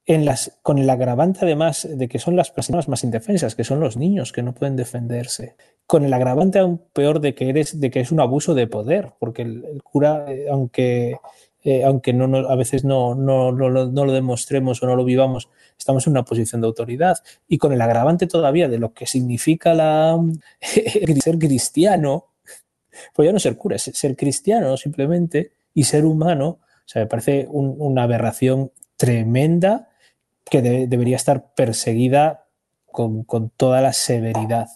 en las, con el agravante además de que son las personas más indefensas, que son los niños que no pueden defenderse, con el agravante aún peor de que, eres, de que es un abuso de poder, porque el, cura, eh, aunque, eh, aunque no, a veces no, no, no, lo demostremos o no lo vivamos, estamos en una posición de autoridad, y con el agravante todavía de lo que significa la, ser cristiano, pues ya no ser cura, es ser cristiano simplemente y ser humano. O sea, me parece una aberración tremenda que debería estar perseguida con, toda la severidad.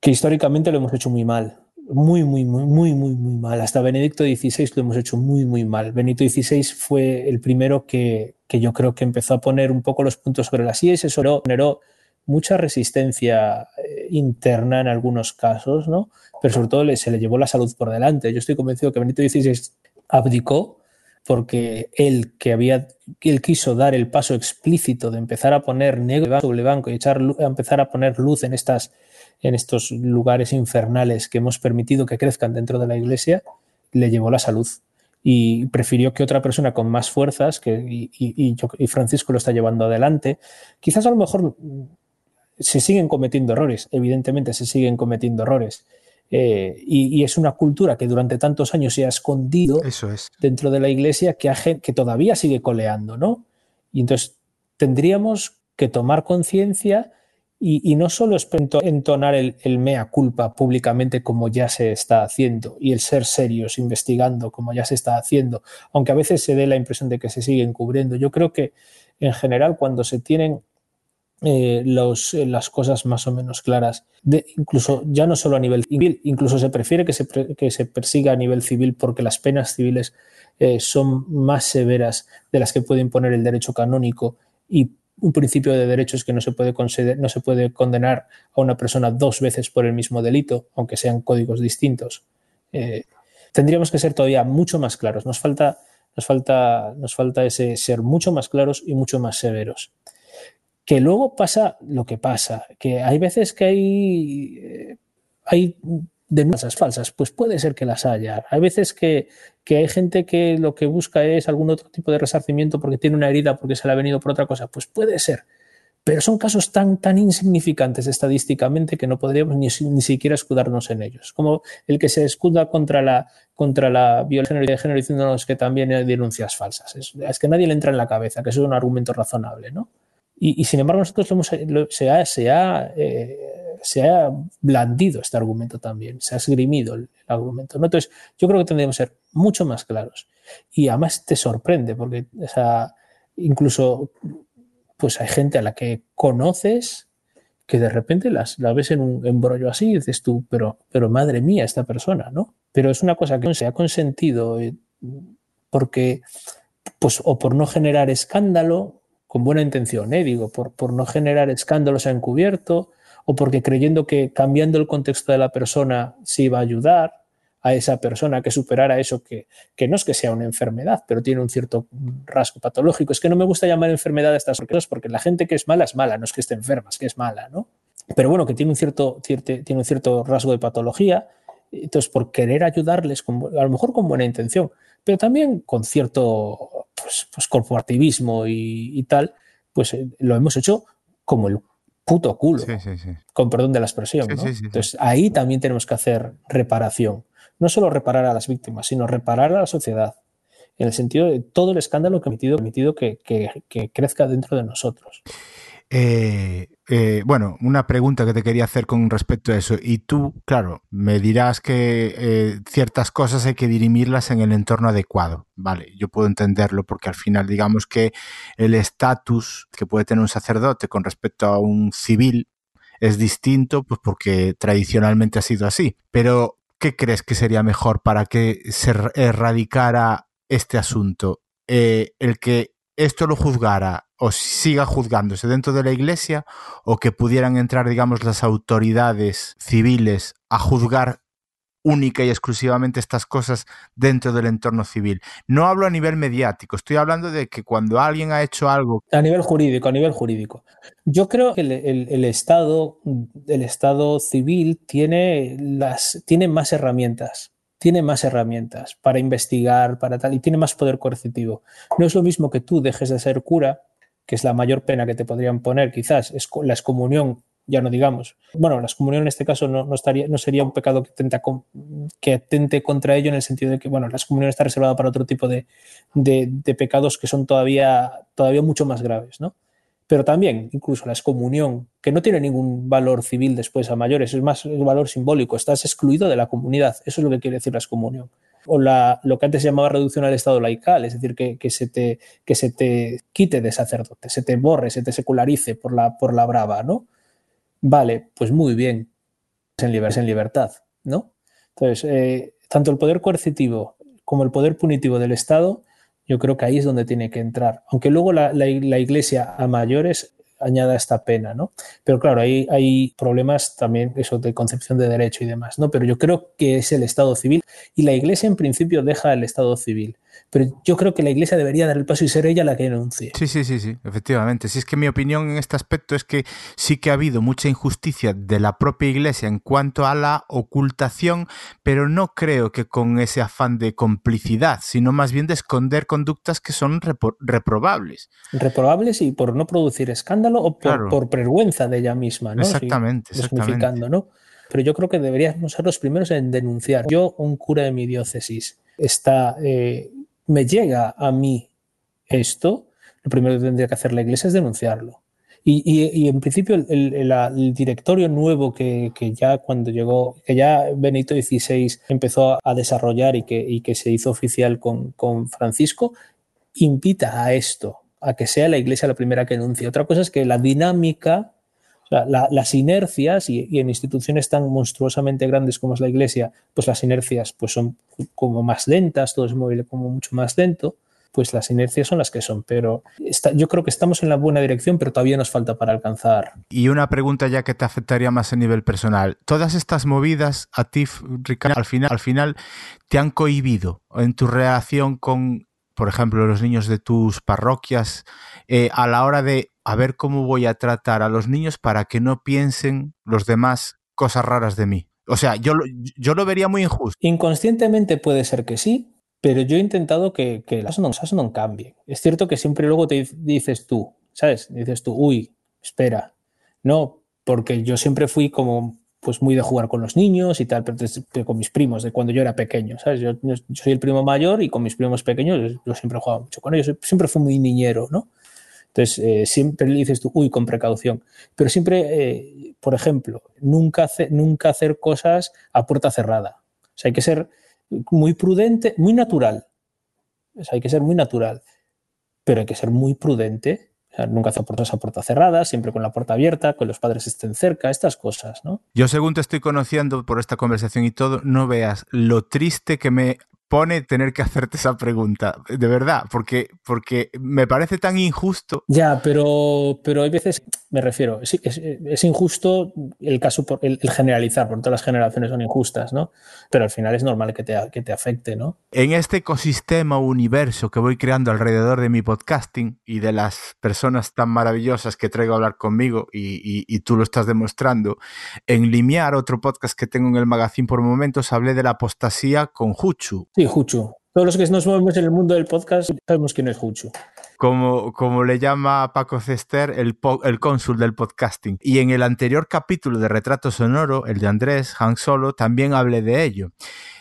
Que históricamente lo hemos hecho muy mal. Muy, muy, muy, muy, muy, mal. Hasta Benedicto XVI lo hemos hecho muy, muy mal. Benedicto XVI fue el primero que, yo creo que empezó a poner un poco los puntos sobre las IES, eso generó mucha resistencia eh, interna en algunos casos, ¿no? Pero sobre todo se le llevó la salud por delante. Yo estoy convencido que Benito XVI abdicó porque él que había él quiso dar el paso explícito de empezar a poner negro sobre blanco y echar a empezar a poner luz en estas en estos lugares infernales que hemos permitido que crezcan dentro de la iglesia, le llevó la salud y prefirió que otra persona con más fuerzas, que, y, y, Francisco lo está llevando adelante, quizás a lo mejor se siguen cometiendo errores, evidentemente se siguen cometiendo errores, eh, y, es una cultura que durante tantos años se ha escondido dentro de la iglesia que, que todavía sigue coleando, ¿no? Y entonces tendríamos que tomar conciencia y, no solo entonar el, el, mea culpa públicamente como ya se está haciendo y el ser serios investigando como ya se está haciendo, aunque a veces se dé la impresión de que se siguen cubriendo. Yo creo que en general cuando se tienen eh, eh, las cosas más o menos claras, incluso ya no solo a nivel civil, incluso se prefiere que se, que se, persiga a nivel civil porque las penas civiles eh, son más severas de las que puede imponer el derecho canónico y un principio de derecho es que no se puede, no se puede condenar a una persona dos veces por el mismo delito, aunque sean códigos distintos. Tendríamos que ser todavía mucho más claros. Nos falta, nos falta, nos falta ese ser mucho más claros y mucho más severos. Que luego pasa lo que pasa, que hay veces que hay, eh, hay denuncias falsas, pues puede ser que las haya. Hay veces que, que, hay gente que lo que busca es algún otro tipo de resarcimiento porque tiene una herida, porque se le ha venido por otra cosa, pues puede ser. Pero son casos tan, tan insignificantes estadísticamente que no podríamos ni, ni siquiera escudarnos en ellos. Como el que se escuda contra la, contra la violencia de género diciéndonos que también hay denuncias falsas. Es, que nadie le entra en la cabeza, que eso es un argumento razonable, ¿no? Y, y sin embargo, nosotros lo hemos, lo, se ha, se ha eh, se ha blandido este argumento también, se ha esgrimido el, el argumento. ¿no? Entonces, yo creo que tendríamos que ser mucho más claros. Y además te sorprende, porque o sea, incluso pues hay gente a la que conoces que de repente las, la ves en un embrollo así y dices tú, pero, pero madre mía, esta persona, ¿no? Pero es una cosa que se ha consentido eh, porque, pues, o por no generar escándalo, con buena intención, ¿eh? digo, por, no generar escándalos ha encubierto, o porque creyendo que cambiando el contexto de la persona se iba a ayudar a esa persona que superara eso que, no es que sea una enfermedad, pero tiene un cierto rasgo patológico. Es que no me gusta llamar enfermedad a estas cosas porque la gente que es mala es mala, no es que esté enferma, es que es mala, ¿no? Pero bueno, que tiene un cierto, rasgo de patología, entonces por querer ayudarles, a lo mejor con buena intención, pero también con cierto pues, pues corporativismo y, y tal, pues eh, lo hemos hecho como el puto culo, Sí, sí, sí. con perdón de la expresión. Entonces ahí también tenemos que hacer reparación. No solo reparar a las víctimas, sino reparar a la sociedad. En el sentido de todo el escándalo que ha permitido, permitido que, que, que crezca dentro de nosotros. Eh, eh, bueno, una pregunta que te quería hacer con respecto a eso. Y tú, claro, me dirás que eh, ciertas cosas hay que dirimirlas en el entorno adecuado. Vale, yo puedo entenderlo porque al final digamos que el estatus que puede tener un sacerdote con respecto a un civil es distinto, pues porque tradicionalmente ha sido así. Pero, ¿qué crees que sería mejor para que se erradicara este asunto? El que esto lo juzgara o siga juzgándose dentro de la iglesia o que pudieran entrar, digamos, las autoridades civiles a juzgar única y exclusivamente estas cosas dentro del entorno civil. No hablo a nivel mediático, estoy hablando de que cuando alguien ha hecho algo... A nivel jurídico, a nivel jurídico. Yo creo que el, Estado, el Estado civil tiene, las, tiene más herramientas tiene más herramientas para investigar, para tal, y tiene más poder coercitivo. No es lo mismo que tú dejes de ser cura, que es la mayor pena que te podrían poner, quizás, es la excomunión, ya no digamos. Bueno, la excomunión en este caso no, no, estaría, no sería un pecado que, tenta, que atente contra ello en el sentido de que, bueno, la excomunión está reservada para otro tipo de, de, pecados que son todavía, todavía mucho más graves, ¿no? pero también incluso la excomunión, que no tiene ningún valor civil después a mayores, es más el valor simbólico, estás excluido de la comunidad, eso es lo que quiere decir la excomunión. O la, lo que antes se llamaba reducción al estado laical, es decir, que, que, se te, que se te quite de sacerdote, se te borre, se te secularice por la, por la brava, ¿no? Vale, pues muy bien, en, liber, en libertad, ¿no? Entonces, eh, tanto el poder coercitivo como el poder punitivo del Estado yo creo que ahí es donde tiene que entrar. Aunque luego la, la iglesia a mayores añada esta pena, ¿no? Pero claro, ahí hay problemas también eso de concepción de derecho y demás, ¿no? Pero yo creo que es el Estado civil y la Iglesia en principio deja el Estado civil. Pero yo creo que la Iglesia debería dar el paso y ser ella la que denuncie. Sí, sí, sí, sí, efectivamente. Si es que mi opinión en este aspecto es que sí que ha habido mucha injusticia de la propia Iglesia en cuanto a la ocultación, pero no creo que con ese afán de complicidad, sino más bien de esconder conductas que son repro reprobables. Reprobables y por no producir escándalo o por, claro. por vergüenza de ella misma, ¿no? Exactamente, sí, exactamente. ¿no? Pero yo creo que deberíamos ser los primeros en denunciar. Yo, un cura de mi diócesis, está, eh, me llega a mí esto, lo primero que tendría que hacer la iglesia es denunciarlo. Y, en principio el, directorio nuevo que, ya cuando llegó, que ya Benito XVI empezó a desarrollar y que, se hizo oficial con Francisco, invita a esto, a que sea la iglesia la primera que denuncie. Otra cosa es que la dinámica las inercias, y, en instituciones tan monstruosamente grandes como es la Iglesia, pues las inercias pues son como más lentas, todo es móvil como mucho más lento, pues las inercias son las que son. Pero yo creo que estamos en la buena dirección, pero todavía nos falta para alcanzar. Y una pregunta ya que te afectaría más a nivel personal. Todas estas movidas a ti, Ricardo, al final, al final te han cohibido en tu relación con, por ejemplo, los niños de tus parroquias, eh, a la hora de a ver cómo voy a tratar a los niños para que no piensen los demás cosas raras de mí. O sea, yo, yo lo vería muy injusto. Inconscientemente puede ser que sí, pero yo he intentado que, que las cosas no cambien. Es cierto que siempre luego te dices tú, ¿sabes? Dices tú, uy, espera. No, porque yo siempre fui como pues muy de jugar con los niños y tal, pero con mis primos, de cuando yo era pequeño, ¿sabes? Yo, soy el primo mayor y con mis primos pequeños yo siempre jugaba mucho con ellos, siempre fui muy niñero, ¿no? Entonces, eh, siempre le dices tú, uy, con precaución. Pero siempre, eh, por ejemplo, nunca, nunca hacer cosas a puerta cerrada. O sea, hay que ser muy prudente, muy natural. hay que ser muy natural, pero hay que ser muy prudente. nunca hacer puertas a puerta cerrada, siempre con la puerta abierta, que los padres estén cerca, estas cosas, ¿no? Yo según te estoy conociendo por esta conversación y todo, no veas lo triste que me pone tener que hacerte esa pregunta, de verdad, porque, porque me parece tan injusto. Ya, pero, pero hay veces, me refiero, es, es, injusto el caso, por, el, generalizar, porque todas las generaciones son injustas, ¿no? Pero al final es normal que te, que te afecte, ¿no? En este ecosistema o universo que voy creando alrededor de mi podcasting y de las personas tan maravillosas que traigo a hablar conmigo y, y, tú lo estás demostrando, en Limiar, otro podcast que tengo en el magazine por momentos, hablé de la apostasía con Juchu Sí, Juchu. Todos los que nos movemos en el mundo del podcast sabemos quién es Juchu. Como, como le llama Paco Cester, el, el cónsul del podcasting. Y en el anterior capítulo de Retrato Sonoro, el de Andrés Han Solo, también hablé de ello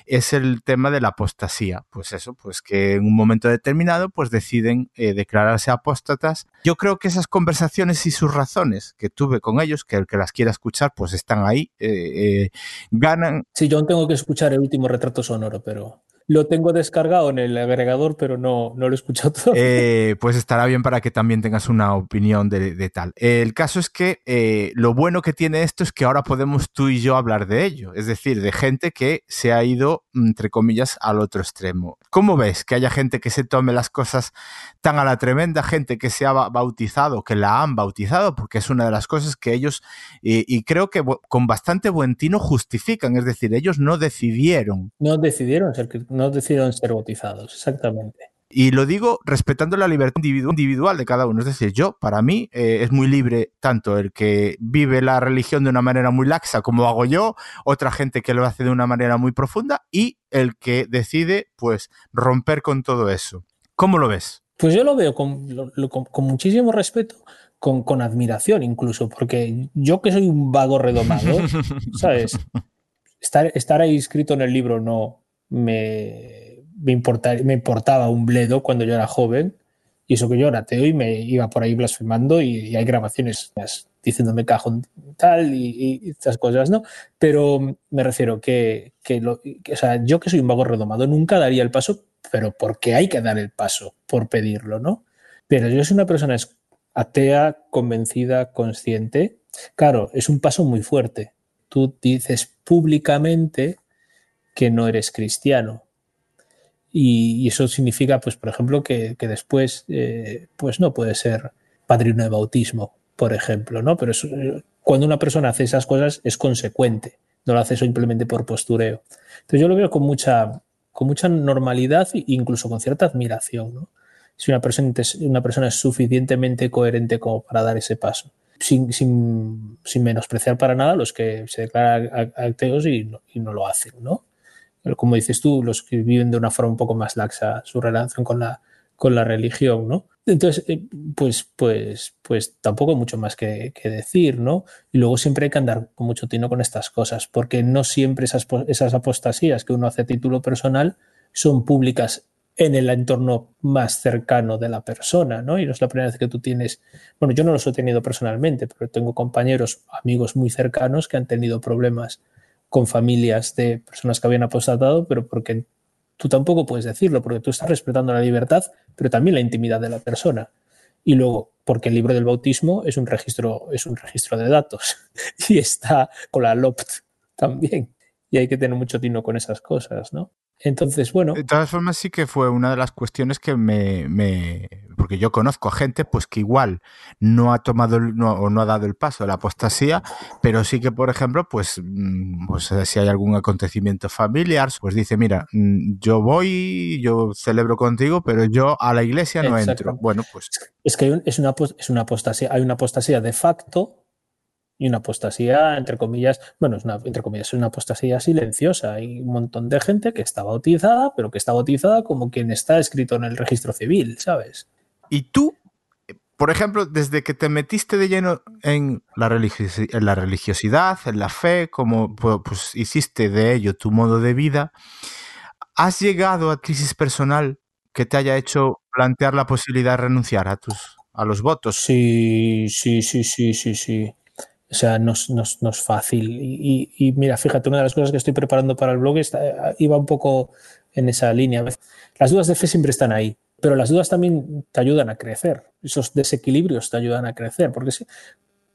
es el tema de la apostasía. Pues eso, pues que en un momento determinado pues deciden eh, declararse apóstatas. Yo creo que esas conversaciones y sus razones que tuve con ellos, que el que las quiera escuchar pues están ahí, eh, eh, ganan. Sí, yo tengo que escuchar el último retrato sonoro, pero lo tengo descargado en el agregador, pero no, no lo he escuchado todo. Eh, pues estará bien para que también tengas una opinión de, tal. El caso es que eh, lo bueno que tiene esto es que ahora podemos tú y yo hablar de ello, es decir, de gente que se ha ido, entre comillas, al otro extremo. ¿Cómo ves que haya gente que se tome las cosas tan a la tremenda, gente que se ha bautizado, que la han bautizado, porque es una de las cosas que ellos, y creo que con bastante buen tino justifican, es decir, ellos no decidieron. No decidieron ser no decidieron ser bautizados, exactamente. Y lo digo respetando la libertad individual de cada uno. Es decir, yo, para mí, eh, es muy libre tanto el que vive la religión de una manera muy laxa como hago yo, otra gente que lo hace de una manera muy profunda y el que decide, pues, romper con todo eso. ¿Cómo lo ves? Pues yo lo veo con, con, muchísimo respeto, con, con, admiración incluso, porque yo que soy un vago redomado, ¿sabes? Estar, estar ahí escrito en el libro no, me, me, me importaba un bledo cuando yo era joven. Y eso que yo era ateo y me iba por ahí blasfemando y, hay grabaciones diciéndome cajón tal y, estas cosas, ¿no? Pero me refiero que, que, lo, o sea, yo que soy un vago redomado nunca daría el paso, pero porque hay que dar el paso por pedirlo, ¿no? Pero yo soy una persona atea, convencida, consciente. Claro, es un paso muy fuerte. Tú dices públicamente que no eres cristiano. Y, eso significa, pues, por ejemplo, que, después eh, pues no puede ser padrino de bautismo, por ejemplo, ¿no? Pero cuando una persona hace esas cosas es consecuente, no lo hace simplemente por postureo. Entonces yo lo veo con mucha, con mucha normalidad e incluso con cierta admiración, Si una persona, una persona es suficientemente coherente como para dar ese paso. Sin, sin, menospreciar para nada los que se declaran ateos y y no lo hacen, ¿no? Como dices tú, los que viven de una forma un poco más laxa su relación con la, con la religión, ¿no? Entonces, eh, pues, pues, pues tampoco mucho más que, decir, ¿no? Y luego siempre hay que andar con mucho tino con estas cosas, porque no siempre esas, esas apostasías que uno hace a título personal son públicas en el entorno más cercano de la persona, ¿no? Y no es la primera vez que tú tienes, bueno, yo no los he tenido personalmente, pero tengo compañeros, amigos muy cercanos que han tenido problemas con familias de personas que habían apostatado, pero porque tú tampoco puedes decirlo, porque tú estás respetando la libertad, pero también la intimidad de la persona. Y luego, porque el libro del bautismo es un registro, es un registro de datos y está con la LOPT también. Y hay que tener mucho tino con esas cosas, ¿no? Entonces, bueno. De todas formas, sí que fue una de las cuestiones que me. me porque yo conozco a gente pues que igual no ha tomado el, no, o no ha dado el paso de la apostasía, pero sí que, por ejemplo, pues, mm, pues si hay algún acontecimiento familiar, pues dice, mira, mm, yo voy, yo celebro contigo, pero yo a la iglesia no entro. Bueno, pues. Es que es una, es una apostasía, hay una apostasía de facto y una apostasía, entre comillas, bueno, es una, entre comillas, es una apostasía silenciosa. Hay un montón de gente que está bautizada, pero que está bautizada como quien está escrito en el registro civil, ¿sabes? Y tú, por ejemplo, desde que te metiste de lleno en la, en la religiosidad, en la fe, como pues, hiciste de ello tu modo de vida, ¿has llegado a crisis personal que te haya hecho plantear la posibilidad de renunciar a tus a los votos? Sí, sí, sí, sí, sí, sí. O sea, no, es fácil. Y, mira, fíjate, una de las cosas que estoy preparando para el blog está, iba un poco en esa línea. Las dudas de fe siempre están ahí, pero las dudas también te ayudan a crecer. Esos desequilibrios te ayudan a crecer, porque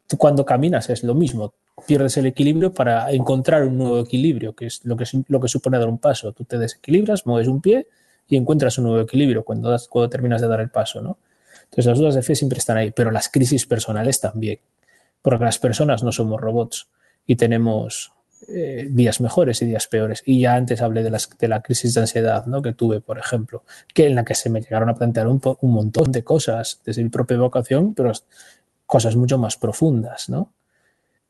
tú cuando caminas es lo mismo. Pierdes el equilibrio para encontrar un nuevo equilibrio, que es lo que, supone dar un paso. Tú te desequilibras, mueves un pie y encuentras un nuevo equilibrio cuando, cuando terminas de dar el paso. ¿no? Entonces las dudas de fe siempre están ahí, pero las crisis personales también porque las personas no somos robots y tenemos eh, días mejores y días peores. Y ya antes hablé de, las, la crisis de ansiedad ¿no? que tuve, por ejemplo, que en la que se me llegaron a plantear un, un montón de cosas desde mi propia vocación, pero cosas mucho más profundas, ¿no?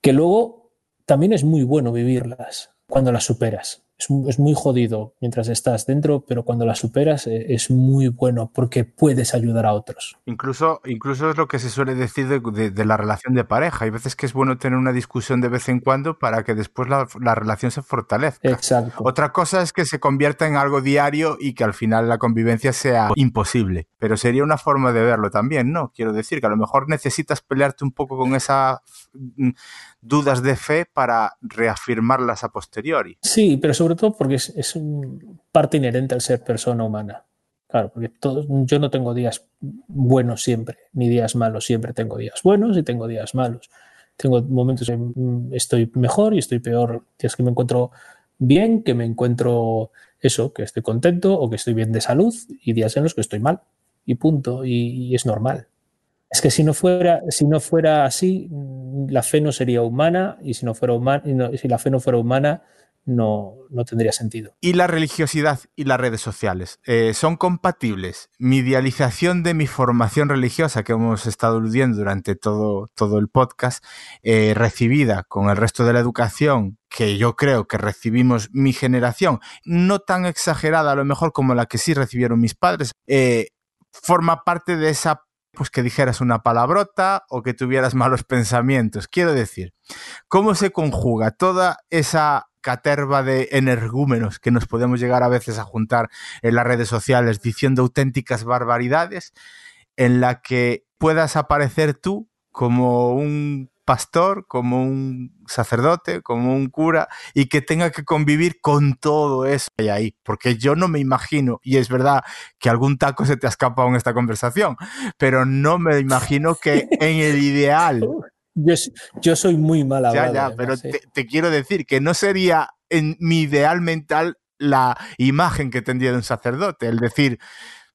que luego también es muy bueno vivirlas cuando las superas es, muy jodido mientras estás dentro, pero cuando la superas eh, es muy bueno porque puedes ayudar a otros. Incluso, incluso es lo que se suele decir de, la relación de pareja. Hay veces que es bueno tener una discusión de vez en cuando para que después la, relación se fortalezca. Exacto. Otra cosa es que se convierta en algo diario y que al final la convivencia sea imposible. Pero sería una forma de verlo también, ¿no? Quiero decir que a lo mejor necesitas pelearte un poco con esa dudas de fe para reafirmarlas a posteriori. Sí, pero sobre todo porque es, es parte inherente al ser persona humana. Claro, porque yo no tengo días buenos siempre, ni días malos, siempre tengo días buenos y tengo días malos. Tengo momentos en que estoy mejor y estoy peor, días que me encuentro bien, que me encuentro eso, que estoy contento o que estoy bien de salud y días en los que estoy mal y punto, y es normal. Es que si no fuera, si no fuera así, la fe no sería humana y si no fuera humana, si la fe no fuera humana, no, no, tendría sentido. ¿Y la religiosidad y las redes sociales eh, son compatibles? Mi idealización de mi formación religiosa que hemos estado aludiendo durante todo, todo el podcast, eh, recibida con el resto de la educación que yo creo que recibimos mi generación, no tan exagerada a lo mejor como la que sí recibieron mis padres, eh, forma parte de esa pues que dijeras una palabrota o que tuvieras malos pensamientos. Quiero decir, ¿cómo se conjuga toda esa caterva de energúmenos que nos podemos llegar a veces a juntar en las redes sociales diciendo auténticas barbaridades en la que puedas aparecer tú como un pastor, como un sacerdote, como un cura, y que tenga que convivir con todo eso ahí. Porque yo no me imagino, y es verdad que algún taco se te ha escapado en esta conversación, pero no me imagino que en el ideal. Yo, soy muy mala. Ya, ya, pero te, quiero decir que no sería en mi ideal mental la imagen que tendría de un sacerdote, el decir,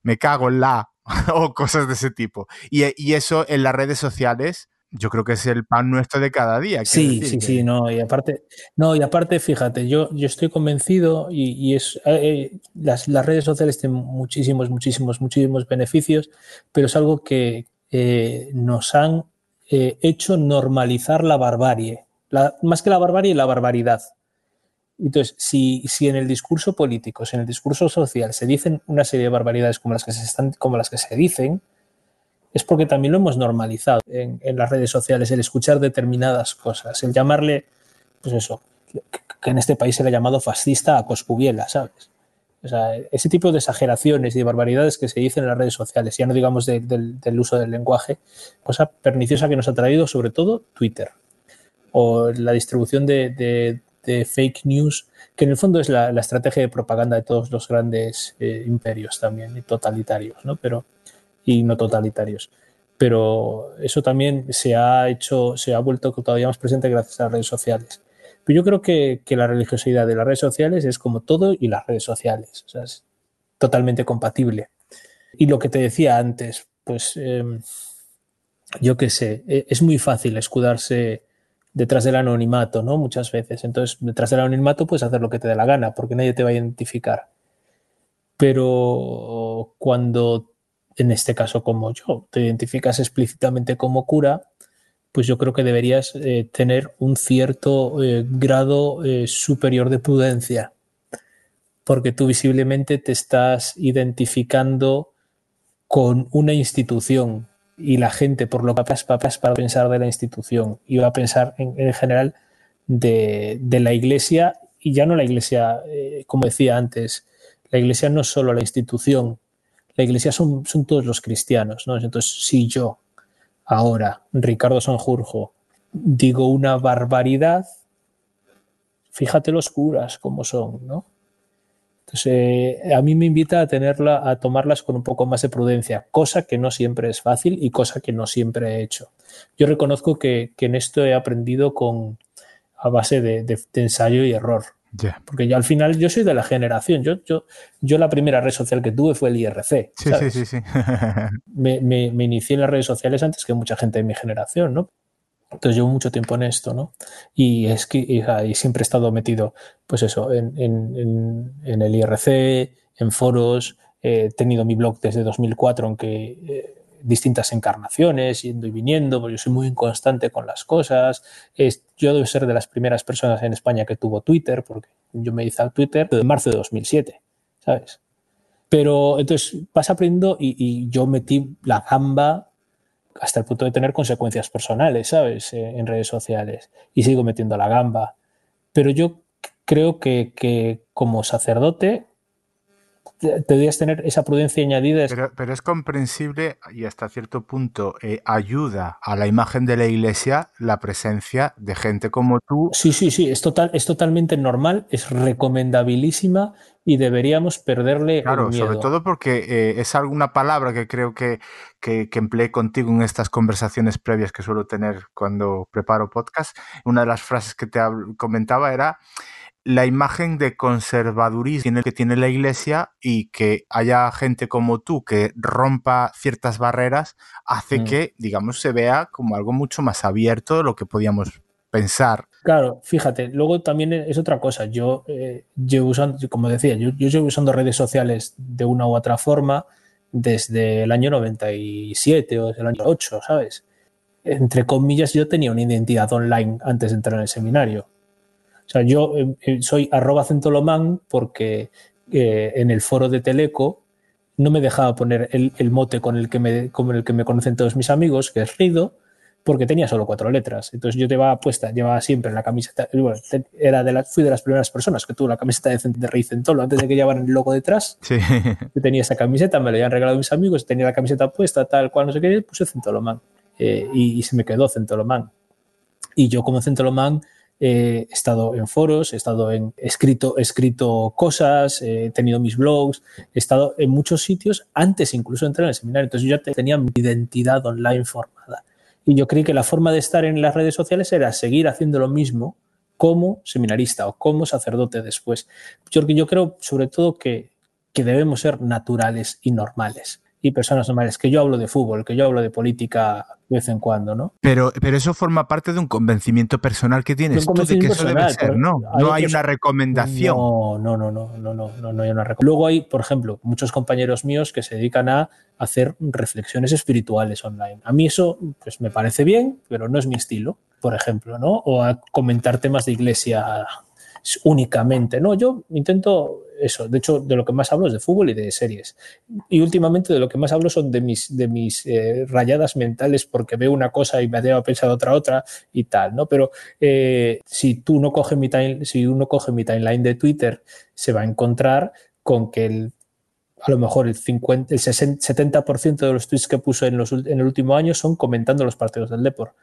me cago en la, o cosas de ese tipo. Y, y eso en las redes sociales yo creo que es el pan nuestro de cada día. Sí, sí, sí, no, y aparte, no, y aparte, fíjate, yo, yo estoy convencido y, es eh, eh, las, las, redes sociales tienen muchísimos, muchísimos, muchísimos beneficios, pero es algo que eh, nos han hecho normalizar la barbarie, más que la barbarie, la barbaridad. Entonces, si, si en el discurso político, si en el discurso social se dicen una serie de barbaridades como las que se están, como las que se dicen, es porque también lo hemos normalizado en, las redes sociales, el escuchar determinadas cosas, el llamarle, pues eso, que, en este país se le ha llamado fascista a Coscubiela, ¿sabes? O sea, ese tipo de exageraciones y de barbaridades que se dicen en las redes sociales, ya no digamos del uso del lenguaje, cosa perniciosa que nos ha traído sobre todo Twitter o la distribución de, fake news, que en el fondo es la, estrategia de propaganda de todos los grandes eh, imperios también y totalitarios, ¿no? Pero, y no totalitarios. pero eso también se ha hecho, se ha vuelto todavía más presente gracias a las redes sociales. Pero yo creo que, la religiosidad de las redes sociales es como todo y las redes sociales, o sea, es totalmente compatible. Y lo que te decía antes, pues em, yo qué sé, e, es muy fácil escudarse detrás del anonimato, ¿no? Muchas veces. Entonces, detrás del anonimato puedes hacer lo que te dé la gana, porque nadie te va a identificar. Pero cuando, en este caso como yo, te identificas explícitamente como cura, pues yo creo que deberías eh, tener un cierto eh, grado eh, superior de prudencia, porque tú visiblemente te estás identificando con una institución, y la gente, por lo que papás para pensar de la institución y va a pensar en, general de, la iglesia y ya no la iglesia, como decía antes, la iglesia no es solo la institución, la iglesia son, todos los cristianos. ¿no? Entonces, si yo ahora, Ricardo Sanjurjo, digo una barbaridad, fíjate los curas como son, ¿no? Entonces, eh, a mí me invita a tenerla, a tomarlas con un poco más de prudencia, cosa que no siempre es fácil y cosa que no siempre he hecho. Yo reconozco que, en esto he aprendido con a base de, ensayo y error. Porque yo al final yo soy de la generación. Yo, yo, yo la primera red social que tuve fue el IRC. Sí, sí, sí, sí. me, me, me, inicié en las redes sociales antes que mucha gente de mi generación, ¿no? Entonces llevo mucho tiempo en esto, ¿no? Y es que y, siempre he estado metido, pues eso, en, el IRC, en foros, he tenido mi blog desde 2004, aunque eh, distintas encarnaciones, yendo y viniendo, porque yo soy muy inconstante con las cosas. yo debo ser de las primeras personas en España que tuvo Twitter, porque yo me hice al Twitter en marzo de 2007, ¿sabes? Pero entonces vas aprendiendo y, y yo metí la gamba hasta el punto de tener consecuencias personales, ¿sabes? Eh, en redes sociales. Y sigo metiendo la gamba. Pero yo creo que, que como sacerdote deberías tener esa prudencia añadida. Pero, es comprensible y hasta cierto punto eh, ayuda a la imagen de la iglesia la presencia de gente como tú. Sí, sí, sí, es, total, es totalmente normal, es recomendabilísima y deberíamos perderle. Claro, sobre todo porque eh, es alguna palabra que creo que, que, que, empleé contigo en estas conversaciones previas que suelo tener cuando preparo podcast. Una de las frases que te comentaba era la imagen de conservadurismo que tiene la Iglesia y que haya gente como tú que rompa ciertas barreras hace mm. que, digamos, se vea como algo mucho más abierto de lo que podíamos pensar. Claro, fíjate, luego también es otra cosa. Yo eh, llevo usando, como decía, yo, yo llevo usando redes sociales de una u otra forma desde el año 97 o desde el año 8, ¿sabes? Entre comillas, yo tenía una identidad online antes de entrar en el seminario o sea, yo eh, eh, soy arroba centolomán porque eh, en el foro de Teleco no me dejaba poner el, mote con el, que me, con el que me conocen todos mis amigos, que es Rido, porque tenía solo cuatro letras. Entonces yo llevaba puesta, llevaba siempre la camiseta, bueno, era de la, fui de las primeras personas que tuvo la camiseta de, de Rey Centolo antes de que llevaran el logo detrás. Sí. Yo tenía esa camiseta, me la habían regalado mis amigos, tenía la camiseta puesta, tal cual, no sé qué, puse Centolomán. y, y, se me quedó Centolomán. Y yo como He estado en foros, he estado en escrito, escrito cosas, he tenido mis blogs, he estado en muchos sitios antes incluso de entrar en el seminario. Entonces yo ya tenía mi identidad online formada. Y yo creí que la forma de estar en las redes sociales era seguir haciendo lo mismo como seminarista o como sacerdote después. Yo, yo creo sobre todo que, que debemos ser naturales y normales y personas normales, que yo hablo de fútbol, que yo hablo de política de vez en cuando, ¿no? Pero, pero eso forma parte de un convencimiento personal que tienes tú de que eso debe ser, ¿no? No hay, una recomendación. No, no, no, no, no, no, no, hay una recomendación. Luego hay, por ejemplo, muchos compañeros míos que se dedican a hacer reflexiones espirituales online. A mí eso, pues me parece bien, pero no es mi estilo, por ejemplo, ¿no? O a comentar temas de iglesia únicamente. No, yo intento eso. De hecho, de lo que más hablo es de fútbol y de series. Y últimamente de lo que más hablo son de mis, de mis eh, rayadas mentales porque veo una cosa y me a pensar otra otra y tal, ¿no? Pero eh, si tú no coges mi time, si uno coge mi timeline de Twitter, se va a encontrar con que el a lo mejor el, 50, el 70% de los tweets que puso en, los, en el último año son comentando los partidos del Depor.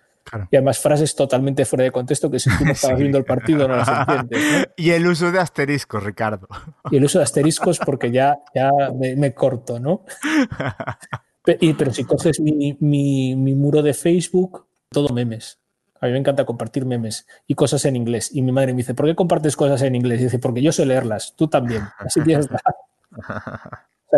Y además frases totalmente fuera de contexto que si tú no estabas viendo el partido no las entiendes. Y el uso de asteriscos, Ricardo. Y el uso de asteriscos porque ya, ya me, corto, ¿no? pero si coges mi, mi muro de Facebook, todo memes. A mí me encanta compartir memes y cosas en inglés. Y mi madre me dice, ¿por qué compartes cosas en inglés? Y dice, porque yo sé leerlas, tú también. Así que ya está.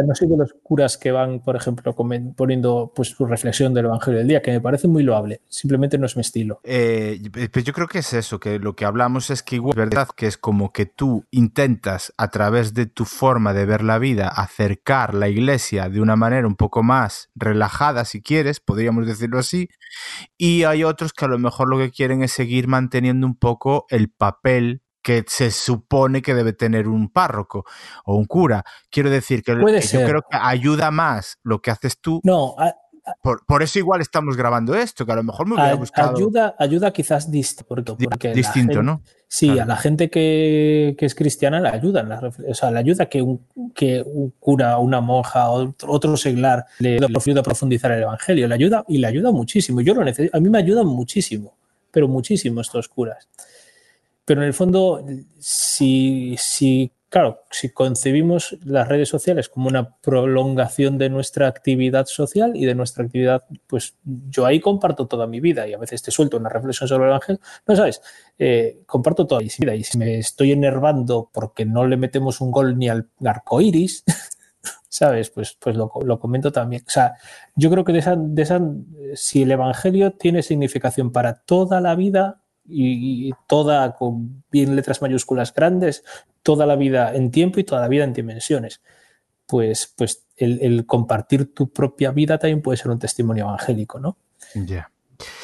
No soy de los curas que van, por ejemplo, poniendo pues, su reflexión del Evangelio del día, que me parece muy loable. Simplemente no es mi estilo. Eh, pues yo creo que es eso, que lo que hablamos es que igual es verdad que es como que tú intentas a través de tu forma de ver la vida acercar la iglesia de una manera un poco más relajada, si quieres, podríamos decirlo así, y hay otros que a lo mejor lo que quieren es seguir manteniendo un poco el papel que se supone que debe tener un párroco o un cura. Quiero decir que yo creo que ayuda más lo que haces tú. No, por, eso igual estamos grabando esto, que a lo mejor me hubiera buscado. Ayuda, ayuda quizás distinto, porque, distinto, ¿no? Sí, a la gente que, es cristiana le ayudan. O sea, le ayuda que un, que un cura, una monja, otro, otro seglar le, ayuda a profundizar el evangelio. Le ayuda y le ayuda muchísimo. Yo lo necesito. A mí me ayudan muchísimo, pero muchísimo estos curas. Pero en el fondo, si, si, claro, si concebimos las redes sociales como una prolongación de nuestra actividad social y de nuestra actividad, pues yo ahí comparto toda mi vida y a veces te suelto una reflexión sobre el Evangelio, no sabes, eh, comparto toda mi vida y si me estoy enervando porque no le metemos un gol ni al arco iris, ¿sabes? Pues, pues lo, lo, comento también. O sea, yo creo que de esa, de esa, si el Evangelio tiene significación para toda la vida, y, toda con bien letras mayúsculas grandes, toda la vida en tiempo y toda la vida en dimensiones. Pues, pues el, compartir tu propia vida también puede ser un testimonio evangélico, ¿no? Ya.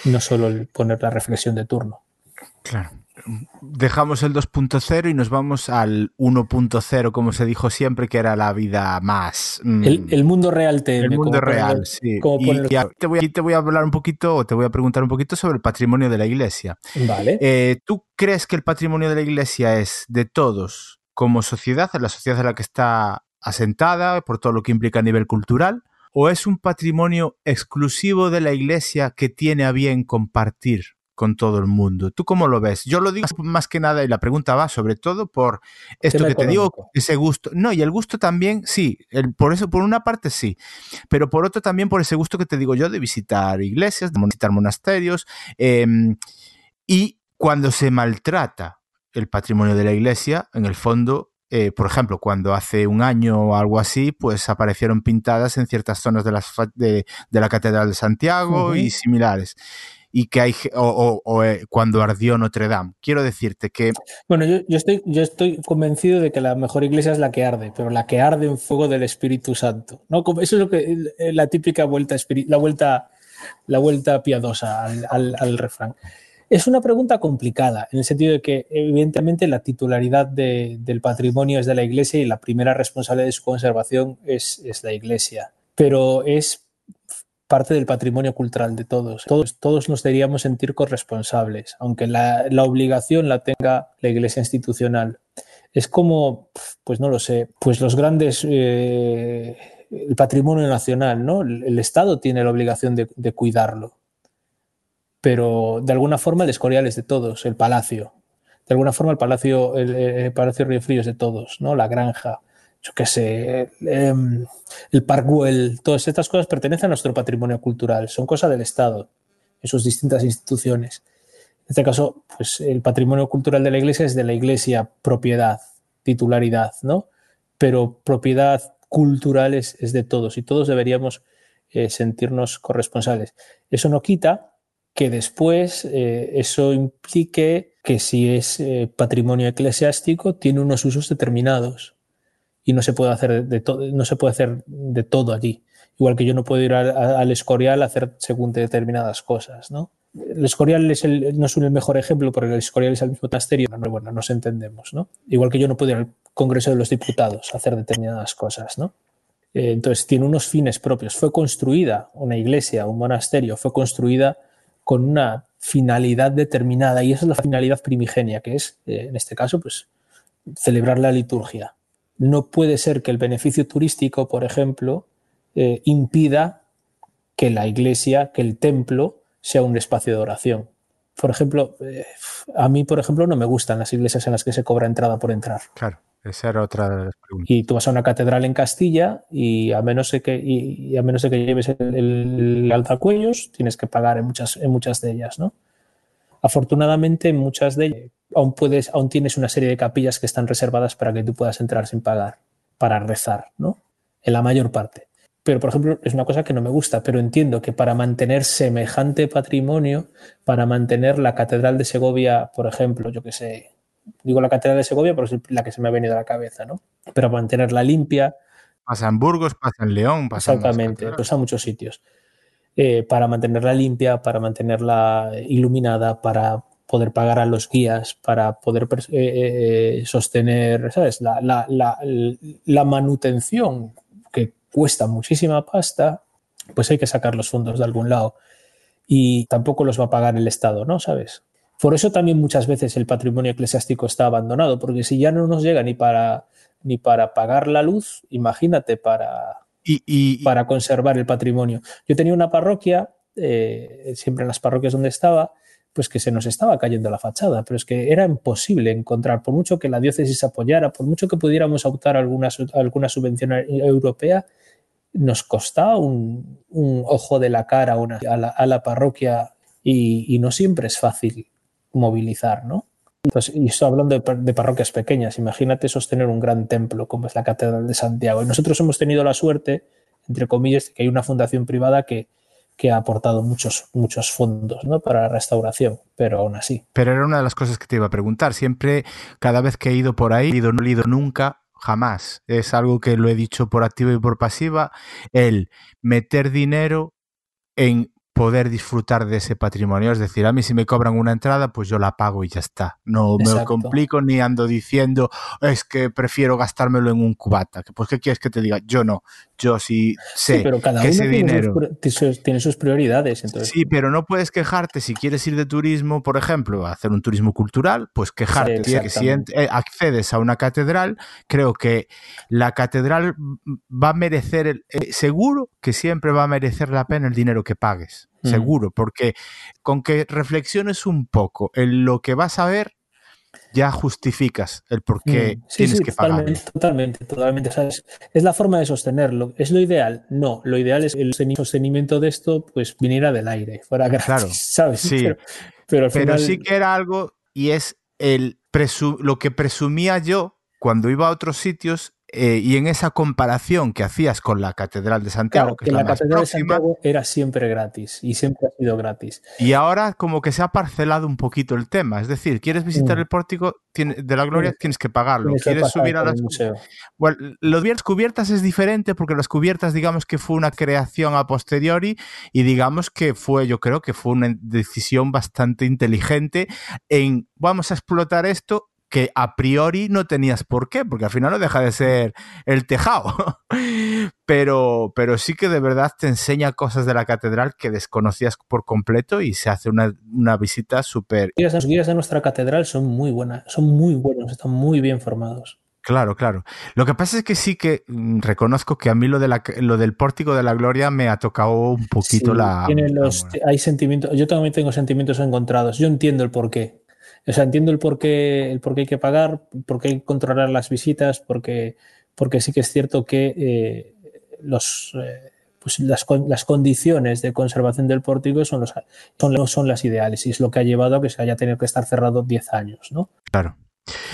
No solo el poner la reflexión de turno. Claro dejamos el 2.0 y nos vamos al 1.0, como se dijo siempre, que era la vida más... Mm, el, mundo real te... El mundo real, sí. Y, aquí, te voy, te voy, a hablar un poquito, o te voy a preguntar un poquito sobre el patrimonio de la iglesia. Vale. Eh, ¿Tú crees que el patrimonio de la iglesia es de todos como sociedad, la sociedad en la que está asentada, por todo lo que implica a nivel cultural? ¿O es un patrimonio exclusivo de la iglesia que tiene a bien compartir con todo el mundo. ¿Tú cómo lo ves? Yo lo digo más que nada y la pregunta va sobre todo por esto que te digo, ese gusto. No, y el gusto también, sí, por eso, por una parte sí, pero por otro también por ese gusto que te digo yo de visitar iglesias, de visitar monasterios em, y cuando se maltrata el patrimonio de la iglesia, en el fondo eh, por ejemplo, cuando hace un año o algo así, pues aparecieron pintadas en ciertas zonas de, las, de, la Catedral de Santiago y similares y que hay o, eh, cuando ardió Notre Dame. Quiero decirte que bueno, yo, estoy yo estoy convencido de que la mejor iglesia es la que arde, pero la que arde en fuego del Espíritu Santo. ¿no? Eso es lo que eh, la típica vuelta la vuelta la vuelta piadosa al, refrán. Es una pregunta complicada, en el sentido de que, evidentemente, la titularidad del patrimonio es de la Iglesia y la primera responsabilidad de su conservación es, es la Iglesia. Pero es parte del patrimonio cultural de todos. Todos, todos nos deberíamos sentir corresponsables, aunque la, obligación la tenga la Iglesia institucional. Es como, pues no lo sé, pues los grandes, eh, el patrimonio nacional, ¿no? El, Estado tiene la obligación de, cuidarlo. Pero de alguna forma el Escorial es de todos, el palacio. De alguna forma el palacio, el, el palacio Río Frío es de todos, ¿no? La granja yo qué sé, em, el Parkwell, todas estas cosas pertenecen a nuestro patrimonio cultural, son cosa del Estado, en sus distintas instituciones. En este caso, pues el patrimonio cultural de la Iglesia es de la Iglesia propiedad, titularidad, ¿no? Pero propiedad cultural es, de todos y todos deberíamos eh, sentirnos corresponsables. Eso no quita que después eh, eso implique que si es eh, patrimonio eclesiástico tiene unos usos determinados y no se puede hacer de todo, no se puede hacer de todo allí. Igual que yo no puedo ir al Escorial a hacer según determinadas cosas, ¿no? El Escorial es el, no es el mejor ejemplo porque el Escorial es el mismo monasterio, pero bueno, nos entendemos, ¿no? Igual que yo no puedo ir al Congreso de los Diputados a hacer determinadas cosas, ¿no? Eh, entonces tiene unos fines propios. Fue construida una iglesia, un monasterio, fue construida con una finalidad determinada y esa es la finalidad primigenia, que es, eh, en este caso, pues celebrar la liturgia no puede ser que el beneficio turístico, por ejemplo, eh, impida que la iglesia, que el templo sea un espacio de oración. Por ejemplo, eh, a mí, por ejemplo, no me gustan las iglesias en las que se cobra entrada por entrar. Claro. esa era otra de las preguntas. Y tú vas a una catedral en Castilla y a menos de que, y, a menos de que lleves el, el, alzacuellos, tienes que pagar en muchas, en muchas de ellas, ¿no? Afortunadamente, en muchas de ellas aún, puedes, aún tienes una serie de capillas que están reservadas para que tú puedas entrar sin pagar, para rezar, ¿no? En la mayor parte. Pero, por ejemplo, es una cosa que no me gusta, pero entiendo que para mantener semejante patrimonio, para mantener la Catedral de Segovia, por ejemplo, yo que sé, digo la Catedral de Segovia porque es la que se me ha venido a la cabeza, ¿no? Pero mantenerla limpia. Pasa en Burgos, pasa en León, pasa Exactamente, pues a muchos sitios. Eh, para mantenerla limpia, para mantenerla iluminada, para poder pagar a los guías, para poder eh, eh, sostener, ¿sabes? La, la, la, la, manutención que cuesta muchísima pasta, pues hay que sacar los fondos de algún lado. Y tampoco los va a pagar el Estado, ¿no? ¿Sabes? Por eso también muchas veces el patrimonio eclesiástico está abandonado, porque si ya no nos llega ni para, ni para pagar la luz, imagínate para, y, para conservar el patrimonio. Yo tenía una parroquia, eh, siempre en las parroquias donde estaba, pues que se nos estaba cayendo la fachada, pero es que era imposible encontrar, por mucho que la diócesis apoyara, por mucho que pudiéramos optar alguna, alguna subvención europea, nos costaba un, ojo de la cara a, la, a la parroquia y, no siempre es fácil movilizar, ¿no? Entonces, y estoy hablando de, parroquias pequeñas. Imagínate sostener un gran templo como es la Catedral de Santiago. Y nosotros hemos tenido la suerte, entre comillas, de que hay una fundación privada que, que ha aportado muchos, muchos fondos ¿no? para la restauración, pero aún así. Pero era una de las cosas que te iba a preguntar. Siempre, cada vez que he ido por ahí, no he ido nunca, jamás. Es algo que lo he dicho por activa y por pasiva, el meter dinero en poder disfrutar de ese patrimonio. Es decir, a mí si me cobran una entrada, pues yo la pago y ya está. No me lo complico ni ando diciendo, es que prefiero gastármelo en un cubata. Pues, ¿qué quieres que te diga? Yo no. Yo sí sé pero cada que uno ese tiene dinero... Sus, tiene sus prioridades. Entonces... Sí, pero no puedes quejarte si quieres ir de turismo, por ejemplo, a hacer un turismo cultural, pues quejarte. Sí, que si eh, accedes a una catedral, creo que la catedral va a merecer, eh, seguro que siempre va a merecer la pena el dinero que pagues seguro, porque con que reflexiones un poco en lo que vas a ver, ya justificas el por qué tienes que pagar. Totalmente, totalmente. ¿sabes? Es la forma de sostenerlo. ¿Es lo ideal? No, lo ideal es el sostenimiento de esto, pues viniera del aire, fuera gratis, claro, ¿sabes? Sí, pero, pero, sí que era algo y es el lo que presumía yo cuando iba a otros sitios eh, y en esa comparación que hacías con la Catedral de Santiago, que, la, Catedral de Santiago era siempre gratis y siempre ha sido gratis. Y ahora como que se ha parcelado un poquito el tema, es decir, quieres visitar mm. el pórtico de la Gloria, tienes, que pagarlo. Quieres subir a las. Bueno, lo de las cubiertas es diferente porque las cubiertas digamos que fue una creación a posteriori y digamos que fue, yo creo que fue una decisión bastante inteligente en vamos a explotar esto que a priori no tenías por qué, porque al final no deja de ser el tejado. pero, pero sí que de verdad te enseña cosas de la catedral que desconocías por completo y se hace una, visita súper... Los guías de nuestra catedral son muy buenas, son muy buenos, están muy bien formados. Claro, claro. Lo que pasa es que sí que mm, reconozco que a mí lo, de la, lo del pórtico de la gloria me ha tocado un poquito la, Hay sentimientos, yo también tengo sentimientos encontrados. Yo entiendo el porqué. O sea, entiendo el por qué, el por qué hay que pagar, por qué hay que controlar las visitas, porque, porque sí que es cierto que eh, los, eh, pues las, las, condiciones de conservación del pórtico son, los, son, son las ideales y es lo que ha llevado a que se haya tenido que estar cerrado 10 años, ¿no? Claro.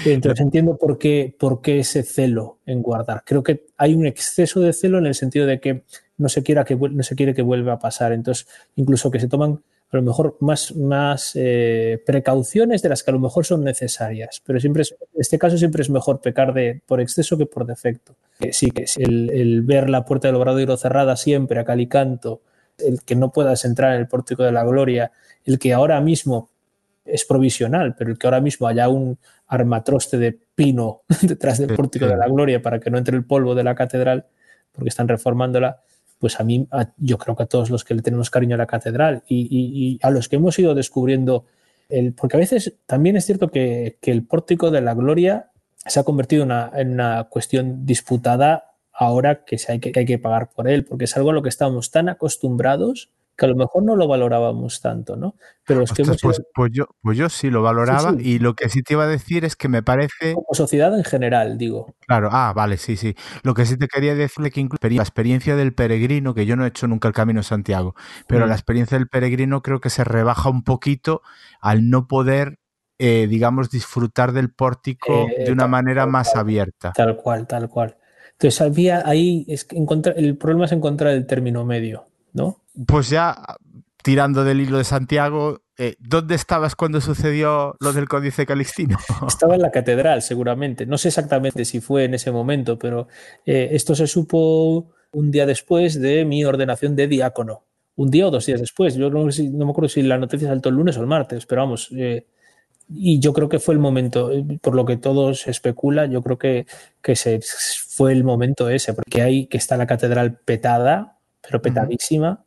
Entonces entiendo por qué, por qué ese celo en guardar. Creo que hay un exceso de celo en el sentido de que no se, quiera que, no se quiere que vuelva a pasar. Entonces, incluso que se toman a lo mejor más, más eh, precauciones de las que a lo mejor son necesarias. Pero siempre en este caso siempre es mejor pecar de, por exceso que por defecto. sí, que el, el, ver la puerta del obrador cerrada siempre a cal y canto, el que no puedas entrar en el pórtico de la gloria, el que ahora mismo es provisional, pero el que ahora mismo haya un armatroste de pino detrás del pórtico de la gloria para que no entre el polvo de la catedral, porque están reformándola, pues a mí, yo creo que a todos los que le tenemos cariño a la catedral y, a los que hemos ido descubriendo, el, porque a veces también es cierto que, el pórtico de la gloria se ha convertido en una, cuestión disputada ahora que, hay que, hay que pagar por él, porque es algo a lo que estamos tan acostumbrados que a lo mejor no lo valorábamos tanto, ¿no? Pero es que pues, pues, yo, pues yo sí lo valoraba y lo que sí te iba a decir es que me parece... Como sociedad en general, digo. Claro, ah, vale, sí, sí. Lo que sí te quería decirle que incluso la experiencia del peregrino, que yo no he hecho nunca el Camino de Santiago, pero la mm. experiencia del peregrino creo que se rebaja un poquito al no poder eh, digamos, disfrutar del pórtico eh, de una manera más abierta. Tal cual, tal cual. Entonces había ahí, es que el problema es encontrar el término medio, ¿no? Pues ya tirando del hilo de Santiago, eh, ¿dónde estabas cuando sucedió lo del Códice Calixtino? Estaba en la catedral, seguramente. No sé exactamente si fue en ese momento, pero esto se supo un día después de mi ordenación de diácono. Un día o dos días después. Yo no, no me acuerdo si la noticia saltó el lunes o el martes, pero vamos, y yo creo que fue el momento, eh, por lo que todos especula, yo creo que, que se, fue el momento ese, porque hay que está la catedral petada, pero petadísima.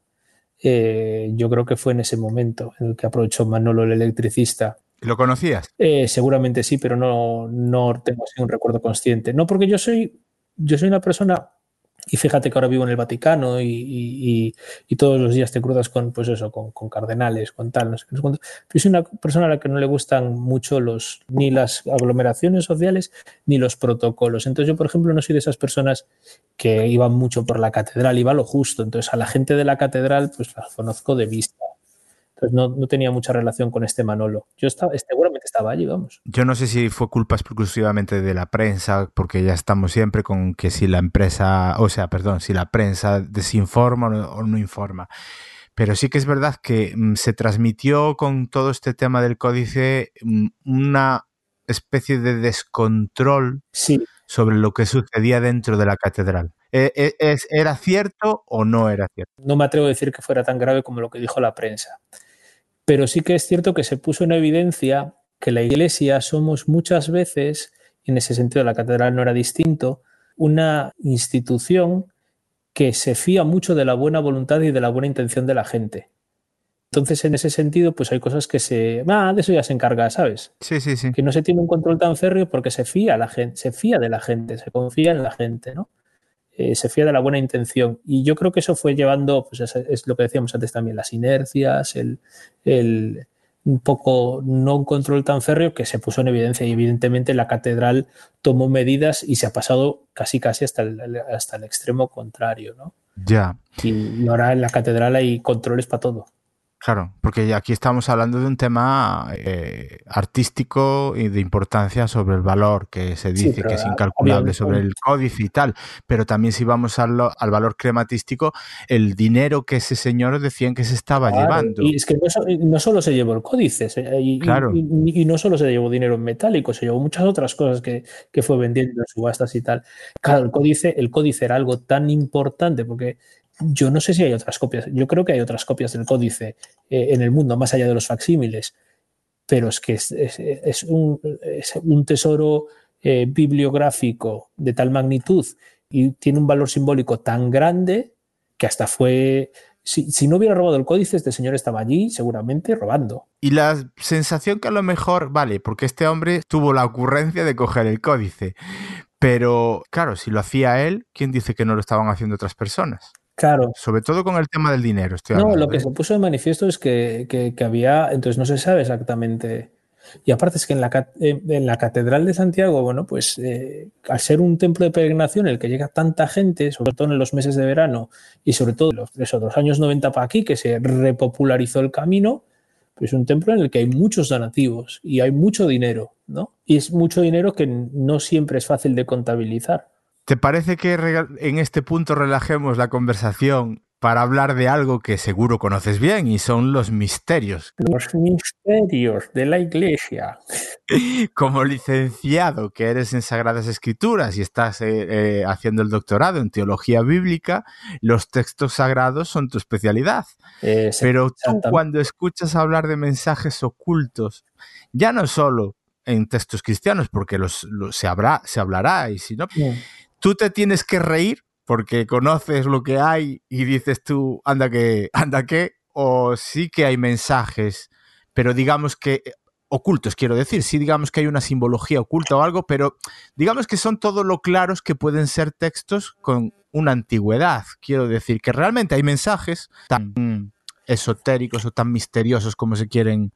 Eh, yo creo que fue en ese momento en el que aprovechó Manolo el electricista. ¿Lo conocías? Eh, seguramente sí, pero no, no tengo así un recuerdo consciente. No, porque yo soy, yo soy una persona y fíjate que ahora vivo en el Vaticano y, todos los días te cruzas con, pues eso, con, cardenales, con tal, no sé qué. Pero soy una persona a la que no le gustan mucho los, ni las aglomeraciones sociales ni los protocolos. Entonces yo, por ejemplo, no soy de esas personas que iban mucho por la catedral, iba lo justo. Entonces a la gente de la catedral, pues la conozco de vista no, tenía mucha relación con este Manolo. Yo estaba, seguramente estaba allí, vamos. Yo no sé si fue culpa exclusivamente de la prensa, porque ya estamos siempre con que si la empresa, o sea, perdón, si la prensa desinforma o no, informa. Pero sí que es verdad que mm, se transmitió con todo este tema del códice mm, una especie de descontrol sobre lo que sucedía dentro de la catedral. ¿E, e, ¿Era cierto o no era cierto? No me atrevo a decir que fuera tan grave como lo que dijo la prensa. Pero sí que es cierto que se puso en evidencia que la Iglesia somos muchas veces, en ese sentido la catedral no era distinto, una institución que se fía mucho de la buena voluntad y de la buena intención de la gente. Entonces, en ese sentido, pues hay cosas que se. Ah, de eso ya se encarga, ¿sabes? Sí, sí, sí. Que no se tiene un control tan férreo porque se fía la gente, se fía de la gente, se confía en la gente, ¿no? Eh, se fía de la buena intención. Y yo creo que eso fue llevando, pues es, lo que decíamos antes también, las inercias, el, el, un poco no un control tan férreo que se puso en evidencia y evidentemente la catedral tomó medidas y se ha pasado casi casi hasta el, hasta el extremo contrario, ¿no? Ya. y ahora en la catedral hay controles para todo. Claro, porque aquí estamos hablando de un tema eh, artístico y de importancia sobre el valor que se dice que es incalculable sobre el códice y tal, pero también si vamos al, al, valor crematístico, el dinero que ese señor decían que se estaba llevando. Y es que no, solo se llevó el códice, y, claro. y, no solo se llevó dinero en metálico, se llevó muchas otras cosas que, que fue vendiendo en subastas y tal. Claro, el códice, el códice era algo tan importante porque yo no sé si hay otras copias, yo creo que hay otras copias del códice eh, en el mundo, más allá de los facsímiles, pero es que es, un, tesoro eh, bibliográfico de tal magnitud y tiene un valor simbólico tan grande que hasta fue... Si, si, no hubiera robado el códice, este señor estaba allí seguramente robando. Y la sensación que a lo mejor, vale, porque este hombre tuvo la ocurrencia de coger el códice, pero claro, si lo hacía él, ¿quién dice que no lo estaban haciendo otras personas? Claro. Sobre todo con el tema del dinero. no, lo que ¿eh? se puso de manifiesto es que, había, entonces no se sabe exactamente. Y aparte es que en la, en la Catedral de Santiago, bueno, pues eh, al ser un templo de peregrinación en el que llega tanta gente, sobre todo en los meses de verano y sobre todo los, los años 90 para aquí, que se repopularizó el camino, pues es un templo en el que hay muchos donativos y hay mucho dinero, ¿no? Y es mucho dinero que no siempre es fácil de contabilizar. ¿Te parece que en este punto relajemos la conversación para hablar de algo que seguro conoces bien y son los misterios? Los misterios de la iglesia. Como licenciado que eres en Sagradas Escrituras y estás eh, eh, haciendo el doctorado en teología bíblica, los textos sagrados son tu especialidad. Eh, Pero tú cuando escuchas hablar de mensajes ocultos, ya no solo en textos cristianos, porque los, se, habrá, se hablará y si no tú te tienes que reír porque conoces lo que hay y dices tú, anda que, anda que, o sí que hay mensajes, pero digamos que eh, ocultos, quiero decir, sí digamos que hay una simbología oculta o algo, pero digamos que son todo lo claros que pueden ser textos con una antigüedad, quiero decir, que realmente hay mensajes tan esotéricos o tan misteriosos como se quieren.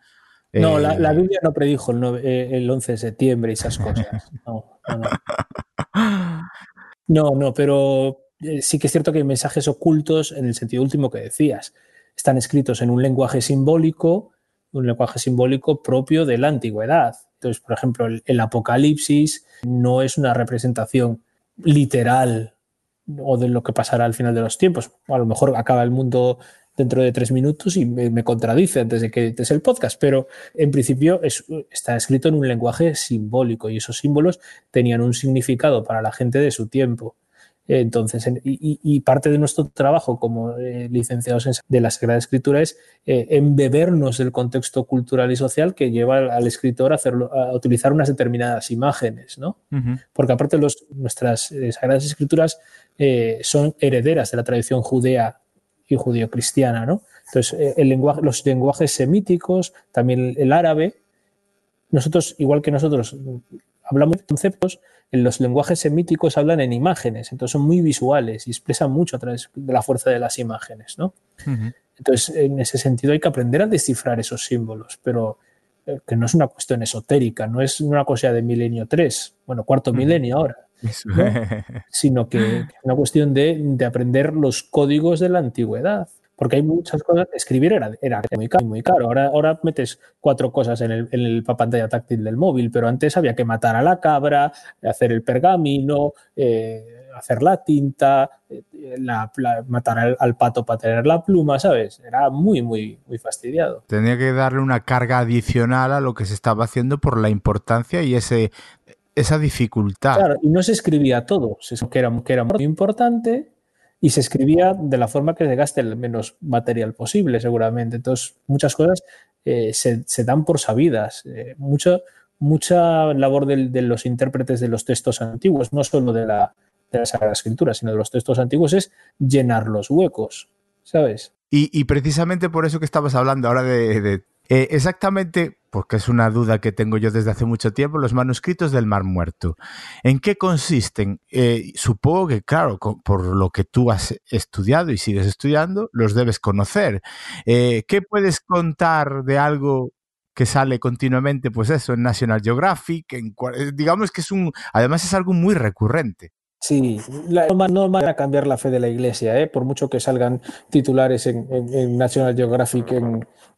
No, la, eh, Biblia no predijo el, 11 de septiembre y esas cosas. No, no, no. Pero eh, sí que es cierto que hay mensajes ocultos en el sentido último que decías. Están escritos en un lenguaje simbólico, un lenguaje simbólico propio de la antigüedad. Entonces, por ejemplo, el Apocalipsis no es una representación literal o de lo que pasará al final de los tiempos. A lo mejor acaba el mundo dentro de tres minutos y me, contradice antes de que es el podcast, pero en principio está escrito en un lenguaje simbólico y esos símbolos tenían un significado para la gente de su tiempo. Entonces, y, parte de nuestro trabajo como eh, licenciados en, de la Sagrada Escritura es eh, embebernos del contexto cultural y social que lleva al, escritor a, hacerlo, a utilizar unas determinadas imágenes, ¿no? Porque aparte los, nuestras eh, Sagradas Escrituras son herederas de la tradición judea y judío-cristiana, ¿no? Entonces, el lenguaje, los lenguajes semíticos, también el árabe, nosotros, igual que nosotros, hablamos de conceptos, en los lenguajes semíticos hablan en imágenes, entonces son muy visuales y expresan mucho a través de la fuerza de las imágenes, ¿no? Entonces, en ese sentido hay que aprender a descifrar esos símbolos, pero eh, que no es una cuestión esotérica, no es una cosa de milenio 3, bueno, cuarto milenio ahora, sino que es una cuestión de, de aprender los códigos de la antigüedad porque hay muchas cosas. Escribir era, era muy, caro, muy caro. Ahora, ahora metes cuatro cosas en, el, en la pantalla táctil del móvil, pero antes había que matar a la cabra, hacer el pergamino, eh, hacer la tinta, eh, matar al, pato para tener la pluma, ¿sabes? Era muy, muy, muy fastidiado. Tenía que darle una carga adicional a lo que se estaba haciendo por la importancia y ese esa dificultad. Claro, y no se escribía todo, que era, que era muy importante, y se escribía de la forma que se gaste el menos material posible, seguramente. Entonces, muchas cosas eh, se, dan por sabidas. Eh, mucha, mucha labor de, los intérpretes de los textos antiguos, no solo de la, de la Sagrada Escritura, sino de los textos antiguos, es llenar los huecos, ¿sabes? Y, precisamente por eso que estabas hablando ahora de, eh, exactamente porque es una duda que tengo yo desde hace mucho tiempo, los manuscritos del Mar Muerto. ¿En qué consisten? Eh, supongo que, claro, por lo que tú has estudiado y sigues estudiando, los debes conocer. Eh, ¿Qué puedes contar de algo que sale continuamente, pues eso, en National Geographic? Eh, digamos que es un, además es algo muy recurrente. Sí, no van a cambiar la fe de la Iglesia, por mucho que salgan titulares en, National Geographic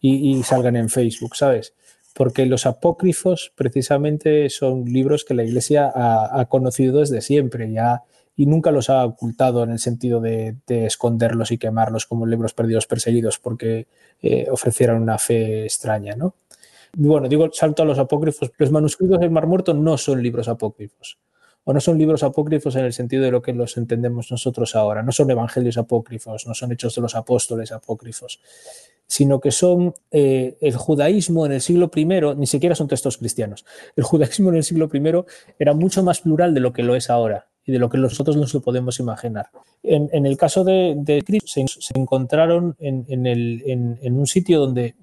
y, salgan en Facebook, ¿sabes? Porque los apócrifos precisamente son libros que la Iglesia ha, conocido desde siempre ya, y nunca los ha ocultado en el sentido de, esconderlos y quemarlos como libros perdidos perseguidos porque eh, ofrecieran una fe extraña. ¿no? Bueno, digo, salto a los apócrifos. Los manuscritos del Mar Muerto no son libros apócrifos o no son libros apócrifos en el sentido de lo que los entendemos nosotros ahora, no son evangelios apócrifos, no son hechos de los apóstoles apócrifos sino que son eh, el judaísmo en el siglo I, ni siquiera son textos cristianos. El judaísmo en el siglo I era mucho más plural de lo que lo es ahora y de lo que nosotros nos lo podemos imaginar. En, el caso de, de Cristo, se, encontraron en, un sitio donde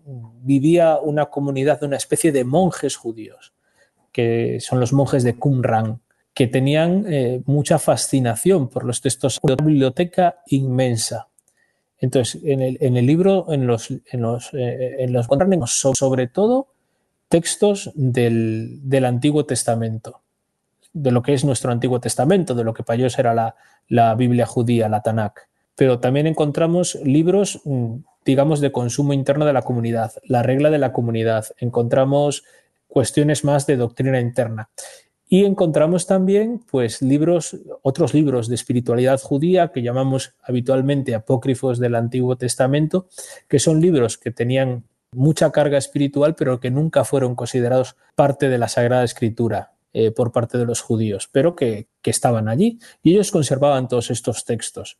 vivía una comunidad, una especie de monjes judíos, que son los monjes de Qumran, que tenían eh, mucha fascinación por los textos, una biblioteca inmensa entonces, en el, en libro, en los, en los, eh, en los sobre todo textos del, del, Antiguo Testamento, de lo que es nuestro Antiguo Testamento, de lo que para ellos era la, la Biblia judía, la Tanakh. Pero también encontramos libros, mm, digamos, de consumo interno de la comunidad, la regla de la comunidad. Encontramos cuestiones más de doctrina interna. Y encontramos también pues, libros, otros libros de espiritualidad judía que llamamos habitualmente apócrifos del Antiguo Testamento, que son libros que tenían mucha carga espiritual, pero que nunca fueron considerados parte de la Sagrada Escritura eh, por parte de los judíos, pero que, que estaban allí. Y ellos conservaban todos estos textos.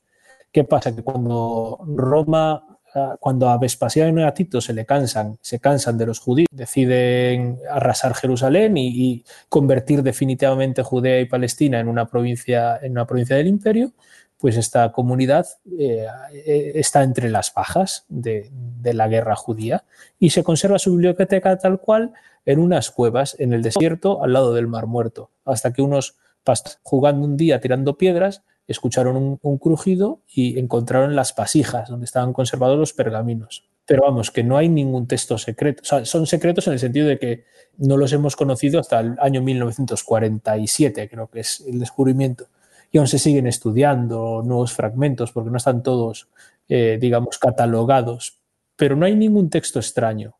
¿Qué pasa? Que cuando Roma cuando a Vespasiano y a Tito se le cansan, se cansan de los judíos, deciden arrasar Jerusalén y, convertir definitivamente Judea y Palestina en una provincia, en una provincia del imperio, pues esta comunidad eh, eh, está entre las bajas de, de, la guerra judía y se conserva su biblioteca tal cual en unas cuevas en el desierto al lado del Mar Muerto, hasta que unos jugando un día tirando piedras escucharon un, crujido y encontraron las pasijas donde estaban conservados los pergaminos. pero vamos, que no hay ningún texto secreto. O sea, son secretos en el sentido de que no los hemos conocido hasta el año 1947, creo que es el descubrimiento. Y aún se siguen estudiando nuevos fragmentos porque no están todos, eh, digamos, catalogados. Pero no hay ningún texto extraño.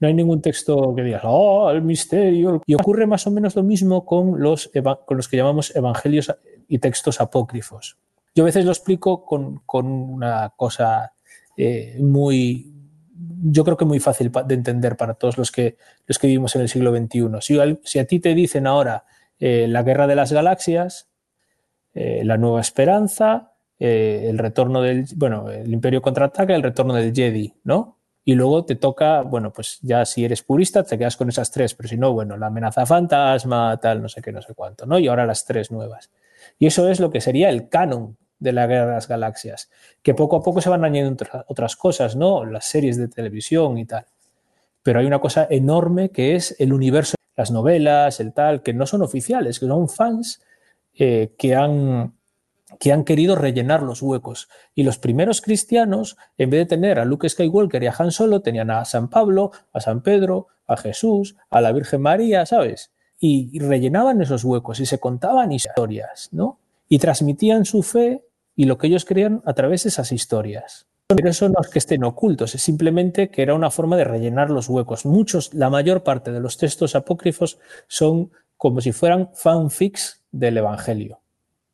No hay ningún texto que digas, oh, el misterio. Y ocurre más o menos lo mismo con los, con los que llamamos evangelios y textos apócrifos. Yo a veces lo explico con, con una cosa eh, muy, yo creo que muy fácil de entender para todos los que, los que vivimos en el siglo XXI. Si, a ti te dicen ahora eh, la guerra de las galaxias, eh, la nueva esperanza, el retorno del, bueno, el imperio contraataca, el retorno del Jedi, ¿no? Y luego te toca, bueno, pues ya si eres purista te quedas con esas tres, pero si no, bueno, la amenaza fantasma, tal, no sé qué, no sé cuánto, ¿no? Y ahora las tres nuevas. Y eso es lo que sería el canon de la Guerra de las Galaxias, que poco a poco se van añadiendo otras cosas, ¿no? Las series de televisión y tal. Pero hay una cosa enorme que es el universo, las novelas, el tal, que no son oficiales, que son fans eh, que, han, que han querido rellenar los huecos. Y los primeros cristianos, en vez de tener a Luke Skywalker y a Han Solo, tenían a San Pablo, a San Pedro, a Jesús, a la Virgen María, ¿sabes? Y rellenaban esos huecos y se contaban historias, ¿no? Y transmitían su fe y lo que ellos creían a través de esas historias. Pero eso no es que estén ocultos, es simplemente que era una forma de rellenar los huecos. Muchos, la mayor parte de los textos apócrifos son como si fueran fanfics del Evangelio,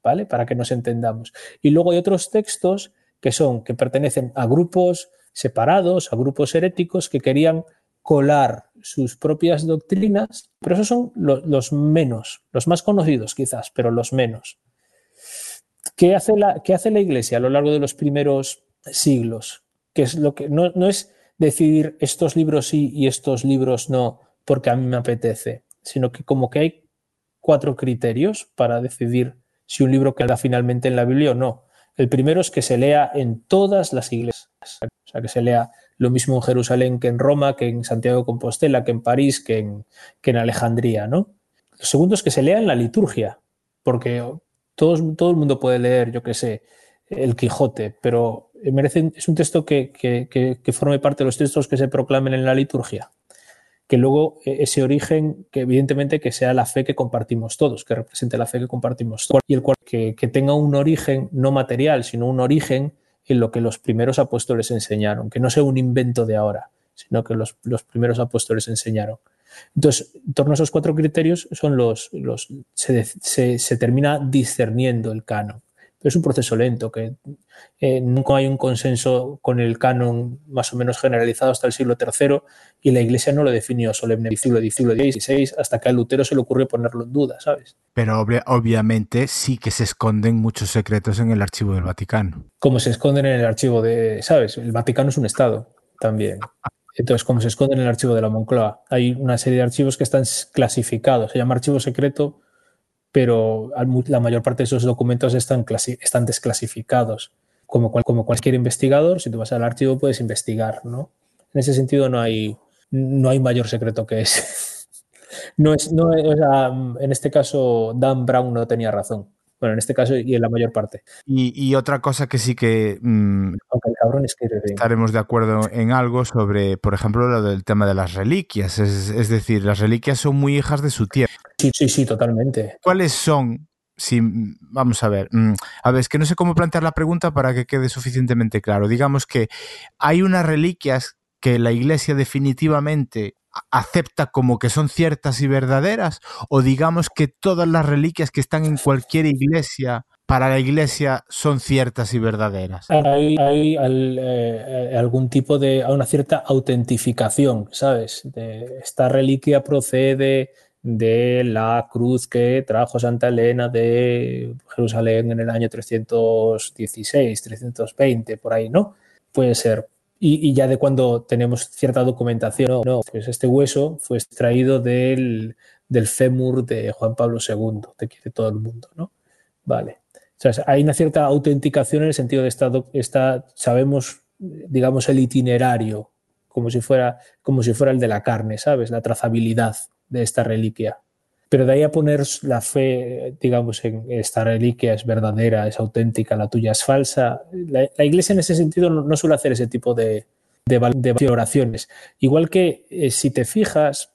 ¿vale? Para que nos entendamos. Y luego hay otros textos que son, que pertenecen a grupos separados, a grupos heréticos que querían colar sus propias doctrinas, pero esos son los menos, los más conocidos quizás, pero los menos. ¿Qué hace, la, hace la Iglesia a lo largo de los primeros siglos? Que es lo que no, es decidir estos libros sí y estos libros no porque a mí me apetece, sino que como que hay cuatro criterios para decidir si un libro queda finalmente en la Biblia o no. El primero es que se lea en todas las iglesias, o sea, que se lea lo mismo en Jerusalén que en Roma, que en Santiago de Compostela, que en París, que en, que en Alejandría, ¿no? Lo segundo es que se lea en la liturgia, porque todo, el mundo puede leer, yo qué sé, el Quijote, pero merece, es un texto que, que, forme parte de los textos que se proclamen en la liturgia. Que luego e, ese origen, que evidentemente que sea la fe que compartimos todos, que represente la fe que compartimos todos, y el cual que, tenga un origen no material, sino un origen en lo que los primeros apóstoles enseñaron, que no sea un invento de ahora, sino que los, los primeros apóstoles enseñaron. Entonces, en torno a esos cuatro criterios son los, los se, termina discerniendo el canon. Es un proceso lento, que eh, nunca hay un consenso con el canon más o menos generalizado hasta el siglo III y la Iglesia no lo definió solemnemente en el siglo XVI hasta que a Lutero se le ocurrió ponerlo en duda, ¿sabes? Pero obviamente sí que se esconden muchos secretos en el archivo del Vaticano. Como se esconden en el archivo de, ¿sabes? El Vaticano es un Estado también. Entonces, como se esconde en el archivo de la Moncloa, hay una serie de archivos que están clasificados. Se llama archivo secreto, pero la mayor parte de esos documentos están, están desclasificados. Como, como cualquier investigador, si tú vas al archivo puedes investigar, ¿no? En ese sentido no hay, no hay mayor secreto que ese. No es, no en este caso, Dan Brown no tenía razón. Bueno, en este caso y en la mayor parte. Y, otra cosa que sí que mm, estaremos de acuerdo en algo sobre, por ejemplo, lo del tema de las reliquias. Es, decir, las reliquias son muy hijas de su tiempo. Sí, sí, sí, totalmente. ¿Cuáles son? Si, vamos a ver, mm, a ver, es que no sé cómo plantear la pregunta para que quede suficientemente claro. Digamos que hay unas reliquias que la Iglesia definitivamente acepta como que son ciertas y verdaderas o digamos que todas las reliquias que están en cualquier iglesia para la iglesia son ciertas y verdaderas. Hay, eh, algún tipo de, una cierta autentificación, ¿sabes? De, esta reliquia procede de la cruz que trajo Santa Elena de Jerusalén en el año 316, 320, por ahí, ¿no? Puede ser y, ya de cuando tenemos cierta documentación, no, pues este hueso fue extraído del, del fémur de Juan Pablo II, te quiere todo el mundo, ¿no? Vale. O sea, hay una cierta autenticación en el sentido de esta, sabemos, digamos, el itinerario, como si, fuera, como si fuera el de la carne, ¿sabes? La trazabilidad de esta reliquia. Pero de ahí a poner la fe, digamos, en esta reliquia es verdadera, es auténtica, la tuya es falsa. La, iglesia en ese sentido no, suele hacer ese tipo de, de, oraciones. Igual que eh, si te fijas,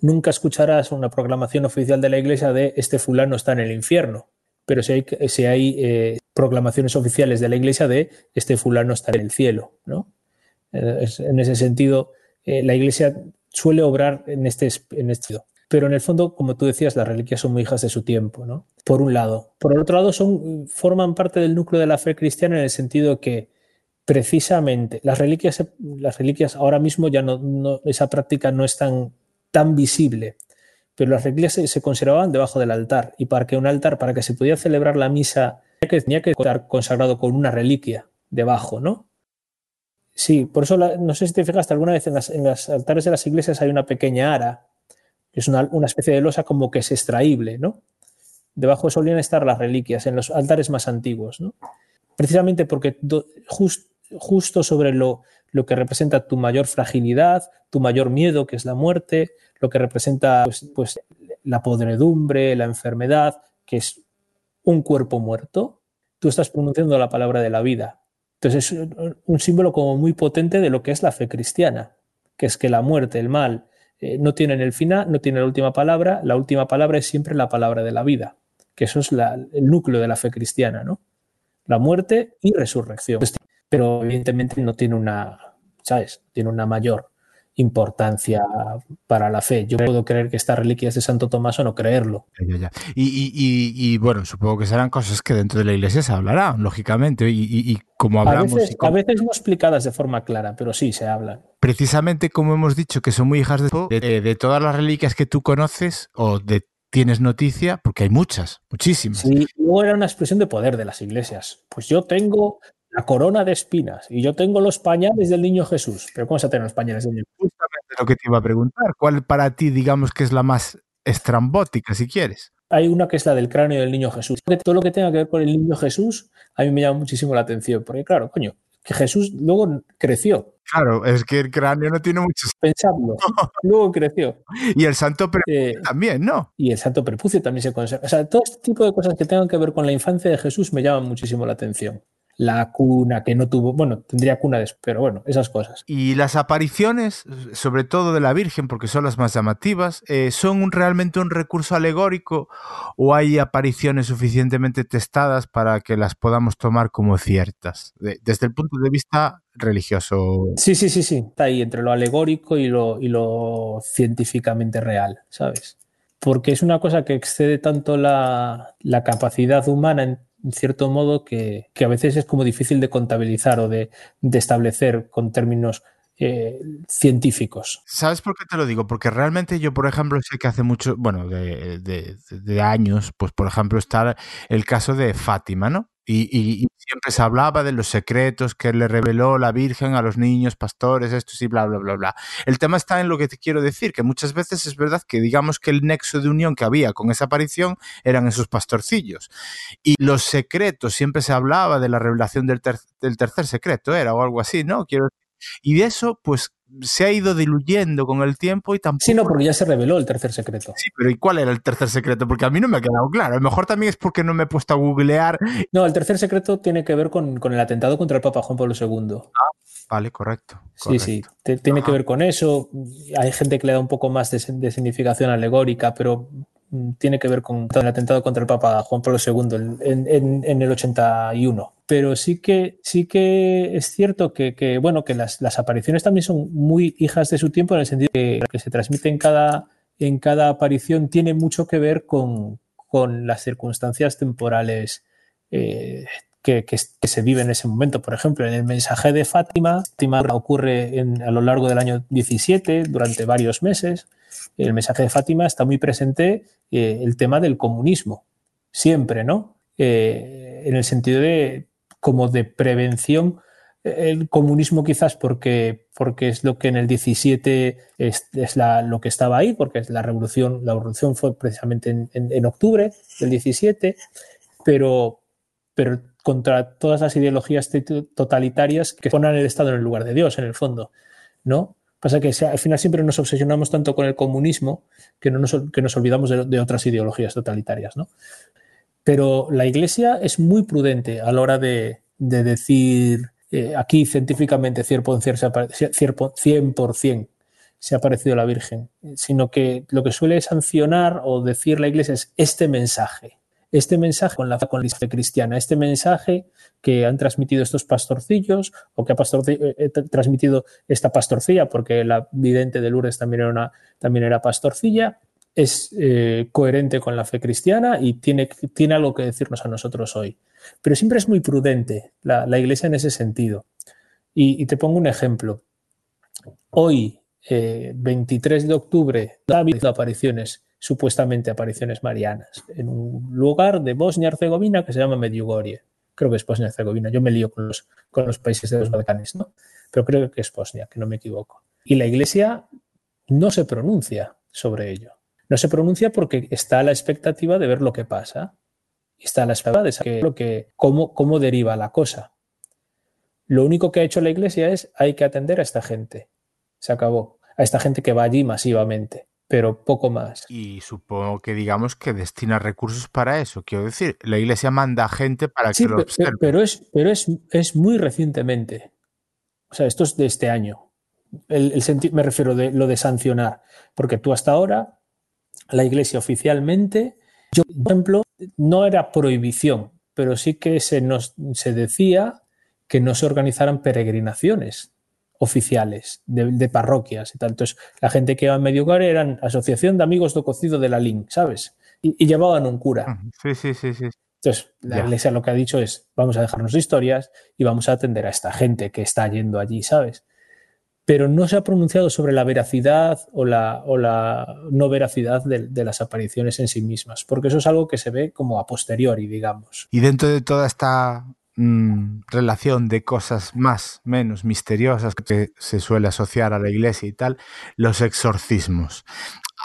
nunca escucharás una proclamación oficial de la iglesia de este fulano está en el infierno, pero si hay, si hay eh, proclamaciones oficiales de la iglesia de este fulano está en el cielo. ¿no? Eh, en ese sentido, la iglesia suele obrar en este, en este pero en el fondo, como tú decías, las reliquias son muy hijas de su tiempo, ¿no? Por un lado. Por el otro lado, son, forman parte del núcleo de la fe cristiana en el sentido que precisamente las reliquias, las reliquias ahora mismo ya no, esa práctica no es tan, tan visible, pero las reliquias se, conservaban debajo del altar y para que un altar, para que se pudiera celebrar la misa, tenía que estar consagrado con una reliquia debajo, ¿no? Sí, por eso no sé si te fijaste alguna vez en, las, en los altares de las iglesias hay una pequeña ara es una, especie de losa como que es extraíble, ¿no? Debajo solían estar las reliquias en los altares más antiguos, ¿no? Precisamente porque justo sobre lo, lo que representa tu mayor fragilidad, tu mayor miedo, que es la muerte, lo que representa pues, pues, la podredumbre, la enfermedad, que es un cuerpo muerto, tú estás pronunciando la palabra de la vida. Entonces es un símbolo como muy potente de lo que es la fe cristiana, que es que la muerte, el mal, eh, no tienen el final, no tienen la última palabra, la última palabra es siempre la palabra de la vida, que eso es el núcleo de la fe cristiana, ¿no? La muerte y resurrección. Pero evidentemente no tiene una, ¿sabes? Tiene una mayor importancia para la fe. Yo puedo creer que esta reliquia es de Santo Tomás o no creerlo. Y, bueno, supongo que serán cosas que dentro de la iglesia se hablarán, lógicamente, y, como hablamos... A veces, no explicadas de forma clara, pero sí se hablan. Precisamente como hemos dicho que son muy hijas de, de, todas las reliquias que tú conoces o de tienes noticia, porque hay muchas, muchísimas. Sí, luego era una expresión de poder de las iglesias. Pues yo tengo la corona de espinas y yo tengo los pañales del niño Jesús. Pero ¿cómo se tener los pañales del niño Jesús? Justamente lo que te iba a preguntar. ¿Cuál para ti, digamos, que es la más estrambótica, si quieres? Hay una que es la del cráneo del niño Jesús. Todo lo que tenga que ver con el niño Jesús, a mí me llama muchísimo la atención. Porque, claro, coño, que Jesús luego creció. Claro, es que el cráneo no tiene mucho Pensadlo. luego creció. Y el santo prepucio eh, también, ¿no? Y el santo prepucio también se conserva. O sea, todo este tipo de cosas que tengan que ver con la infancia de Jesús me llaman muchísimo la atención la cuna que no tuvo, bueno, tendría cuna después, pero bueno, esas cosas. Y las apariciones, sobre todo de la Virgen, porque son las más llamativas, eh, ¿son realmente un recurso alegórico o hay apariciones suficientemente testadas para que las podamos tomar como ciertas, desde el punto de vista religioso? Sí, sí, sí, sí, está ahí entre lo alegórico y lo, y lo científicamente real, ¿sabes? Porque es una cosa que excede tanto la, la capacidad humana en en cierto modo, que, a veces es como difícil de contabilizar o de, establecer con términos eh, científicos. ¿Sabes por qué te lo digo? Porque realmente yo, por ejemplo, sé que hace mucho, bueno, de, de, años, pues por ejemplo está el caso de Fátima, ¿no? Y, siempre se hablaba de los secretos que le reveló la Virgen a los niños pastores, esto y bla, bla, bla, bla. El tema está en lo que te quiero decir, que muchas veces es verdad que digamos que el nexo de unión que había con esa aparición eran esos pastorcillos. Y los secretos, siempre se hablaba de la revelación del, del tercer secreto, era o algo así, ¿no? Quiero y de eso, pues se ha ido diluyendo con el tiempo y tampoco... Sí, no, porque ya se reveló el tercer secreto. Sí, pero ¿y cuál era el tercer secreto? Porque a mí no me ha quedado claro. A lo mejor también es porque no me he puesto a googlear. No, el tercer secreto tiene que ver con, el atentado contra el Papa Juan Pablo II. Ah, vale, correcto. Sí, sí, tiene que ver con eso. Hay gente que le da un poco más de, de significación alegórica, pero mm, tiene que ver con el atentado contra el Papa Juan Pablo II en, en el 81 pero sí que, sí que es cierto que, bueno, que las, apariciones también son muy hijas de su tiempo en el sentido que lo que se transmite en cada, en cada aparición tiene mucho que ver con, las circunstancias temporales eh, que, se viven en ese momento. Por ejemplo, en el mensaje de Fátima, Fátima ocurre a lo largo del año 17, durante varios meses. El mensaje de Fátima está muy presente eh, el tema del comunismo, siempre, ¿no? Eh, en el sentido de como de prevención el comunismo quizás porque, porque es lo que en el 17 es, la, lo que estaba ahí, porque es la revolución, la revolución fue precisamente en, en, octubre del 17, pero, pero contra todas las ideologías totalitarias que ponen el Estado en el lugar de Dios, en el fondo, ¿no? Pasa que al final siempre nos obsesionamos tanto con el comunismo que, no nos, que nos olvidamos de, de otras ideologías totalitarias, ¿no? Pero la Iglesia es muy prudente a la hora de, decir eh, aquí científicamente 100%, se ha parecido a la Virgen, sino que lo que suele sancionar o decir la Iglesia es este mensaje, este mensaje con la, con fe cristiana, este mensaje que han transmitido estos pastorcillos o que ha eh, eh, transmitido esta pastorcilla, porque la vidente de Lourdes también era, también era pastorcilla, es eh, coherente con la fe cristiana y tiene, tiene algo que decirnos a nosotros hoy. Pero siempre es muy prudente la, Iglesia en ese sentido. Y, te pongo un ejemplo. Hoy, 23 de octubre, habido apariciones supuestamente apariciones marianas, en un lugar de Bosnia-Herzegovina que se llama Medjugorje. Creo que es Bosnia-Herzegovina. Yo me lío con los, con los países de los Balcanes, ¿no? Pero creo que es Bosnia, que no me equivoco. Y la Iglesia no se pronuncia sobre ello. No se pronuncia porque está a la expectativa de ver lo que pasa. Está a la expectativa de saber lo que, cómo, cómo deriva la cosa. Lo único que ha hecho la Iglesia es hay que atender a esta gente. Se acabó. A esta gente que va allí masivamente pero poco más. Y supongo que digamos que destina recursos para eso. Quiero decir, la iglesia manda gente para que lo observe. Pero, es, pero es, es, muy recientemente. O sea, esto es de este año. El, me refiero de lo de sancionar. Porque tú hasta ahora, la iglesia oficialmente, yo, por ejemplo, no era prohibición, pero sí que se, nos, se decía que no se organizaran peregrinaciones oficiales de, parroquias y tal. Entonces, la gente que iba a Medjugorje eran Asociación de Amigos do Cocido de la LIN, ¿sabes? Y, llevaban un cura. Sí, sí, sí, sí. Entonces, la iglesia lo que ha dicho es, vamos a dejarnos historias y vamos a atender a esta gente que está yendo allí, ¿sabes? Pero no se ha pronunciado sobre la veracidad o la, o la no veracidad de, las apariciones en sí mismas, porque eso es algo que se ve como a posteriori, digamos. Y dentro de toda esta Mm, relación de cosas más, menos misteriosas que se suele asociar a la iglesia y tal, los exorcismos.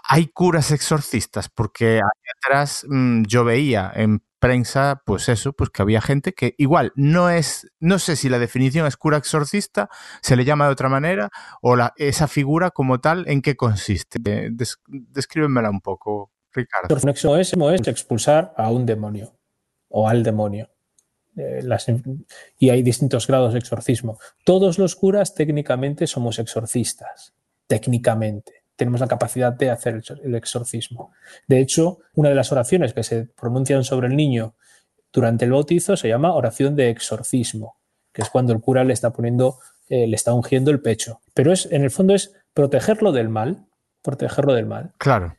Hay curas exorcistas, porque ahí atrás mm, yo veía en prensa, pues eso, pues que había gente que igual no es, no sé si la definición es cura exorcista, se le llama de otra manera, o la, esa figura como tal, ¿en qué consiste? descríbemela un poco, Ricardo. Exorcismo es expulsar a un demonio o al demonio. Eh, y hay distintos grados de exorcismo. Todos los curas técnicamente somos exorcistas, técnicamente. Tenemos la capacidad de hacer el exorcismo. De hecho, una de las oraciones que se pronuncian sobre el niño durante el bautizo se llama oración de exorcismo, que es cuando el cura le está poniendo, eh, le está ungiendo el pecho. Pero es, en el fondo es protegerlo del mal, protegerlo del mal. Claro.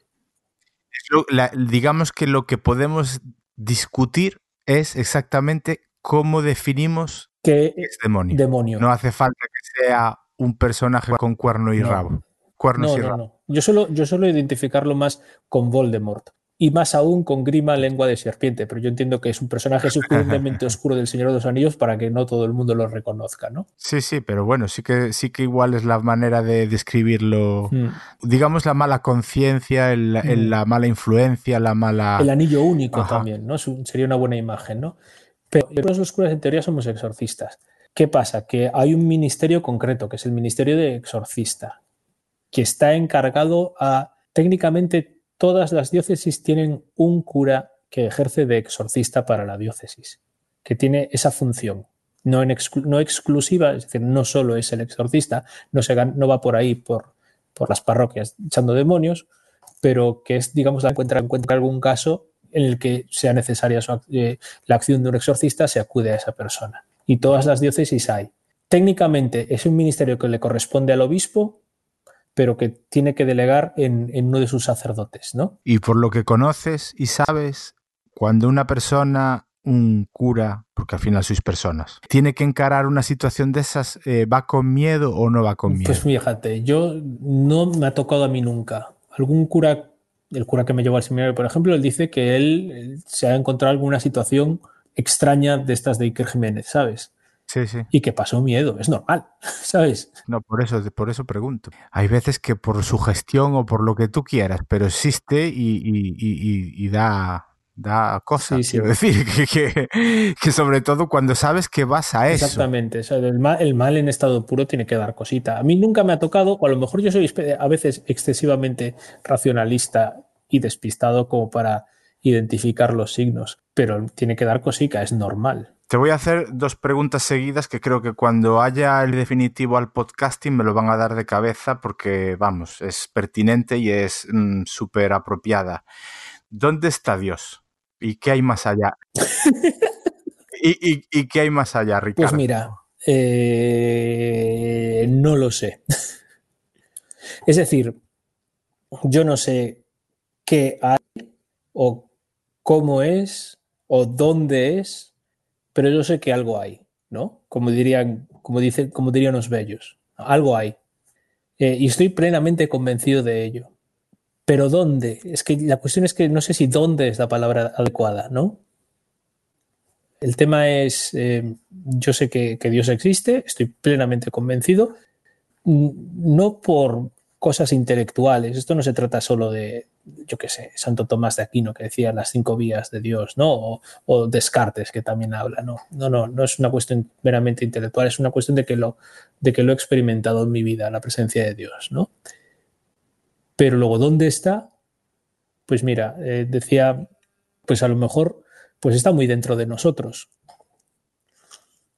digamos que lo que podemos discutir es exactamente cómo definimos qué es demonio. No hace falta que sea un personaje con cuerno y rabo. Cuernos y rabo. Yo solo, yo solo identificarlo más con Voldemort. Y más aún con Grima Lengua de Serpiente, pero yo entiendo que es un personaje suficientemente oscuro del Señor de los Anillos para que no todo el mundo lo reconozca, ¿no? Sí, sí, pero bueno, sí que, sí que igual es la manera de describirlo. Mm. Digamos la mala conciencia, mm. la mala influencia, la mala. El anillo único también, ¿no? Sería una buena imagen, ¿no? Pero los curas en teoría somos exorcistas. ¿Qué pasa? Que hay un ministerio concreto, que es el ministerio de exorcista, que está encargado a, técnicamente, todas las diócesis tienen un cura que ejerce de exorcista para la diócesis, que tiene esa función. No, en no exclusiva, es decir, no solo es el exorcista, no, se, no va por ahí por, por las parroquias echando demonios, pero que es, digamos, encuentra, encuentra algún caso en el que sea necesaria eh, la acción de un exorcista, se acude a esa persona. Y todas las diócesis hay. Técnicamente es un ministerio que le corresponde al obispo, pero que tiene que delegar en, uno de sus sacerdotes, ¿no? Y por lo que conoces y sabes, cuando una persona, un cura, porque al final sois personas, tiene que encarar una situación de esas, eh, ¿va con miedo o no va con miedo? Pues fíjate, yo no me ha tocado a mí nunca. Algún cura el cura que me llevó al seminario, por ejemplo, él dice que él, se ha encontrado alguna situación extraña de estas de Iker Jiménez, ¿sabes? Sí, sí. Y que pasó miedo, es normal, ¿sabes? No, por eso, por eso pregunto. Hay veces que por su gestión o por lo que tú quieras, pero existe y da, da cosas, quiero decir, que, que, sobre todo cuando sabes que vas a eso. Exactamente, el, mal, el, mal, en estado puro tiene que dar cosita. A mí nunca me ha tocado, o a lo mejor yo soy a veces excesivamente racionalista y despistado como para identificar los signos, pero tiene que dar cosita, es normal. Te voy a hacer dos preguntas seguidas que creo que cuando haya el definitivo al podcasting me lo van a dar de cabeza porque, vamos, es pertinente y es mm, súper apropiada. ¿Dónde está Dios? ¿Y qué hay más allá? ¿Y, qué hay más allá, Ricardo? Pues mira, eh, no lo sé. es decir, yo no sé qué hay o cómo es o dónde es pero yo sé que algo hay, ¿no? Como dirían, como dicen, como dirían los bellos, algo hay. Eh, y estoy plenamente convencido de ello. Pero ¿dónde? Es que la cuestión es que no sé si dónde es la palabra adecuada, ¿no? El tema es, eh, yo sé que, que Dios existe, estoy plenamente convencido, no por cosas intelectuales. Esto no se trata solo de, yo qué sé, Santo Tomás de Aquino que decía las cinco vías de Dios, ¿no? O, Descartes que también habla, ¿no? No, no, no es una cuestión meramente intelectual, es una cuestión de que lo, de que lo he experimentado en mi vida, la presencia de Dios, ¿no? Pero luego, ¿dónde está? Pues mira, eh, decía, pues a lo mejor, pues está muy dentro de nosotros.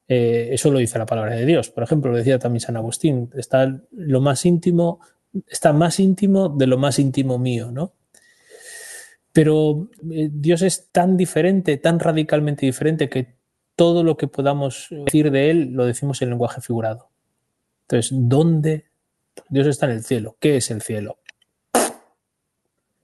Eh, eso lo dice la palabra de Dios. Por ejemplo, lo decía también San Agustín, está lo más íntimo está más íntimo de lo más íntimo mío, ¿no? Pero eh, Dios es tan diferente, tan radicalmente diferente que todo lo que podamos decir de Él lo decimos en lenguaje figurado. Entonces, ¿dónde? Dios está en el cielo. ¿Qué es el cielo?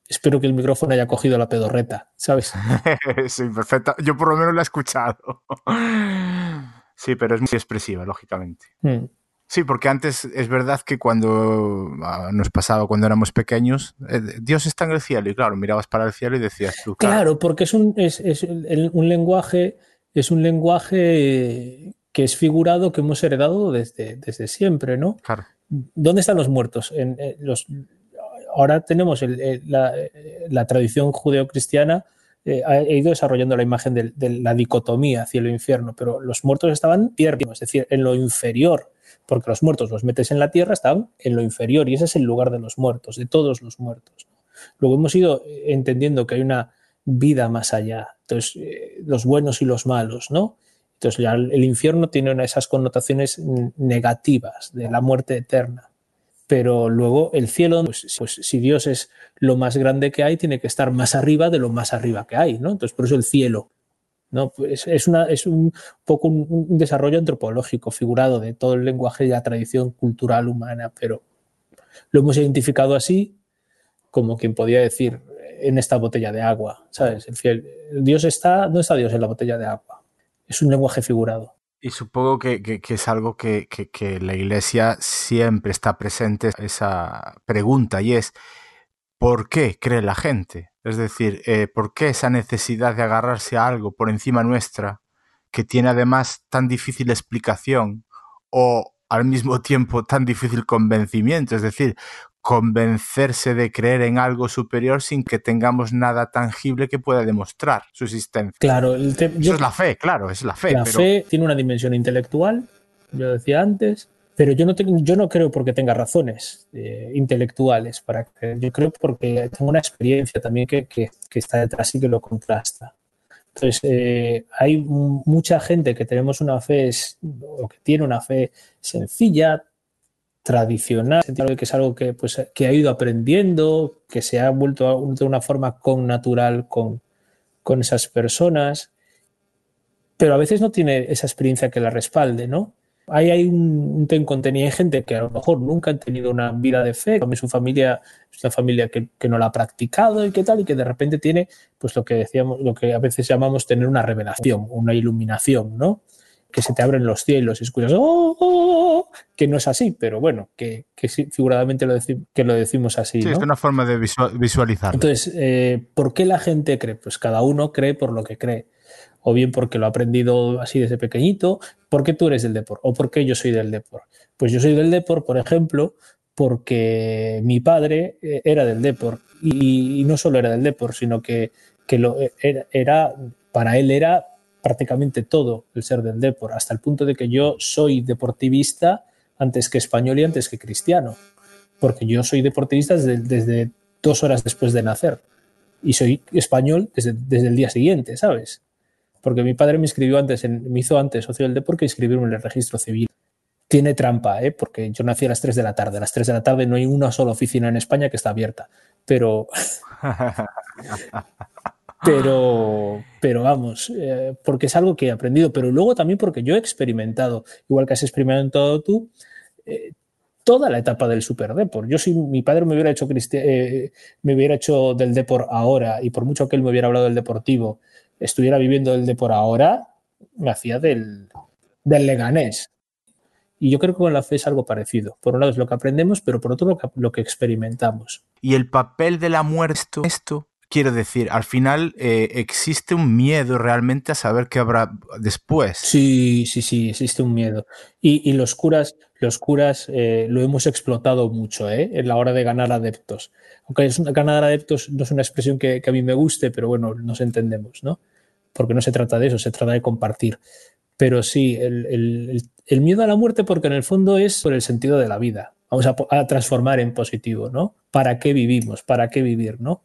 Espero que el micrófono haya cogido la pedorreta, ¿sabes? sí, perfecto. Yo por lo menos la he escuchado. sí, pero es muy expresiva, lógicamente. Mm. Sí, porque antes es verdad que cuando ah, nos pasaba cuando éramos pequeños, eh, Dios está en el cielo y claro, mirabas para el cielo y decías tú. Claro, porque es un, es, un lenguaje, es un lenguaje que es figurado que hemos heredado desde, desde siempre, ¿no? Claro. ¿Dónde están los muertos? En, eh, los, ahora tenemos la, la, tradición judeocristiana eh, ha ido desarrollando la imagen de, de la dicotomía cielo-infierno, pero los muertos estaban tiernos, es decir, en lo inferior porque los muertos los metes en la tierra, están en lo inferior y ese es el lugar de los muertos, de todos los muertos. Luego hemos ido eh, entendiendo que hay una vida más allá, entonces eh, los buenos y los malos, ¿no? Entonces el infierno tiene esas connotaciones negativas de la muerte eterna. Pero luego el cielo, pues, pues, si Dios es lo más grande que hay, tiene que estar más arriba de lo más arriba que hay, ¿no? Entonces por eso el cielo ¿no? Pues es, una, es un poco un, desarrollo antropológico figurado de todo el lenguaje y la tradición cultural humana, pero lo hemos identificado así como quien podía decir en esta botella de agua, ¿sabes? El, Dios está, no está Dios en la botella de agua, es un lenguaje figurado. Y supongo que, es algo que, que, la Iglesia siempre está presente, esa pregunta, y es, ¿por qué cree la gente? Es decir, eh, ¿por qué esa necesidad de agarrarse a algo por encima nuestra, que tiene además tan difícil explicación o al mismo tiempo tan difícil convencimiento? Es decir, convencerse de creer en algo superior sin que tengamos nada tangible que pueda demostrar su existencia. Claro, eso es la fe, claro, es la fe. La fe tiene una dimensión intelectual, yo decía antes, pero yo no, tengo, yo no creo porque tenga razones eh, intelectuales para. Yo creo porque tengo una experiencia también que, que, está detrás y que lo contrasta. Entonces, eh, hay mucha gente que tenemos una fe, o que tiene una fe sencilla, tradicional, que es algo que, pues, que ha ido aprendiendo, que se ha vuelto de una forma con natural con, con esas personas, pero a veces no tiene esa experiencia que la respalde, ¿no? Ahí hay un, ten contenido. Hay gente que a lo mejor nunca han tenido una vida de fe, como su familia es una familia que, no la ha practicado y qué tal, y que de repente tiene, pues lo que decíamos, lo que a veces llamamos tener una revelación, una iluminación, ¿no? Que se te abren los cielos y escuchas, ¡Oh, oh, oh", que no es así, pero bueno, que, que figuradamente lo, que lo decimos así. Sí, es una forma de visualizar. Entonces, eh, ¿por qué la gente cree? Pues cada uno cree por lo que cree o bien porque lo ha aprendido así desde pequeñito, porque tú eres del deporte o porque yo soy del deporte. Pues yo soy del deporte, por ejemplo, porque mi padre eh, era del deporte y, no solo era del deporte, sino que, lo, eh, era, para él era prácticamente todo el ser del deporte, hasta el punto de que yo soy deportivista antes que español y antes que cristiano, porque yo soy deportivista desde, dos horas después de nacer y soy español desde, desde el día siguiente, ¿sabes? Porque mi padre me inscribió antes, en, me hizo antes socio del deporte que inscribirme en el registro civil. Tiene trampa, ¿eh? porque yo nací a las 3 de la tarde. A las 3 de la tarde no hay una sola oficina en España que está abierta. Pero. pero, pero vamos, eh, porque es algo que he aprendido, pero luego también porque yo he experimentado, igual que has experimentado tú, eh, toda la etapa del Super Deport. Yo si mi padre me hubiera hecho eh, me hubiera hecho del Deport ahora y por mucho que él me hubiera hablado del Deportivo, estuviera viviendo del Deport ahora, me hacía del, del Leganés. Y yo creo que con la fe es algo parecido. Por un lado es lo que aprendemos, pero por otro lo que, lo que experimentamos. Y el papel de la muerte, esto, quiero decir, al final eh, existe un miedo realmente a saber qué habrá después. Sí, sí, sí, existe un miedo. Y, y los curas, los curas eh, lo hemos explotado mucho ¿eh? en la hora de ganar adeptos. Aunque es una, ganar adeptos no es una expresión que, a mí me guste, pero bueno, nos entendemos, ¿no? Porque no se trata de eso, se trata de compartir. Pero sí, el miedo a la muerte, porque en el fondo es por el sentido de la vida. Vamos a, a transformar en positivo, ¿no? ¿Para qué vivimos? ¿Para qué vivir, no?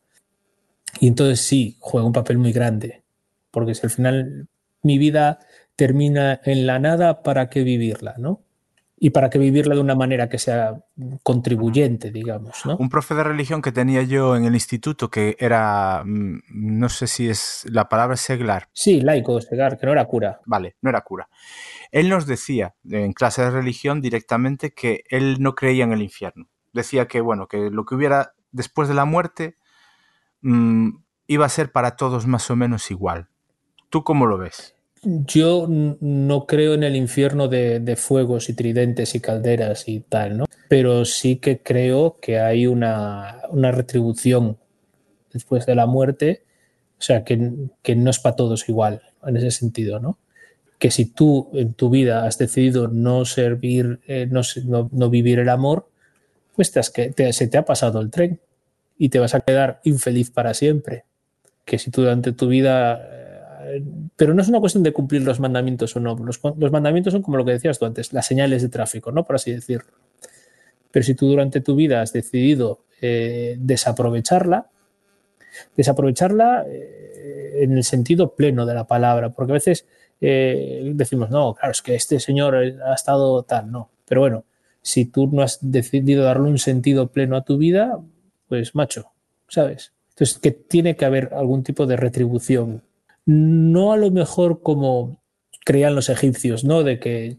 Y entonces sí, juega un papel muy grande, porque si al final mi vida termina en la nada, ¿para qué vivirla? ¿no? Y para qué vivirla de una manera que sea contribuyente, digamos. ¿no? Un profe de religión que tenía yo en el instituto que era, no sé si es la palabra seglar. Sí, laico, seglar, que no era cura. Vale, no era cura. Él nos decía en clase de religión directamente que él no creía en el infierno. Decía que, bueno, que lo que hubiera después de la muerte mmm, iba a ser para todos más o menos igual. ¿Tú cómo lo ves? Yo no creo en el infierno de, fuegos y tridentes y calderas y tal, ¿no? Pero sí que creo que hay una, una retribución después de la muerte, o sea, que, que, no es para todos igual, en ese sentido, ¿no? Que si tú en tu vida has decidido no servir, eh, no, no, no, vivir el amor, pues te, se te ha pasado el tren y te vas a quedar infeliz para siempre. Que si tú durante tu vida... Pero no es una cuestión de cumplir los mandamientos o no. Los, los, mandamientos son como lo que decías tú antes, las señales de tráfico, ¿no? Por así decirlo. Pero si tú durante tu vida has decidido eh, desaprovecharla, desaprovecharla eh, en el sentido pleno de la palabra, porque a veces eh, decimos, no, claro, es que este señor ha estado tal, no. Pero bueno, si tú no has decidido darle un sentido pleno a tu vida, pues macho, ¿sabes? Entonces, que tiene que haber algún tipo de retribución. No a lo mejor como creían los egipcios, ¿no? De que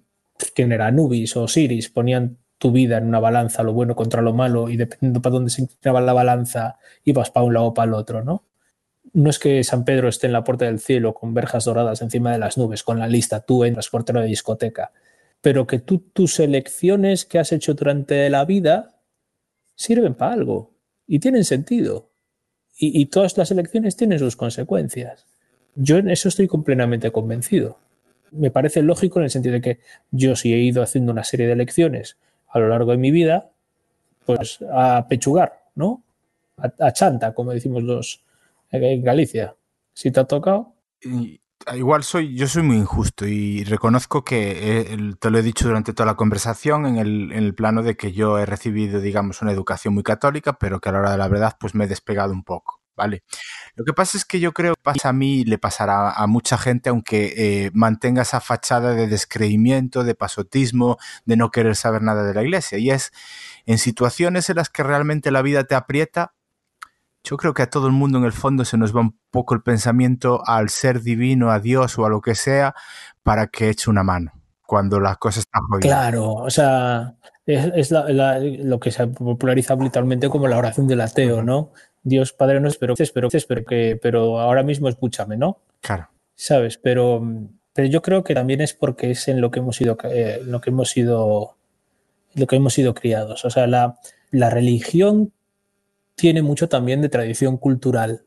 quién era Anubis o Osiris ponían tu vida en una balanza, lo bueno contra lo malo, y dependiendo para dónde se inclinaba la balanza, ibas para un lado o para el otro, ¿no? No es que San Pedro esté en la puerta del cielo con verjas doradas encima de las nubes, con la lista, tú entras portero de discoteca, pero que tú, tus elecciones que has hecho durante la vida sirven para algo y tienen sentido. Y, y, todas las elecciones tienen sus consecuencias. Yo en eso estoy completamente convencido. Me parece lógico en el sentido de que yo si he ido haciendo una serie de elecciones a lo largo de mi vida, pues a pechugar, ¿no? A, chanta, como decimos los en Galicia. Si te ha tocado. Igual soy, yo soy muy injusto y reconozco que eh, te lo he dicho durante toda la conversación en el, en el, plano de que yo he recibido, digamos, una educación muy católica, pero que a la hora de la verdad, pues me he despegado un poco, ¿vale? Lo que pasa es que yo creo que pasa a mí le pasará a mucha gente, aunque eh, mantenga esa fachada de descreimiento, de pasotismo, de no querer saber nada de la iglesia, y es en situaciones en las que realmente la vida te aprieta, yo creo que a todo el mundo en el fondo se nos va un poco el pensamiento al ser divino, a Dios o a lo que sea, para que eche una mano cuando las cosas están jodidas. Claro, o sea, es, la, lo que se populariza habitualmente como la oración del ateo, ¿no? Dios Padre no espero, espero, espero que, pero ahora mismo escúchame, ¿no? Claro. ¿Sabes? Pero, pero yo creo que también es porque es en lo que hemos sido, eh, lo que hemos sido, lo que hemos sido criados. O sea, la, la religión tiene mucho también de tradición cultural.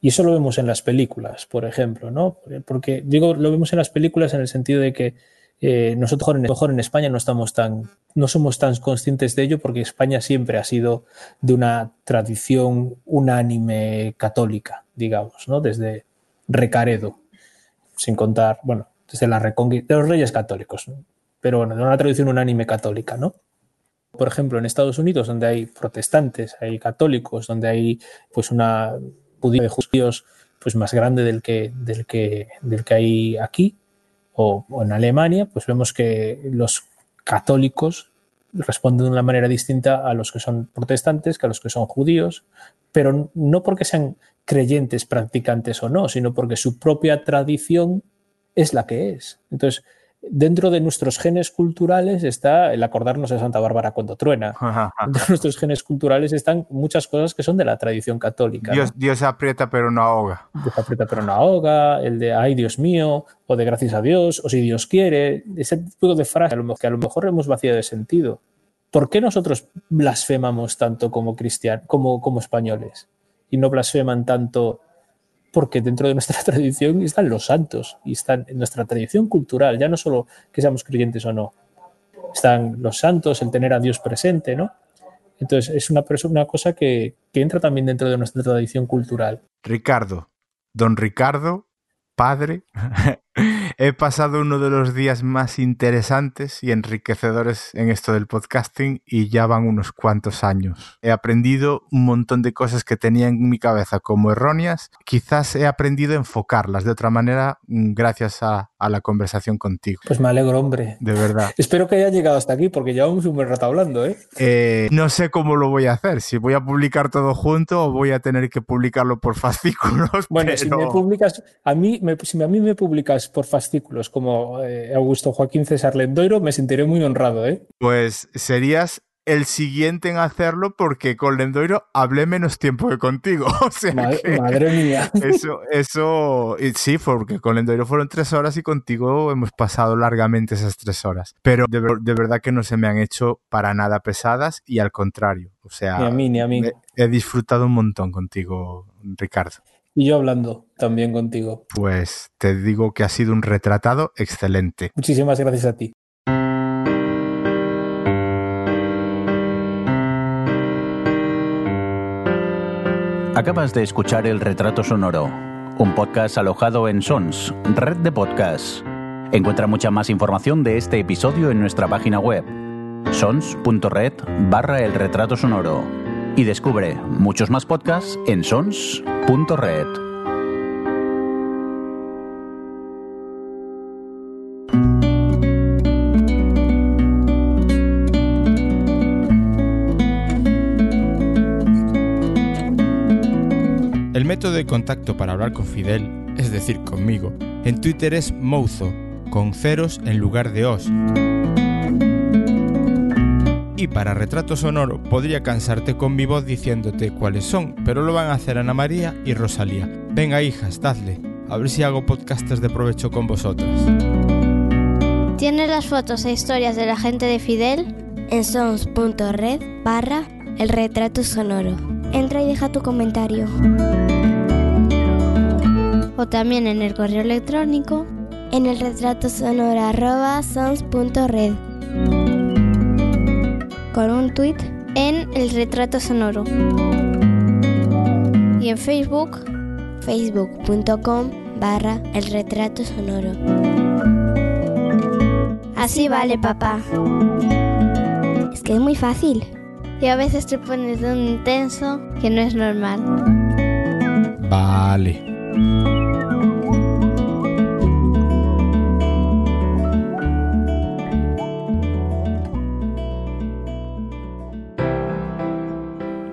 Y eso lo vemos en las películas, por ejemplo, ¿no? Porque digo, lo vemos en las películas en el sentido de que eh, nosotros mejor en España no estamos tan, no somos tan conscientes de ello porque España siempre ha sido de una tradición unánime católica, digamos, ¿no? Desde Recaredo, sin contar, bueno, desde la reconquista de los reyes católicos, pero bueno, de una tradición unánime católica, ¿no? por ejemplo, en Estados Unidos, donde hay protestantes, hay católicos, donde hay pues una judía de judíos pues más grande del que, del que, del que hay aquí o, en Alemania, pues vemos que los católicos responden de una manera distinta a los que son protestantes que a los que son judíos, pero no porque sean creyentes, practicantes o no, sino porque su propia tradición es la que es. Entonces, dentro de nuestros genes culturales está el acordarnos de Santa Bárbara cuando truena. Dentro de nuestros genes culturales están muchas cosas que son de la tradición católica. Dios, ¿no? Dios aprieta pero no ahoga. Dios aprieta pero no ahoga, el de ay Dios mío, o de gracias a Dios, o si Dios quiere, ese tipo de frases que a lo mejor hemos vaciado de sentido. ¿Por qué nosotros blasfemamos tanto como cristianos, como, como españoles? Y no blasfeman tanto porque dentro de nuestra tradición están los santos y están en nuestra tradición cultural, ya no solo que seamos creyentes o no. Están los santos, el tener a Dios presente, ¿no? Entonces es una, una cosa que, que entra también dentro de nuestra tradición cultural. Ricardo, don Ricardo, padre, he pasado uno de los días más interesantes y enriquecedores en esto del podcasting y ya van unos cuantos años. He aprendido un montón de cosas que tenía en mi cabeza como erróneas. Quizás he aprendido a enfocarlas de otra manera mm, gracias a, a la conversación contigo. Pues me alegro, hombre. De verdad. Espero que haya llegado hasta aquí porque llevamos un buen rato hablando, ¿eh? Eh, no sé cómo lo voy a hacer, si voy a publicar todo junto o voy a tener que publicarlo por fascículos. Bueno, pero... si me publicas, a mí, me, si a mí me publicas por fascículos como eh, Augusto Joaquín César Lendoiro, me sentiré muy honrado, ¿eh? Pues serías el siguiente en hacerlo porque con Lendoiro hablé menos tiempo que contigo. O sea madre, que madre mía. Eso, eso, y sí, porque con Lendoiro fueron tres horas y contigo hemos pasado largamente esas tres horas. Pero de, ver- de verdad que no se me han hecho para nada pesadas y al contrario. O sea, Ni a mí, ni a mí. he, he disfrutado un montón contigo, Ricardo. Y yo hablando también contigo. Pues te digo que ha sido un retratado excelente. Muchísimas gracias a ti. Acabas de escuchar El Retrato Sonoro, un podcast alojado en Sons, red de podcasts. Encuentra mucha más información de este episodio en nuestra página web, sons.red barra El Retrato Sonoro. Y descubre muchos más podcasts en sons.red. El método de contacto para hablar con Fidel, es decir, conmigo, en Twitter es Mouzo, con ceros en lugar de os. Y para retrato sonoro podría cansarte con mi voz diciéndote cuáles son, pero lo van a hacer Ana María y Rosalía. Venga hijas, dadle, a ver si hago podcasters de provecho con vosotras. ¿Tienes las fotos e historias de la gente de Fidel? en sons.red barra el retrato sonoro. Entra y deja tu comentario. O también en el correo electrónico En el retrato sonoro arroba. Con un tweet en el retrato sonoro. Y en Facebook facebook.com barra el retrato sonoro. Así vale, papá. Es que es muy fácil. Y a veces te pones de un intenso que no es normal. Vale.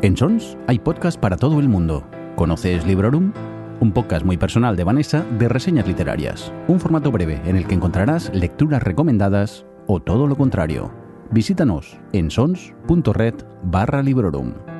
En Sons hay podcast para todo el mundo. ¿Conoces Librorum? Un podcast muy personal de Vanessa de reseñas literarias. Un formato breve en el que encontrarás lecturas recomendadas o todo lo contrario. Visítanos en sons.red barra Librorum.